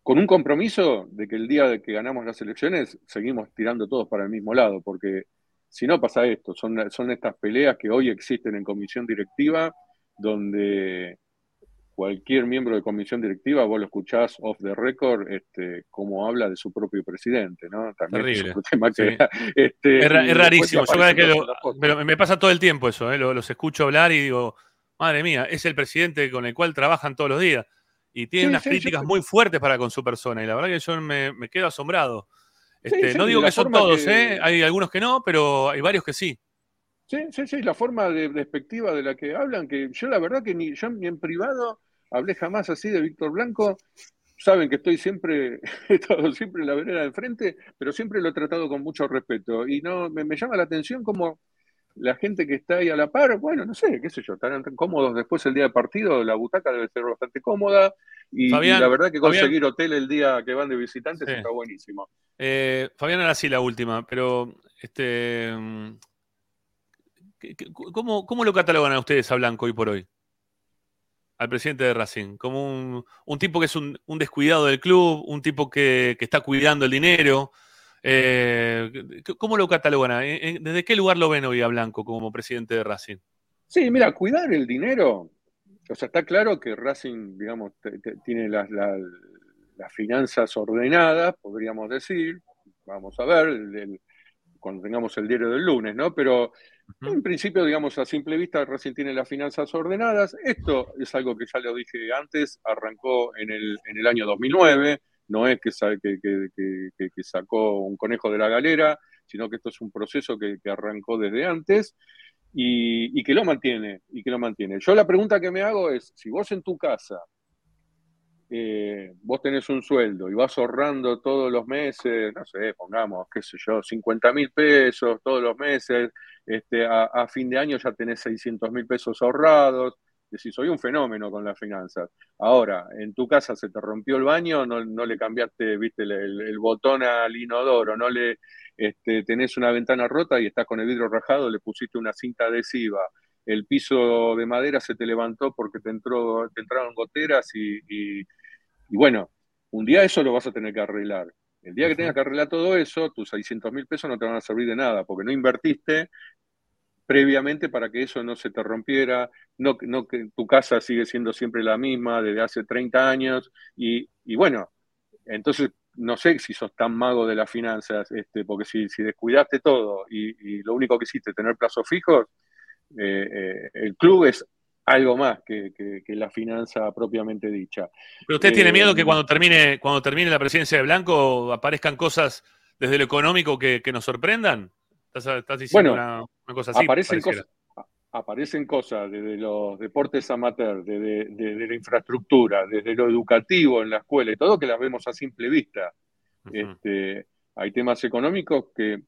con un compromiso de que el día de que ganamos las elecciones seguimos tirando todos para el mismo lado, porque si no pasa esto, son, son estas peleas que hoy existen en comisión directiva, donde cualquier miembro de comisión directiva, vos lo escuchás off the record, este, como habla de su propio presidente, ¿no? También Terrible. Es, tema que, sí. este, es, es rarísimo. Yo que lo, pero me pasa todo el tiempo eso, ¿eh? los, los, escucho hablar y digo, madre mía, es el presidente con el cual trabajan todos los días. Y tiene sí, unas sí, críticas yo... muy fuertes para con su persona. Y la verdad que yo me, me quedo asombrado. Este, no digo que son todos, que... ¿eh? hay algunos que no, pero hay varios que sí. Sí, sí, sí, la forma de, despectiva de la que hablan, que yo la verdad que ni yo ni en privado hablé jamás así de Víctor Blanco. Saben que estoy siempre, he estado siempre en la vereda de enfrente, pero siempre lo he tratado con mucho respeto. Y no me, me, llama la atención como la gente que está ahí a la par, bueno, no sé, qué sé yo, estarán cómodos después el día de partido, la butaca debe ser bastante cómoda. Y, Fabián, y la verdad que conseguir Fabián, hotel el día que van de visitantes sí. está buenísimo. Eh, Fabián, ahora sí la última, pero este, ¿cómo, ¿cómo lo catalogan a ustedes a Blanco hoy por hoy? al presidente de Racing, como un, un tipo que es un, un, descuidado del club, un tipo que, que está cuidando el dinero. Eh, ¿Cómo lo catalogan? ¿Desde qué lugar lo ven hoy a Blanco como presidente de Racing? Sí, mira, cuidar el dinero, o sea, está claro que Racing, digamos, tiene las, las, las, finanzas ordenadas, podríamos decir, vamos a ver, el, el, cuando tengamos el diario del lunes, ¿no? Pero en principio, digamos, a simple vista, Racing tiene las finanzas ordenadas. Esto es algo que ya lo dije antes, arrancó en el, en el año 2009, no es que, sacó un conejo de la galera, sino que esto es un proceso que, arrancó desde antes y, y, que lo mantiene, y que lo mantiene. Yo la pregunta que me hago es, si vos en tu casa eh, vos tenés un sueldo y vas ahorrando todos los meses, no sé, pongamos, qué sé yo, 50 mil pesos todos los meses, este, a, a, fin de año ya tenés 600 mil pesos ahorrados, decís, soy un fenómeno con las finanzas. Ahora, en tu casa se te rompió el baño, no, no le cambiaste, viste, el, el, botón al inodoro, no le este, tenés una ventana rota y estás con el vidrio rajado, le pusiste una cinta adhesiva, el piso de madera se te levantó porque te, entró, te entraron goteras y, y, y, bueno, un día eso lo vas a tener que arreglar. El día que tengas que arreglar todo eso, tus 600 mil pesos no te van a servir de nada porque no invertiste previamente para que eso no se te rompiera, no, no que tu casa sigue siendo siempre la misma desde hace 30 años y, y bueno, entonces no sé si sos tan mago de las finanzas, este, porque si, si descuidaste todo y, y, lo único que hiciste es tener plazos fijos, eh, eh, el club es algo más que, que, que, la finanza propiamente dicha. Pero usted eh, tiene miedo que cuando termine, cuando termine la presidencia de Blanco aparezcan cosas desde lo económico que, que nos sorprendan. ¿Estás, estás diciendo bueno, una, una, cosa así? Aparecen cosas, aparecen cosas desde los deportes amateur, desde, desde, la infraestructura, desde lo educativo en la escuela y todo que las vemos a simple vista. Uh -huh. este, hay temas económicos que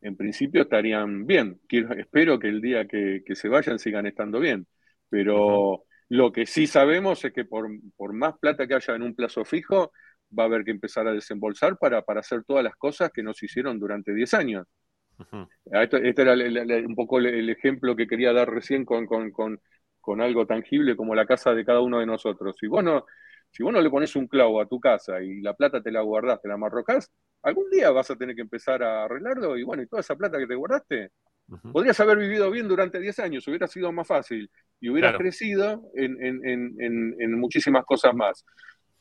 en principio estarían bien. Quiero, espero que el día que, que, se vayan sigan estando bien. Pero uh -huh. lo que sí sabemos es que por, por, más plata que haya en un plazo fijo, va a haber que empezar a desembolsar para, para hacer todas las cosas que no se hicieron durante 10 años. Uh -huh. Este, este era el, el, un poco el, ejemplo que quería dar recién con, con, con, con, algo tangible como la casa de cada uno de nosotros. Si vos no, si vos no le pones un clavo a tu casa y la plata te la guardás, te la marrocás, algún día vas a tener que empezar a arreglarlo y bueno, y toda esa plata que te guardaste, uh -huh. podrías haber vivido bien durante 10 años, hubiera sido más fácil y hubieras claro. crecido en, en, en, en, muchísimas cosas más.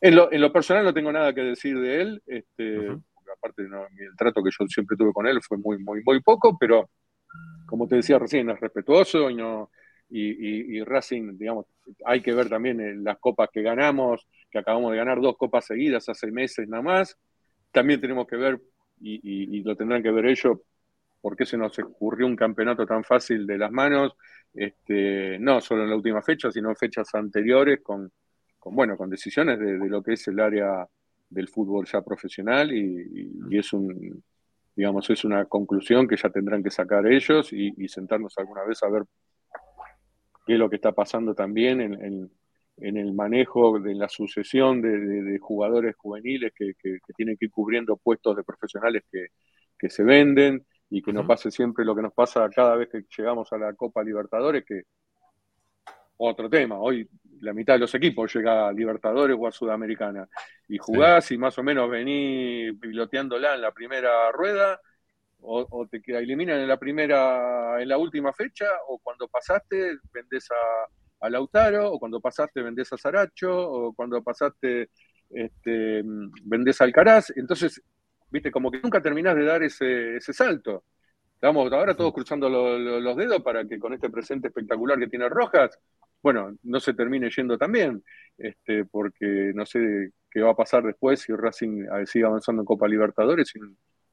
En lo, en lo, personal no tengo nada que decir de él, este, uh -huh. Aparte no, el trato que yo siempre tuve con él fue muy, muy, muy poco, pero como te decía recién, es respetuoso y no... Y, Racing, digamos, hay que ver también las copas que ganamos, que acabamos de ganar dos copas seguidas hace meses nada más, también tenemos que ver, y, lo tendrán que ver ellos, por qué se nos ocurrió un campeonato tan fácil de las manos, este, no solo en la última fecha, sino en fechas anteriores, con, con bueno, con decisiones de, de, lo que es el área del fútbol ya profesional, y, y es un, digamos, es una conclusión que ya tendrán que sacar ellos y, y sentarnos alguna vez a ver qué es lo que está pasando también en, en- en el manejo de la sucesión de, de- de jugadores juveniles que, que- que tienen que ir cubriendo puestos de profesionales que, que se venden y que no pase siempre lo que nos pasa cada vez que llegamos a la Copa Libertadores, que otro tema, hoy la mitad de los equipos llega a Libertadores o a Sudamericana y jugás y más o menos venís piloteándola en la primera rueda o, o te eliminan en la primera, en la última fecha, o cuando pasaste vendés a, a Lautaro, o cuando pasaste vendés a Saracho, o cuando pasaste este, vendés a Alcaraz. Entonces, viste, como que nunca terminás de dar ese, ese salto. Estamos ahora todos cruzando lo- lo- los dedos para que con este presente espectacular que tiene Rojas, bueno, no se termine yendo también, este, porque no sé qué va a pasar después si Racing eh, sigue avanzando en Copa Libertadores sin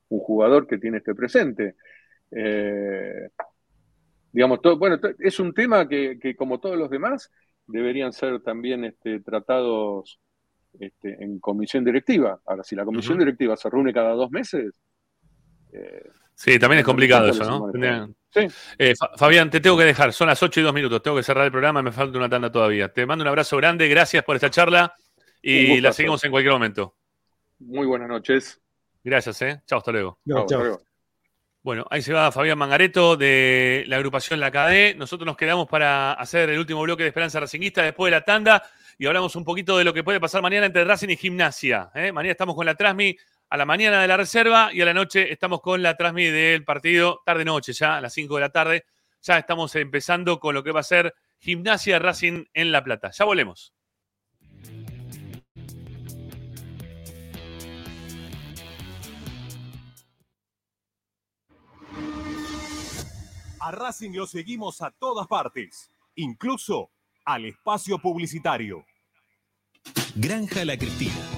un jugador que tiene este presente. Eh, digamos, todo, bueno, es un tema que, que, como todos los demás, deberían ser también este, tratados este, en comisión directiva. Ahora, si la comisión directiva se reúne cada dos meses, eh, Sí, también es complicado eso, ¿no? Tendrían- Sí. Eh, Fa- Fabián, te tengo que dejar. Son las 8 y 2 minutos. Tengo que cerrar el programa. Me falta una tanda todavía. Te mando un abrazo grande. Gracias por esta charla. Y la seguimos en cualquier momento. Muy buenas noches. Gracias, ¿eh? Chao, hasta luego. Chao, hasta luego. Bueno, ahí se va Fabián Mangareto de la agrupación La KD. Nosotros nos quedamos para hacer el último bloque de Esperanza Racinguista después de la tanda y hablamos un poquito de lo que puede pasar mañana entre Racing y Gimnasia. ¿eh? Mañana estamos con la Trasmi a la mañana de la reserva y a la noche estamos con la Trasmi del partido, tarde-noche ya, a las 5 de la tarde. Ya estamos empezando con lo que va a ser Gimnasia Racing en La Plata. Ya volvemos. A Racing lo seguimos a todas partes, incluso al espacio publicitario. Granja La Cristina.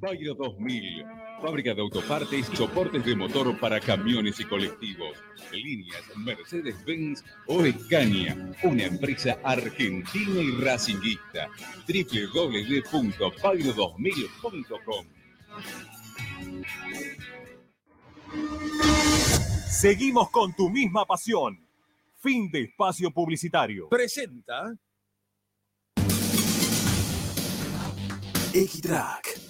Bayro 2000, fábrica de autopartes y soportes de motor para camiones y colectivos. Líneas Mercedes-Benz o Escaña, una empresa argentina y racinguista. www.bayro2000.com Seguimos con tu misma pasión. Fin de espacio publicitario. Presenta X-Track,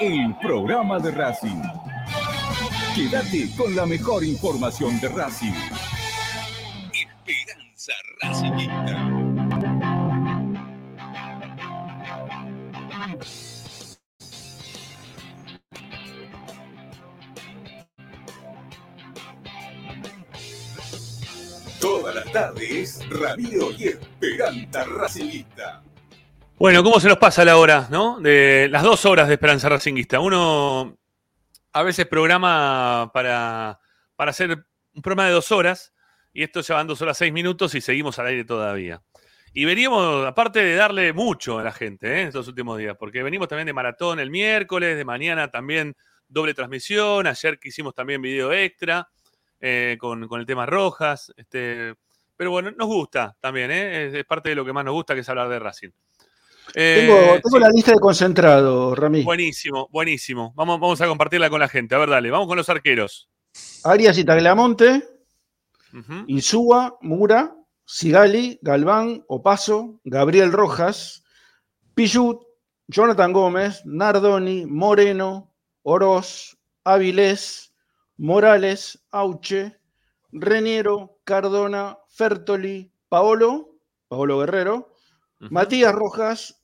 el programa de Racing. Quédate con la mejor información de Racing. Esperanza Racingista. Todas las tardes, Ramiro y Esperanza Racingista. Bueno, ¿cómo se nos pasa la hora, no? De las dos horas de Esperanza Racinguista. Uno a veces programa para, para hacer un programa de dos horas y esto ya van dos horas seis minutos y seguimos al aire todavía. Y veníamos, aparte de darle mucho a la gente ¿eh? estos últimos días, porque venimos también de maratón el miércoles, de mañana también doble transmisión, ayer que hicimos también video extra eh, con, con el tema Rojas. Este, pero bueno, nos gusta también, ¿eh? es, es parte de lo que más nos gusta, que es hablar de Racing. Eh, Tengo, tengo sí. la lista de concentrado, Rami. Buenísimo, buenísimo. Vamos, vamos a compartirla con la gente. A ver, dale, vamos con los arqueros. Arias y Tagliamonte, Ujú. Insúa, Mura, Sigali, Galván, Opaso, Gabriel Rojas, Pichut, Jonathan Gómez, Nardoni, Moreno, Oroz, Avilés, Morales, Auche, Reniero, Cardona, Fertoli, Paolo, Paolo Guerrero, Matías Rojas,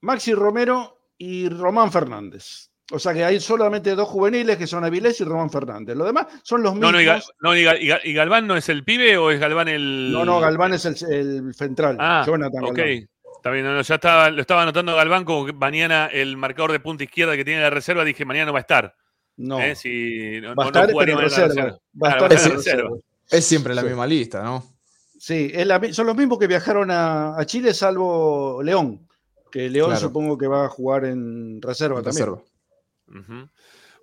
Maxi Romero y Román Fernández. O sea que hay solamente dos juveniles que son Avilés y Román Fernández. Los demás son los mismos. no, y, Gal- no, y Gal- y Gal- y Galván no es el pibe o es Galván el. No, no, Galván es el, el central. Ah, Jonathan ok. Galván. Está bien, no, no, ya estaba, lo estaba anotando Galván como que mañana el marcador de punta izquierda que tiene la reserva, dije mañana no va a estar. No. Eh, si, no, Va a estar, pero en la reserva. Va a estar va en reserva. Es siempre la Sí. misma lista, ¿no? Sí, es la son los mismos que viajaron a, a Chile, salvo León. Que León Claro. supongo que va a jugar en reserva En también. reserva.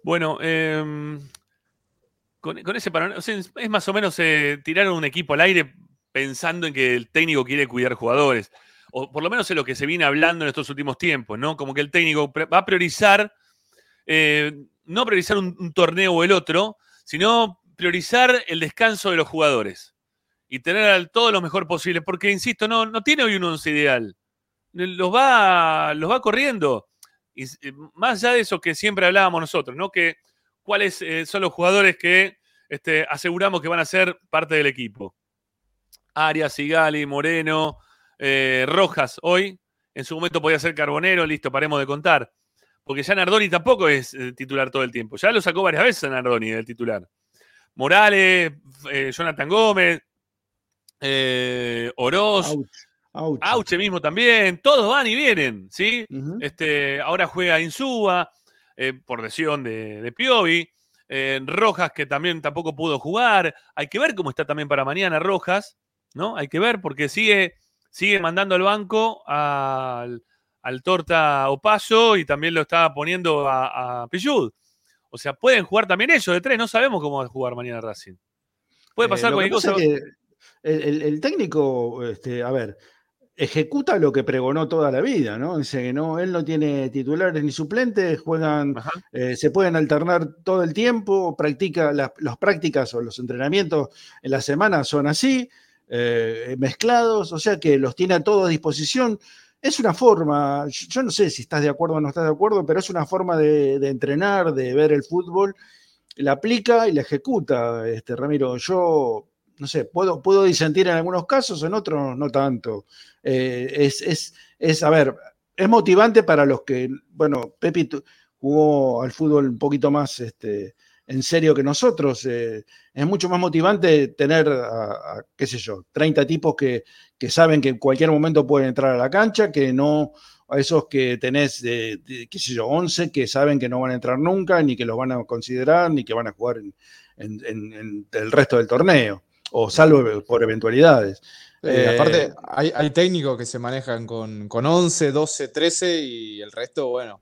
Bueno, em, con, con ese panorama, o sea, es más o menos eh, tirar un equipo al aire pensando en que el técnico quiere cuidar jugadores. O por lo menos es lo que se viene hablando en estos últimos tiempos, ¿no? Como que el técnico va a priorizar, eh, no priorizar un, un torneo o el otro, sino priorizar el descanso de los jugadores y tener al- todo lo mejor posible. Porque, insisto, no, no tiene hoy un once ideal. Los va, los va corriendo. Y eh, más allá de eso que siempre hablábamos nosotros, ¿no? Que cuáles eh, son los jugadores que este, aseguramos que van a ser parte del equipo. Arias, Sigali, Moreno, eh, Rojas, hoy. En su momento podía ser Carbonero, listo, paremos de contar. Porque ya Nardoni tampoco es titular todo el tiempo. Ya lo sacó varias veces a Nardoni del titular. Morales, Jonathan Gómez, Oroz. Auche mismo también, todos van y vienen, ¿sí? Este, ahora juega Insúa, eh, por lesión de, de Piovi, eh, Rojas que también tampoco pudo jugar, hay que ver cómo está también para mañana Rojas, ¿no? Hay que ver porque sigue, sigue mandando al banco al, al Torta Opaso y también lo está poniendo a, a Pillud. O sea, pueden jugar también ellos de tres, no sabemos cómo va a jugar mañana Racing. Puede Eh, pasar cualquier cosa. el, el- el técnico, este, a ver, ejecuta lo que pregonó toda la vida, ¿no? Dice que no, él no tiene titulares ni suplentes, juegan, eh, se pueden alternar todo el tiempo, practica las, las prácticas o los entrenamientos en la semana son así, eh, mezclados, o sea que los tiene a todos a disposición. Es una forma, yo no sé si estás de acuerdo o no estás de acuerdo, pero es una forma de, de entrenar, de ver el fútbol, la aplica y la ejecuta, este, Ramiro. Yo no sé, puedo, puedo disentir en algunos casos, en otros no tanto. Eh, es, es, es, a ver, es motivante para los que, bueno, Pepi jugó al fútbol un poquito más este, en serio que nosotros. eh, es mucho más motivante tener, a, qué sé yo, 30 tipos que, que saben que en cualquier momento pueden entrar a la cancha, que no a esos que tenés, de, qué sé yo, 11 que saben que no van a entrar nunca, ni que los van a considerar, ni que van a jugar en el resto del torneo, o salvo por eventualidades. Eh, Eh, aparte, hay, hay técnicos que se manejan con, con 11, 12, 13 y el resto, bueno,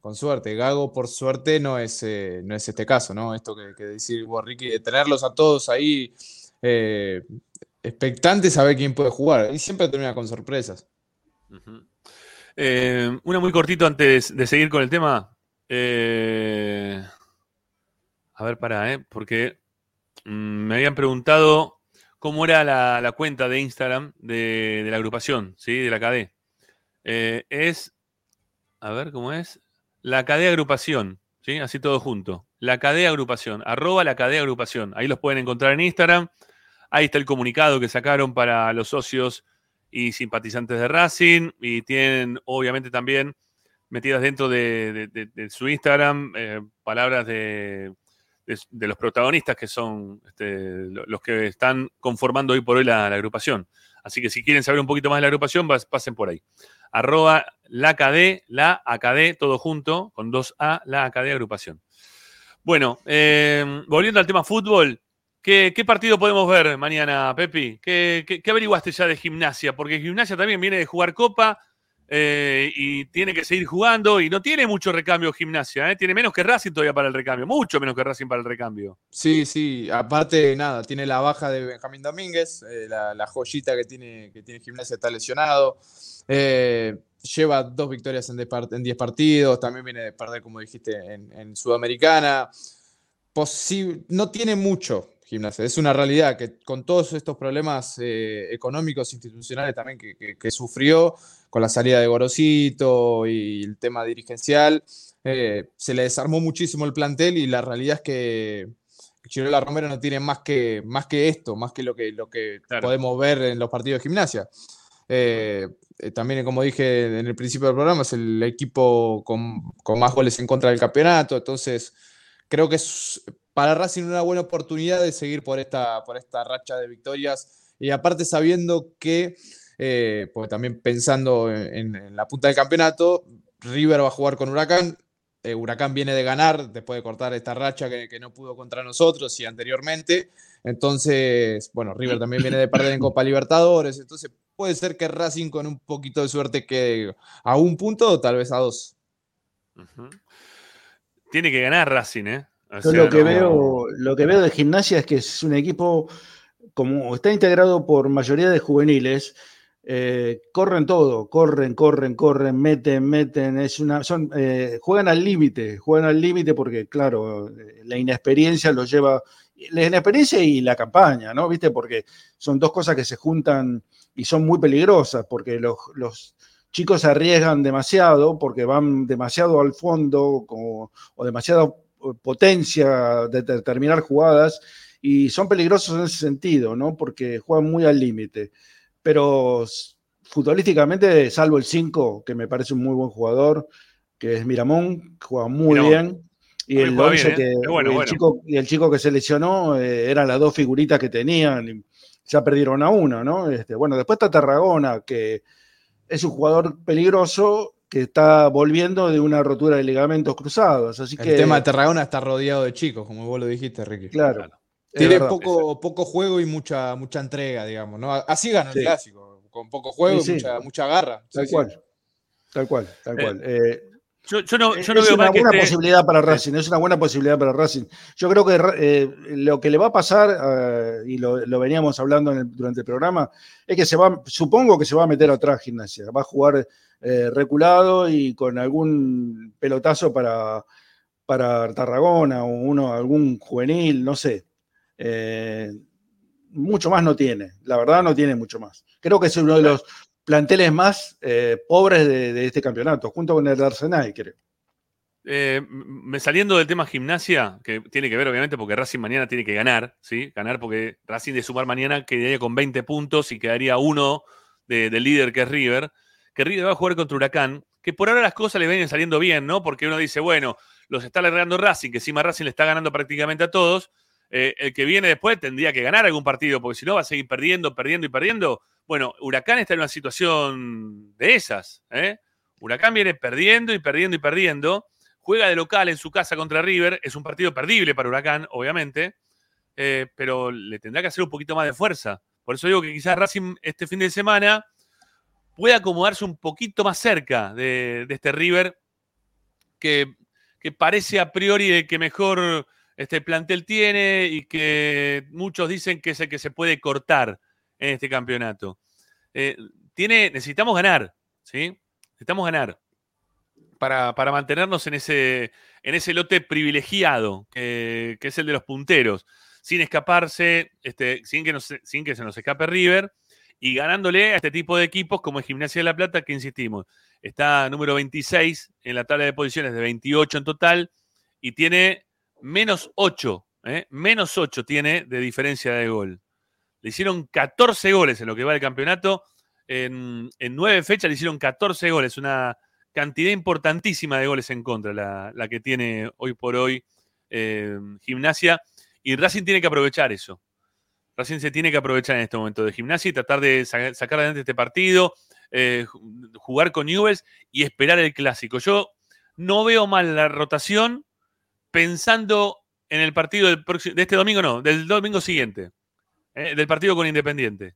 con suerte. Gago, por suerte, no es, eh, no es este caso, ¿no? Esto que, que decir vos, Ricky, de tenerlos a todos ahí eh, expectantes a ver quién puede jugar. Y siempre termina con sorpresas. Eh, una muy cortito antes de seguir con el tema. Eh, a ver, para, ¿eh? Porque me habían preguntado cómo era la, cuenta de Instagram de, la agrupación, ¿sí? De la KD. Eh, es, a ver, ¿cómo es? La KD Agrupación, ¿sí? Así todo junto. La KD Agrupación, arroba la KD Agrupación. Ahí los pueden encontrar en Instagram. Ahí está el comunicado que sacaron para los socios y simpatizantes de Racing y tienen obviamente también metidas dentro de, de- de- de su Instagram eh, palabras de, de- los protagonistas que son este, lo- los que están conformando hoy por hoy la, agrupación. Así que si quieren saber un poquito más de la agrupación, pasen por ahí. Arroba la KD, la AKD, todo junto, con dos A, la AKD agrupación. Bueno, eh, volviendo al tema fútbol, ¿qué, partido podemos ver mañana, Pepi? ¿Qué, qué- qué averiguaste ya de gimnasia? Porque gimnasia también viene de jugar Copa eh, y tiene que seguir jugando y no tiene mucho recambio gimnasia, ¿eh? tiene menos que Racing todavía para el recambio, mucho menos que Racing para el recambio. Sí, sí, aparte, nada, tiene la baja de Benjamín Domínguez, eh, la, joyita que tiene, que tiene gimnasia está lesionado. Lleva dos victorias en 10 part- en 10 partidos, también viene de perder, como dijiste, en, Sudamericana. Posi- no tiene mucho gimnasia, es una realidad que con todos estos problemas eh, económicos, institucionales también que, que- que sufrió, con la salida de Gorosito y el tema dirigencial, eh, se le desarmó muchísimo el plantel y la realidad es que Chirola Romero no tiene más que, más que esto, más que lo que, lo que podemos ver en los partidos de gimnasia. Eh, eh, también, como dije en el principio del programa, es el equipo con, con más goles en contra del campeonato, entonces creo que es para Racing una buena oportunidad de seguir por esta, por esta racha de victorias y aparte sabiendo que, eh, pues también pensando en, la punta del campeonato, River va a jugar con Huracán, eh, Huracán viene de ganar después de cortar esta racha que, que no pudo contra nosotros y anteriormente. Entonces, bueno, River también viene de perder en Copa Libertadores. Entonces, puede ser que Racing con un poquito de suerte quede a un punto o tal vez a dos. Tiene que ganar Racing, ¿eh? Yo lo que, veo, lo que veo de gimnasia es que es un equipo, como está integrado por mayoría de juveniles, eh, corren todo, corren, corren, corren, meten, meten, es una, son, eh, juegan al límite, juegan al límite porque, claro, eh, la inexperiencia los lleva, la inexperiencia y la campaña, ¿no? ¿Viste? Porque son dos cosas que se juntan y son muy peligrosas, porque los, los chicos se arriesgan demasiado, porque van demasiado al fondo como- o demasiado potencia de de- terminar jugadas y son peligrosos en ese sentido, ¿no? Porque juegan muy al límite. Pero futbolísticamente, salvo el 5, que me parece un muy buen jugador, que es Miramón, juega muy Miramón. bien. Y el, juega 11 bien, ¿eh? que, bueno, el bueno. Chico, y el chico que se lesionó eh, eran las dos figuritas que tenían. y ya perdieron a uno, ¿no? Este, bueno, después está Tarragona, que es un jugador peligroso que está volviendo de una rotura de ligamentos cruzados. Así El que, tema de Tarragona está rodeado de chicos, como vos lo dijiste, Ricky. Claro. Tiene verdad. poco, poco juego y mucha, mucha entrega, digamos, ¿no? Así ganó Sí. el clásico, con poco juego Sí, y sí. mucha, mucha garra. Tal Sí, sí. cual. Tal cual, tal Eh, cual. Eh, Yo, yo no, yo no es veo una que buena esté- posibilidad para Racing, es una buena posibilidad para Racing. Yo creo que eh, lo que le va a pasar, eh, y lo, lo veníamos hablando en el- durante el programa, es que se va, supongo que se va a meter atrás gimnasia, va a jugar eh, reculado y con algún pelotazo para, para Tarragona o uno, algún juvenil, no sé. Eh, mucho más no tiene, la verdad no tiene mucho más. Creo que es uno de los planteles más eh, pobres de, este campeonato, junto con el de Arsenal, creo. Eh, me saliendo del tema gimnasia, que tiene que ver obviamente porque Racing mañana tiene que ganar, ¿sí? Ganar porque Racing de sumar mañana quedaría con 20 puntos y quedaría uno de- del líder que es River. Que River va a jugar contra Huracán, que por ahora las cosas le vienen saliendo bien, ¿no? Porque uno dice, bueno, los está alargando Racing, que encima Racing le está ganando prácticamente a todos. Eh, el que viene después tendría que ganar algún partido, porque si no va a seguir perdiendo, perdiendo y perdiendo. Bueno, Huracán está en una situación de esas, ¿eh? Huracán viene perdiendo y perdiendo y perdiendo. Juega de local en su casa contra River. Es un partido perdible para Huracán, obviamente. eh, pero le tendrá que hacer un poquito más de fuerza. Por eso digo que quizás Racing este fin de semana pueda acomodarse un poquito más cerca de, este River que, que parece a priori el que mejor este plantel tiene y que muchos dicen que es el que se puede cortar en este campeonato. Eh, tiene, necesitamos ganar, ¿sí? Necesitamos ganar para, para mantenernos en ese, en ese lote privilegiado que, que es el de los punteros, sin escaparse, este, sin, que sin que se nos escape River y ganándole a este tipo de equipos como es Gimnasia de la Plata, que insistimos, está número 26 en la tabla de posiciones de 28 en total y tiene menos 8, ¿eh? menos 8 tiene de diferencia de gol. Le hicieron 14 goles en lo que va del campeonato. En, nueve fechas le hicieron 14 goles, una cantidad importantísima de goles en contra, la, que tiene hoy por hoy eh, Gimnasia. Y Racing tiene que aprovechar eso. Racing se tiene que aprovechar en este momento de Gimnasia y tratar de sa- sacar adelante este partido, eh, ju- jugar con Newells y esperar el clásico. Yo no veo mal la rotación pensando en el partido del de este domingo, no, del domingo siguiente, eh, del partido con Independiente.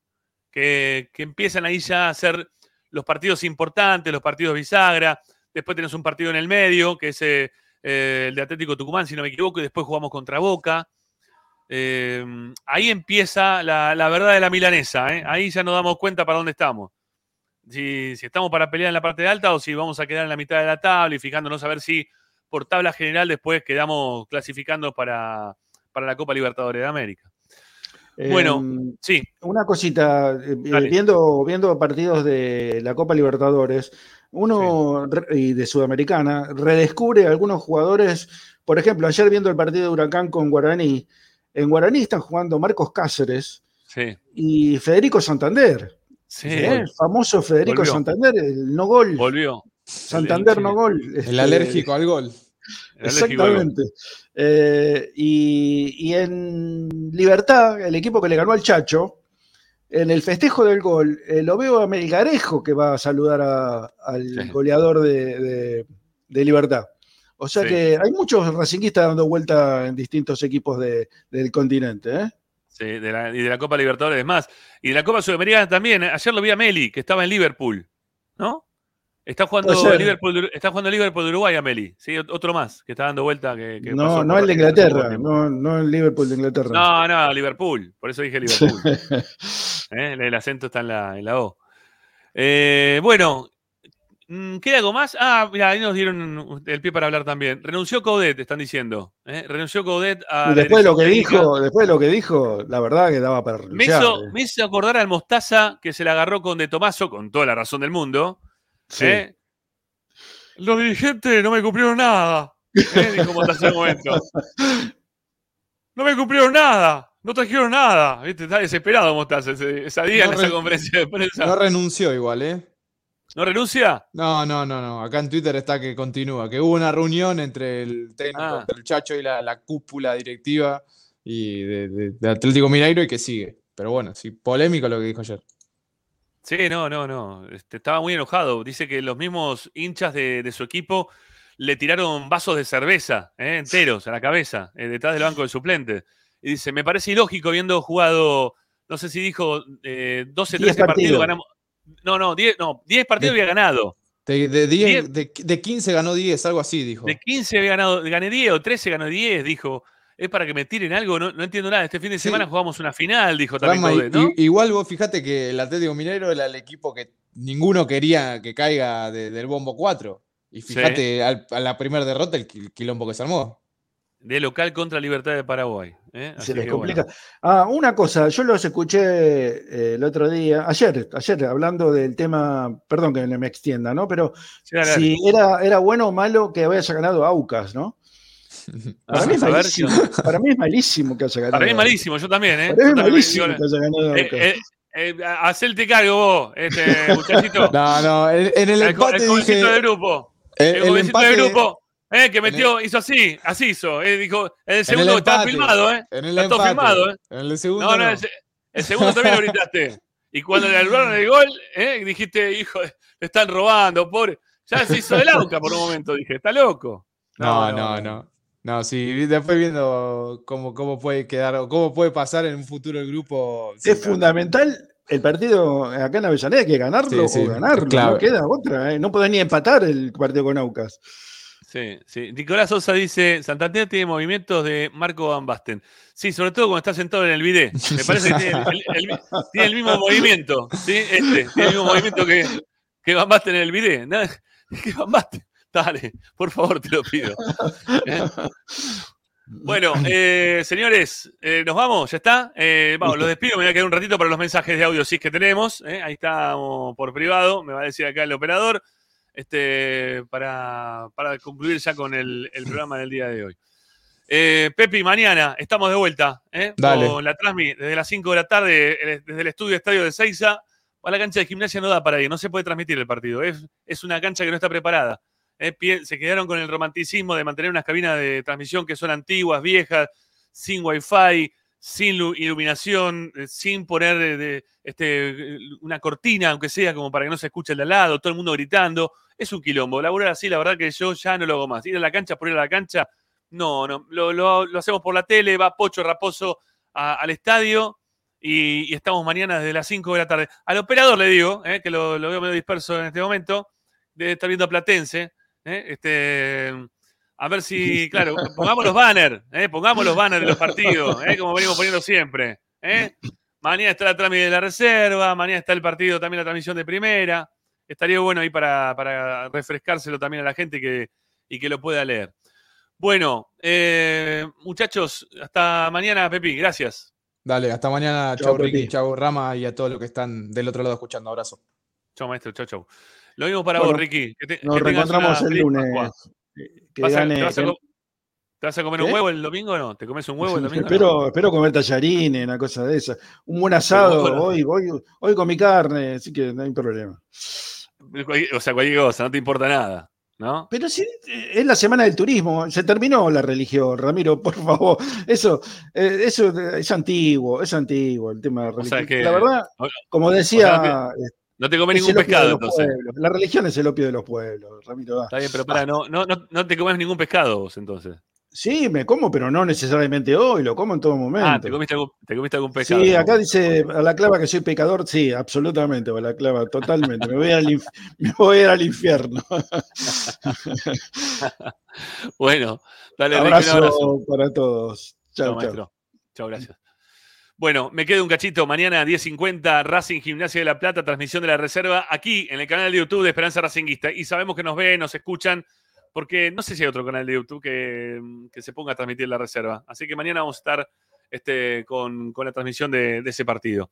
Que, que empiezan ahí ya a ser los partidos importantes, los partidos bisagra. Después tenés un partido en el medio, que es eh, eh, el de Atlético Tucumán, si no me equivoco, y después jugamos contra Boca. Eh, ahí empieza la, la verdad de la milanesa. ¿eh? Ahí ya nos damos cuenta para dónde estamos. Si, si estamos para pelear en la parte de alta o si vamos a quedar en la mitad de la tabla y fijándonos a ver si por tabla general después quedamos clasificando para, para la Copa Libertadores de América. Bueno, Em, sí. Una cosita, eh, eh, viendo, viendo partidos de la Copa Libertadores, uno y de Sudamericana, redescubre algunos jugadores, por ejemplo, ayer viendo el partido de Huracán con Guaraní, en Guaraní están jugando Marcos Cáceres Sí. y Federico Santander. Sí. El famoso Federico Volvió. Santander, el no gol. Volvió. Santander no gol. El Este. El alérgico al gol. Exactamente. Eh, y, y en Libertad, el equipo que le ganó al Chacho, en el festejo del gol, eh, lo veo a Melgarejo que va a saludar a- al goleador de, de- de Libertad. O sea Sí. que hay muchos racinguistas dando vuelta en distintos equipos de- del continente. ¿eh? Sí, de la- y de la Copa Libertadores más. Y de la Copa Sudamericana también. ¿eh? Ayer lo vi a Meli, que estaba en Liverpool. ¿No? Está jugando. Liverpool, está jugando Liverpool de Uruguay a Meli. Sí, ot- otro más que está dando vuelta. Que, No, no el de Inglaterra, no, no el Liverpool de Inglaterra. No, no, Liverpool. Por eso dije Liverpool. ¿Eh? El acento está en la, en la O. Eh, bueno, mm, ¿queda algo más? Ah, mira, ahí nos dieron el pie para hablar también. Renunció Coudet, están diciendo. ¿eh? Renunció Coudet a. Y después de lo que técnica. dijo, después de lo que dijo, la verdad que daba para Me renunciar, hizo, ¿eh? me hizo acordar al Mostaza que se la agarró con De Tomaso, con toda la razón del mundo. Sí. ¿eh? Los dirigentes no me cumplieron nada. ¿eh? Dijo Mostaza en un momento. No me cumplieron nada. No trajeron nada. ¿Viste? Está desesperado Mostaza ese, esa día No en esa re- conferencia de prensa. No ¿No, renunció igual, ¿eh? renuncia? No, no, no, no. Acá en Twitter está que continúa, que hubo una reunión entre el técnico, Ah. entre el Chacho y la, la cúpula directiva y de, de- de Atlético Mineiro y que sigue. Pero bueno, sí, polémico lo que dijo ayer. Sí, no, no, no. Este, estaba muy enojado. Dice que los mismos hinchas de, de su equipo le tiraron vasos de cerveza ¿eh? enteros a la cabeza, eh, detrás del banco de suplentes. Y dice, me parece ilógico habiendo jugado, no sé si dijo eh, 12, 10 13 partidos, partidos. ganamos. No, no, 10, no, 10 partidos había ganado. De, de, 10 Diez. de, de 15 ganó 10, algo así dijo. De 15 había ganado, gané 10 o 13 ganó 10, dijo. Es para que me tiren algo, no, no entiendo nada. Este fin de semana jugamos una final, dijo también Rama, Igual vos fijate que el Atlético Mineiro era el equipo que ninguno quería que caiga de- del bombo 4. Y fíjate al- a la primera derrota el qui- quilombo que se armó. de local contra Libertad de Paraguay. ¿eh? Así Se les complica. bueno. Ah, una cosa, yo los escuché eh, el otro día, ayer, ayer, hablando del tema, perdón que me extienda, ¿no? Pero si era, era bueno o malo que haya ganado Aucas, ¿no? Para, Ah, mí es a ver, malísimo, para mí es malísimo que haya ganado. Para mí es malísimo, yo también, ¿eh? Para mí es Yo también, malísimo que haya ganado eh, Aucas. eh, eh, hacerte cargo vos, este muchachito. No, no, en, en el el, empate el jovencito dije. del grupo. el- El, el jovencito empate- del grupo. Eh, que en metió, hizo así, así hizo. eh, dijo, en el En segundo el está filmado, ¿eh? En el está todo filmado, ¿eh? En el segundo. No, no, no. el, se- el segundo también lo gritaste. Y cuando le anularon el gol, ¿eh? dijiste, hijo, le están robando, pobre. Ya se hizo el auca por un momento, dije, está loco. No, no, no. No, sí, después viendo cómo, cómo puede quedar o cómo puede pasar en un futuro el grupo. sí, Es fundamental el partido acá en Avellaneda, hay que ganarlo Sí, sí, o ganarlo, clave. no queda otra, ¿eh? no podés ni empatar el partido con Aucas. Sí, sí. Nicolás Sosa dice, Santander tiene movimientos de Marco Van Basten. Sí, sobre todo cuando está sentado en el bidet. Me parece que tiene el, el- el- tiene el mismo movimiento, ¿sí? Este, tiene el mismo movimiento que, que Van Basten en el bidet. Nada- que Van Basten. Dale, por favor, te lo pido. ¿Eh? Bueno, eh, señores, eh, nos vamos, ¿ya está? Vamos, los despido, me voy a quedar un ratito para los mensajes de audio, sí que tenemos. Ahí estamos por privado, me va a decir acá el operador, este, para, para concluir ya con el, el programa del día de hoy. Pepi, mañana estamos de vuelta. Dale. con la Transmi desde las 5 de la tarde, desde el estudio Estadio de Seiza. A la cancha de gimnasia no da para ir, no se puede transmitir el partido. Es, es una cancha que no está preparada. Eh, se quedaron con el romanticismo de mantener unas cabinas de transmisión que son antiguas, viejas, sin wifi, sin lu- iluminación, eh, sin poner eh, este, una cortina, aunque sea como para que no se escuche el de al lado, todo el mundo gritando. Es un quilombo. Laburar así, la verdad que yo ya no lo hago más. Ir a la cancha por ir a la cancha, no, no. Lo, hacemos por la tele, va Pocho Raposo al estadio y, estamos mañana desde las 5 de la tarde. Al operador le digo, que lo, lo veo medio disperso en este momento, debe estar viendo a Platense. Eh, este, a ver si, claro, pongamos los banners, eh, pongamos los banners de los partidos, eh, como venimos poniendo siempre. eh. Mañana está la trámite de la reserva, mañana está el partido, también la transmisión de primera. Estaría bueno ahí para, para refrescárselo también a la gente que, y que lo pueda leer. Bueno, eh, muchachos, hasta mañana, Pepi, gracias. Dale, hasta mañana. Chau, Chau, Ricky, Pepi. chau, Rama y a todos los que están del otro lado escuchando. Abrazo. Chau, maestro, chau, chau. Lo mismo para Bueno, vos, Ricky. Que te- Nos que reencontramos el lunes. Que ¿Vas a- gane- te, vas a, que- co- te vas a comer un huevo el domingo o no? ¿Te comes un huevo el domingo? espero, espero comer tallarines, una cosa de esa. Un buen asado, hoy, hoy, hoy con mi carne, así que no hay problema. O sea, cualquier cosa, no te importa nada, ¿no? Pero sí, eh, es la semana del turismo, se terminó la religión, Ramiro, por favor. Eso, eh, eso es antiguo, es antiguo el tema de la O sea religión. que- la verdad, como o decía, sea, no te- comes es ningún pescado, entonces. pueblos. La religión es el opio de los pueblos, Ramiro. Está bien, pero para, no, no, no, no te comes ningún pescado vos entonces. Sí, me como, pero no necesariamente hoy, lo como en todo momento. Ah, ¿te comiste algún, te comiste algún pescado? Sí, acá dice a la clava que soy pecador, sí, absolutamente, a la clava, totalmente. Me voy, al me voy a ir al infierno. bueno, dale, Ricky, un abrazo, abrazo. para todos. Chao, Chao. Chao, gracias. Bueno, me quedo un cachito. Mañana 10.50, Racing Gimnasia de la Plata, transmisión de la reserva aquí en el canal de YouTube de Esperanza Racinguista. Y sabemos que nos ven, nos escuchan, porque no sé si hay otro canal de YouTube que, que se ponga a transmitir la reserva. Así que mañana vamos a estar este, con, con la transmisión de, de ese partido.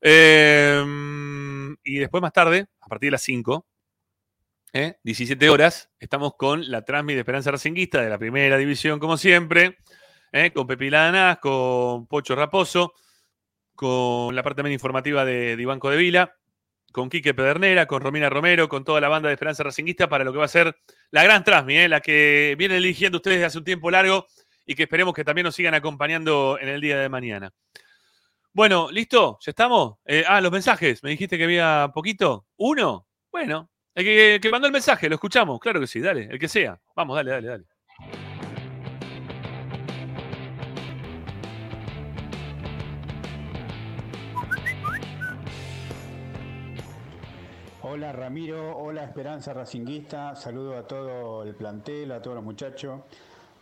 Eh, y después más tarde, a partir de las 5, ¿eh? 17 horas, estamos con la transmisión de Esperanza Racinguista de la primera división, como siempre. ¿Eh? con Pepi Lanás, con Pocho Raposo, con la parte también informativa de, de Iván Vila, con Quique Pedernera, con Romina Romero, con toda la banda de Esperanza Racinguista para lo que va a ser la gran transmi, ¿eh? la que vienen eligiendo ustedes desde hace un tiempo largo y que esperemos que también nos sigan acompañando en el día de mañana. Bueno, ¿listo? ¿Ya estamos? Eh, ah, los mensajes. Me dijiste que había poquito. ¿Uno? Bueno, el que, que mandó el mensaje, lo escuchamos. Claro que sí, dale, el que sea. Vamos, dale, dale, dale. Hola Ramiro, hola Esperanza Racinguista, saludo a todo el plantel, a todos los muchachos.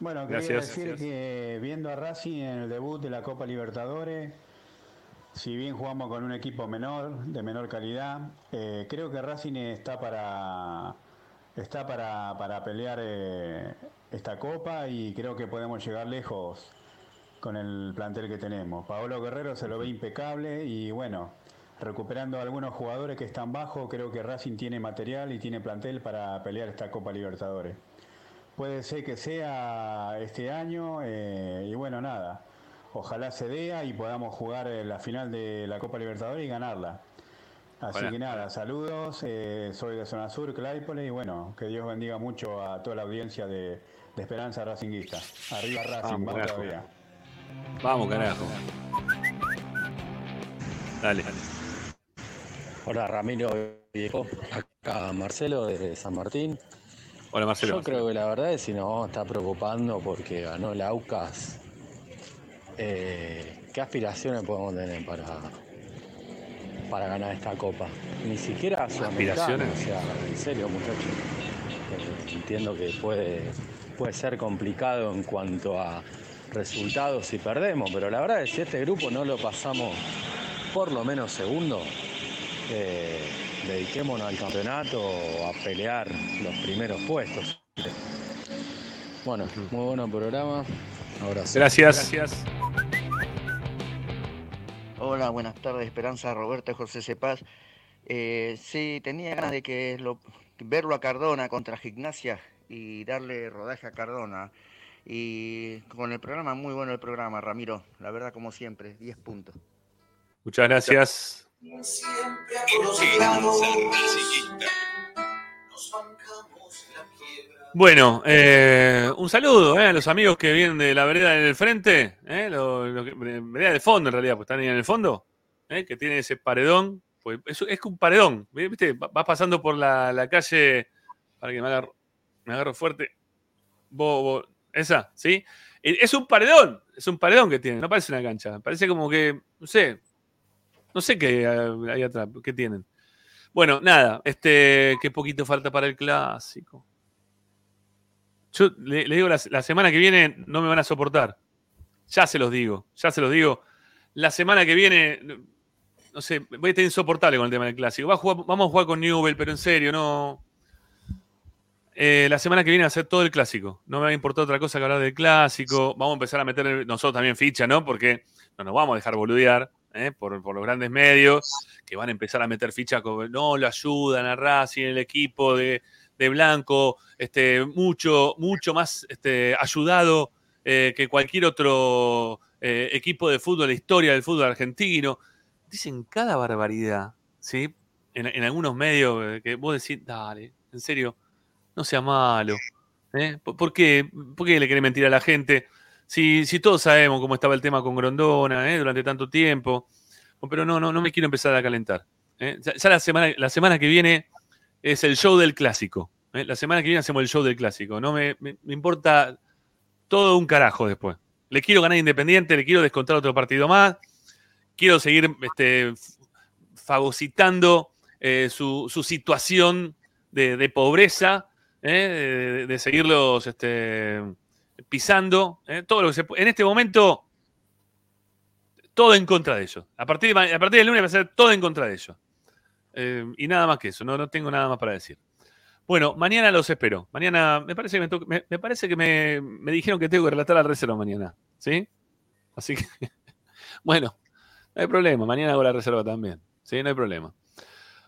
Bueno, quería Gracias, decir gracias. que viendo a Racing en el debut de la Copa Libertadores, si bien jugamos con un equipo menor, de menor calidad, eh, creo que Racing está para, está para, para pelear eh, esta copa y creo que podemos llegar lejos con el plantel que tenemos. Paolo Guerrero se lo ve impecable y bueno, recuperando a algunos jugadores que están bajo, creo que Racing tiene material y tiene plantel para pelear esta Copa Libertadores. Puede ser que sea este año eh, y bueno, nada. Ojalá se dé y podamos jugar la final de la Copa Libertadores y ganarla. Así que nada, saludos. eh, soy de Zona Sur, Claypole, y bueno, que Dios bendiga mucho a toda la audiencia de, de Esperanza Racinguista. Arriba Racing, Vamos, carajo. todavía. Vamos, carajo. Dale. Hola Ramiro Viejo, acá Marcelo desde San Martín. Hola Marcelo. Yo creo que la verdad es que nos vamos a estar preocupando porque ganó el Aucas. Eh, ¿Qué aspiraciones podemos tener para, para ganar esta copa? Ni siquiera sudamericana, ¿Aspiraciones? o sea, en serio muchachos. Eh, entiendo que puede, puede ser complicado en cuanto a resultados si perdemos, pero la verdad es que si este grupo no lo pasamos por lo menos segundo, eh, dediquémonos al campeonato a pelear los primeros puestos. Bueno, muy bueno programa. Abrazo. Gracias. Hola, buenas tardes, Esperanza, Roberto, José Cepaz. Eh, sí, tenía ganas de que lo- verlo a Cardona contra Gimnasia y darle rodaje a Cardona. Y con el programa, muy bueno el programa, Ramiro. La verdad, como siempre, 10 puntos. Muchas gracias. Bueno, eh, un saludo eh, a los amigos que vienen de la vereda en el frente, eh, lo- lo que- vereda del fondo en realidad, pues están ahí en el fondo, eh, que tiene ese paredón, pues es, es un paredón, ¿viste? Va- Vas pasando por la, la calle, para que me agarro, me agarro fuerte, Bo- bo- esa, ¿sí? Es un paredón, es un paredón que tiene, no parece una cancha, parece como que, no sé, no sé qué hay atrás, qué tienen. Bueno, nada, este, qué poquito falta para el clásico. Yo le, digo, la, semana que viene no me van a soportar. Ya se los digo, ya se los digo. La semana que viene, no- sé, voy a estar insoportable con el tema del clásico. Va a jugar- vamos a jugar con Newell, pero en serio, no. Eh, la semana que viene a ser todo el clásico. No me va a importar otra cosa que hablar del clásico. Vamos a empezar a meter nosotros también ficha, ¿no? Porque no nos vamos a dejar boludear ¿eh? por, los grandes medios que van a empezar a meter ficha como no lo ayudan a Racing, el equipo de, de Blanco, este, mucho, mucho más este, ayudado eh, que cualquier otro eh, equipo de fútbol, la historia del fútbol argentino. Dicen cada barbaridad, ¿sí? En, algunos medios que vos decís, dale, en serio, no sea malo. ¿Por, qué, ¿Por qué le quiere mentir a la gente? Si, si todos sabemos cómo estaba el tema con Grondona ¿eh? durante tanto tiempo. Pero no, no, no me quiero empezar a calentar. ¿eh? Ya, la, semana, la semana que viene es el show del clásico. ¿eh? La semana que viene hacemos el show del clásico. No me, me- importa todo un carajo después. Le quiero ganar Independiente, le quiero descontar otro partido más. Quiero seguir este, fagocitando su, su situación de, pobreza, de, de seguirlos este, pisando. ¿eh? Todo lo que se En este momento, todo en contra de ellos. A partir, a partir del lunes va a ser todo en contra de ellos. Eh, y nada más que eso, no, no tengo nada más para decir. Bueno, mañana los espero. Mañana me parece que me, parece que me, me dijeron que tengo que relatar la reserva mañana. ¿Sí? Así que, bueno, no hay problema. Mañana hago la reserva también. ¿Sí? No hay problema.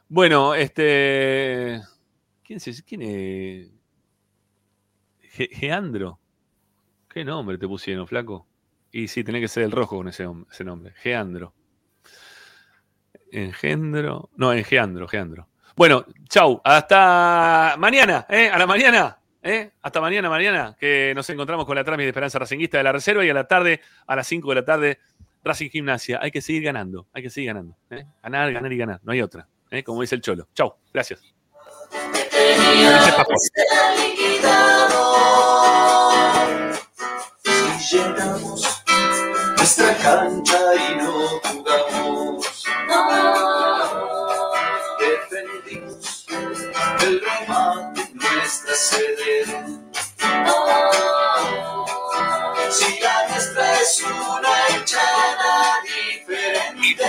Bueno, este. ¿Quién, se, quién es? Ge- Geandro. ¿Qué nombre te pusieron, flaco? Y sí, tenía que ser el rojo con ese, ese nombre. Geandro. Engendro. No, Engeandro, Geandro. Bueno, chau. Hasta mañana, ¿eh? A la mañana. ¿eh? Hasta mañana, mañana, que nos encontramos con la trámite de Esperanza Racinguista de la Reserva y a la tarde, a las 5 de la tarde, Racing Gimnasia. Hay que seguir ganando, hay que seguir ganando. ¿eh? Ganar, ganar y ganar. No hay otra. ¿eh? Como dice el Cholo. Chau. Gracias. Si llenamos nuestra cancha y no jugamos, defendimos el remate en nuestra sede. Si la nuestra es una hinchada diferente,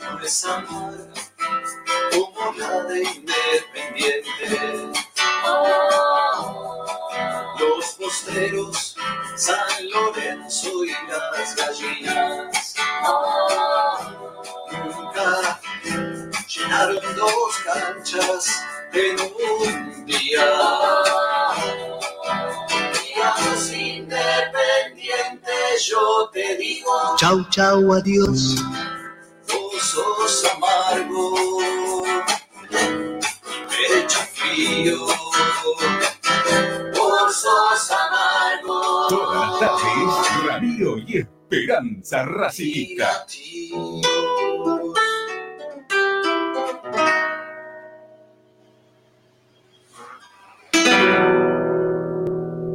no es amarga como roja de Independiente. Los posteros, San Lorenzo y las gallinas. Nunca llenaron dos canchas en un día. Digamos independiente, yo te digo. Chau, chau, adiós. Vos sos amargo, pecho frío. Vos sos amargo. Todas las tardes, Ramiro y Esperanza Racingista.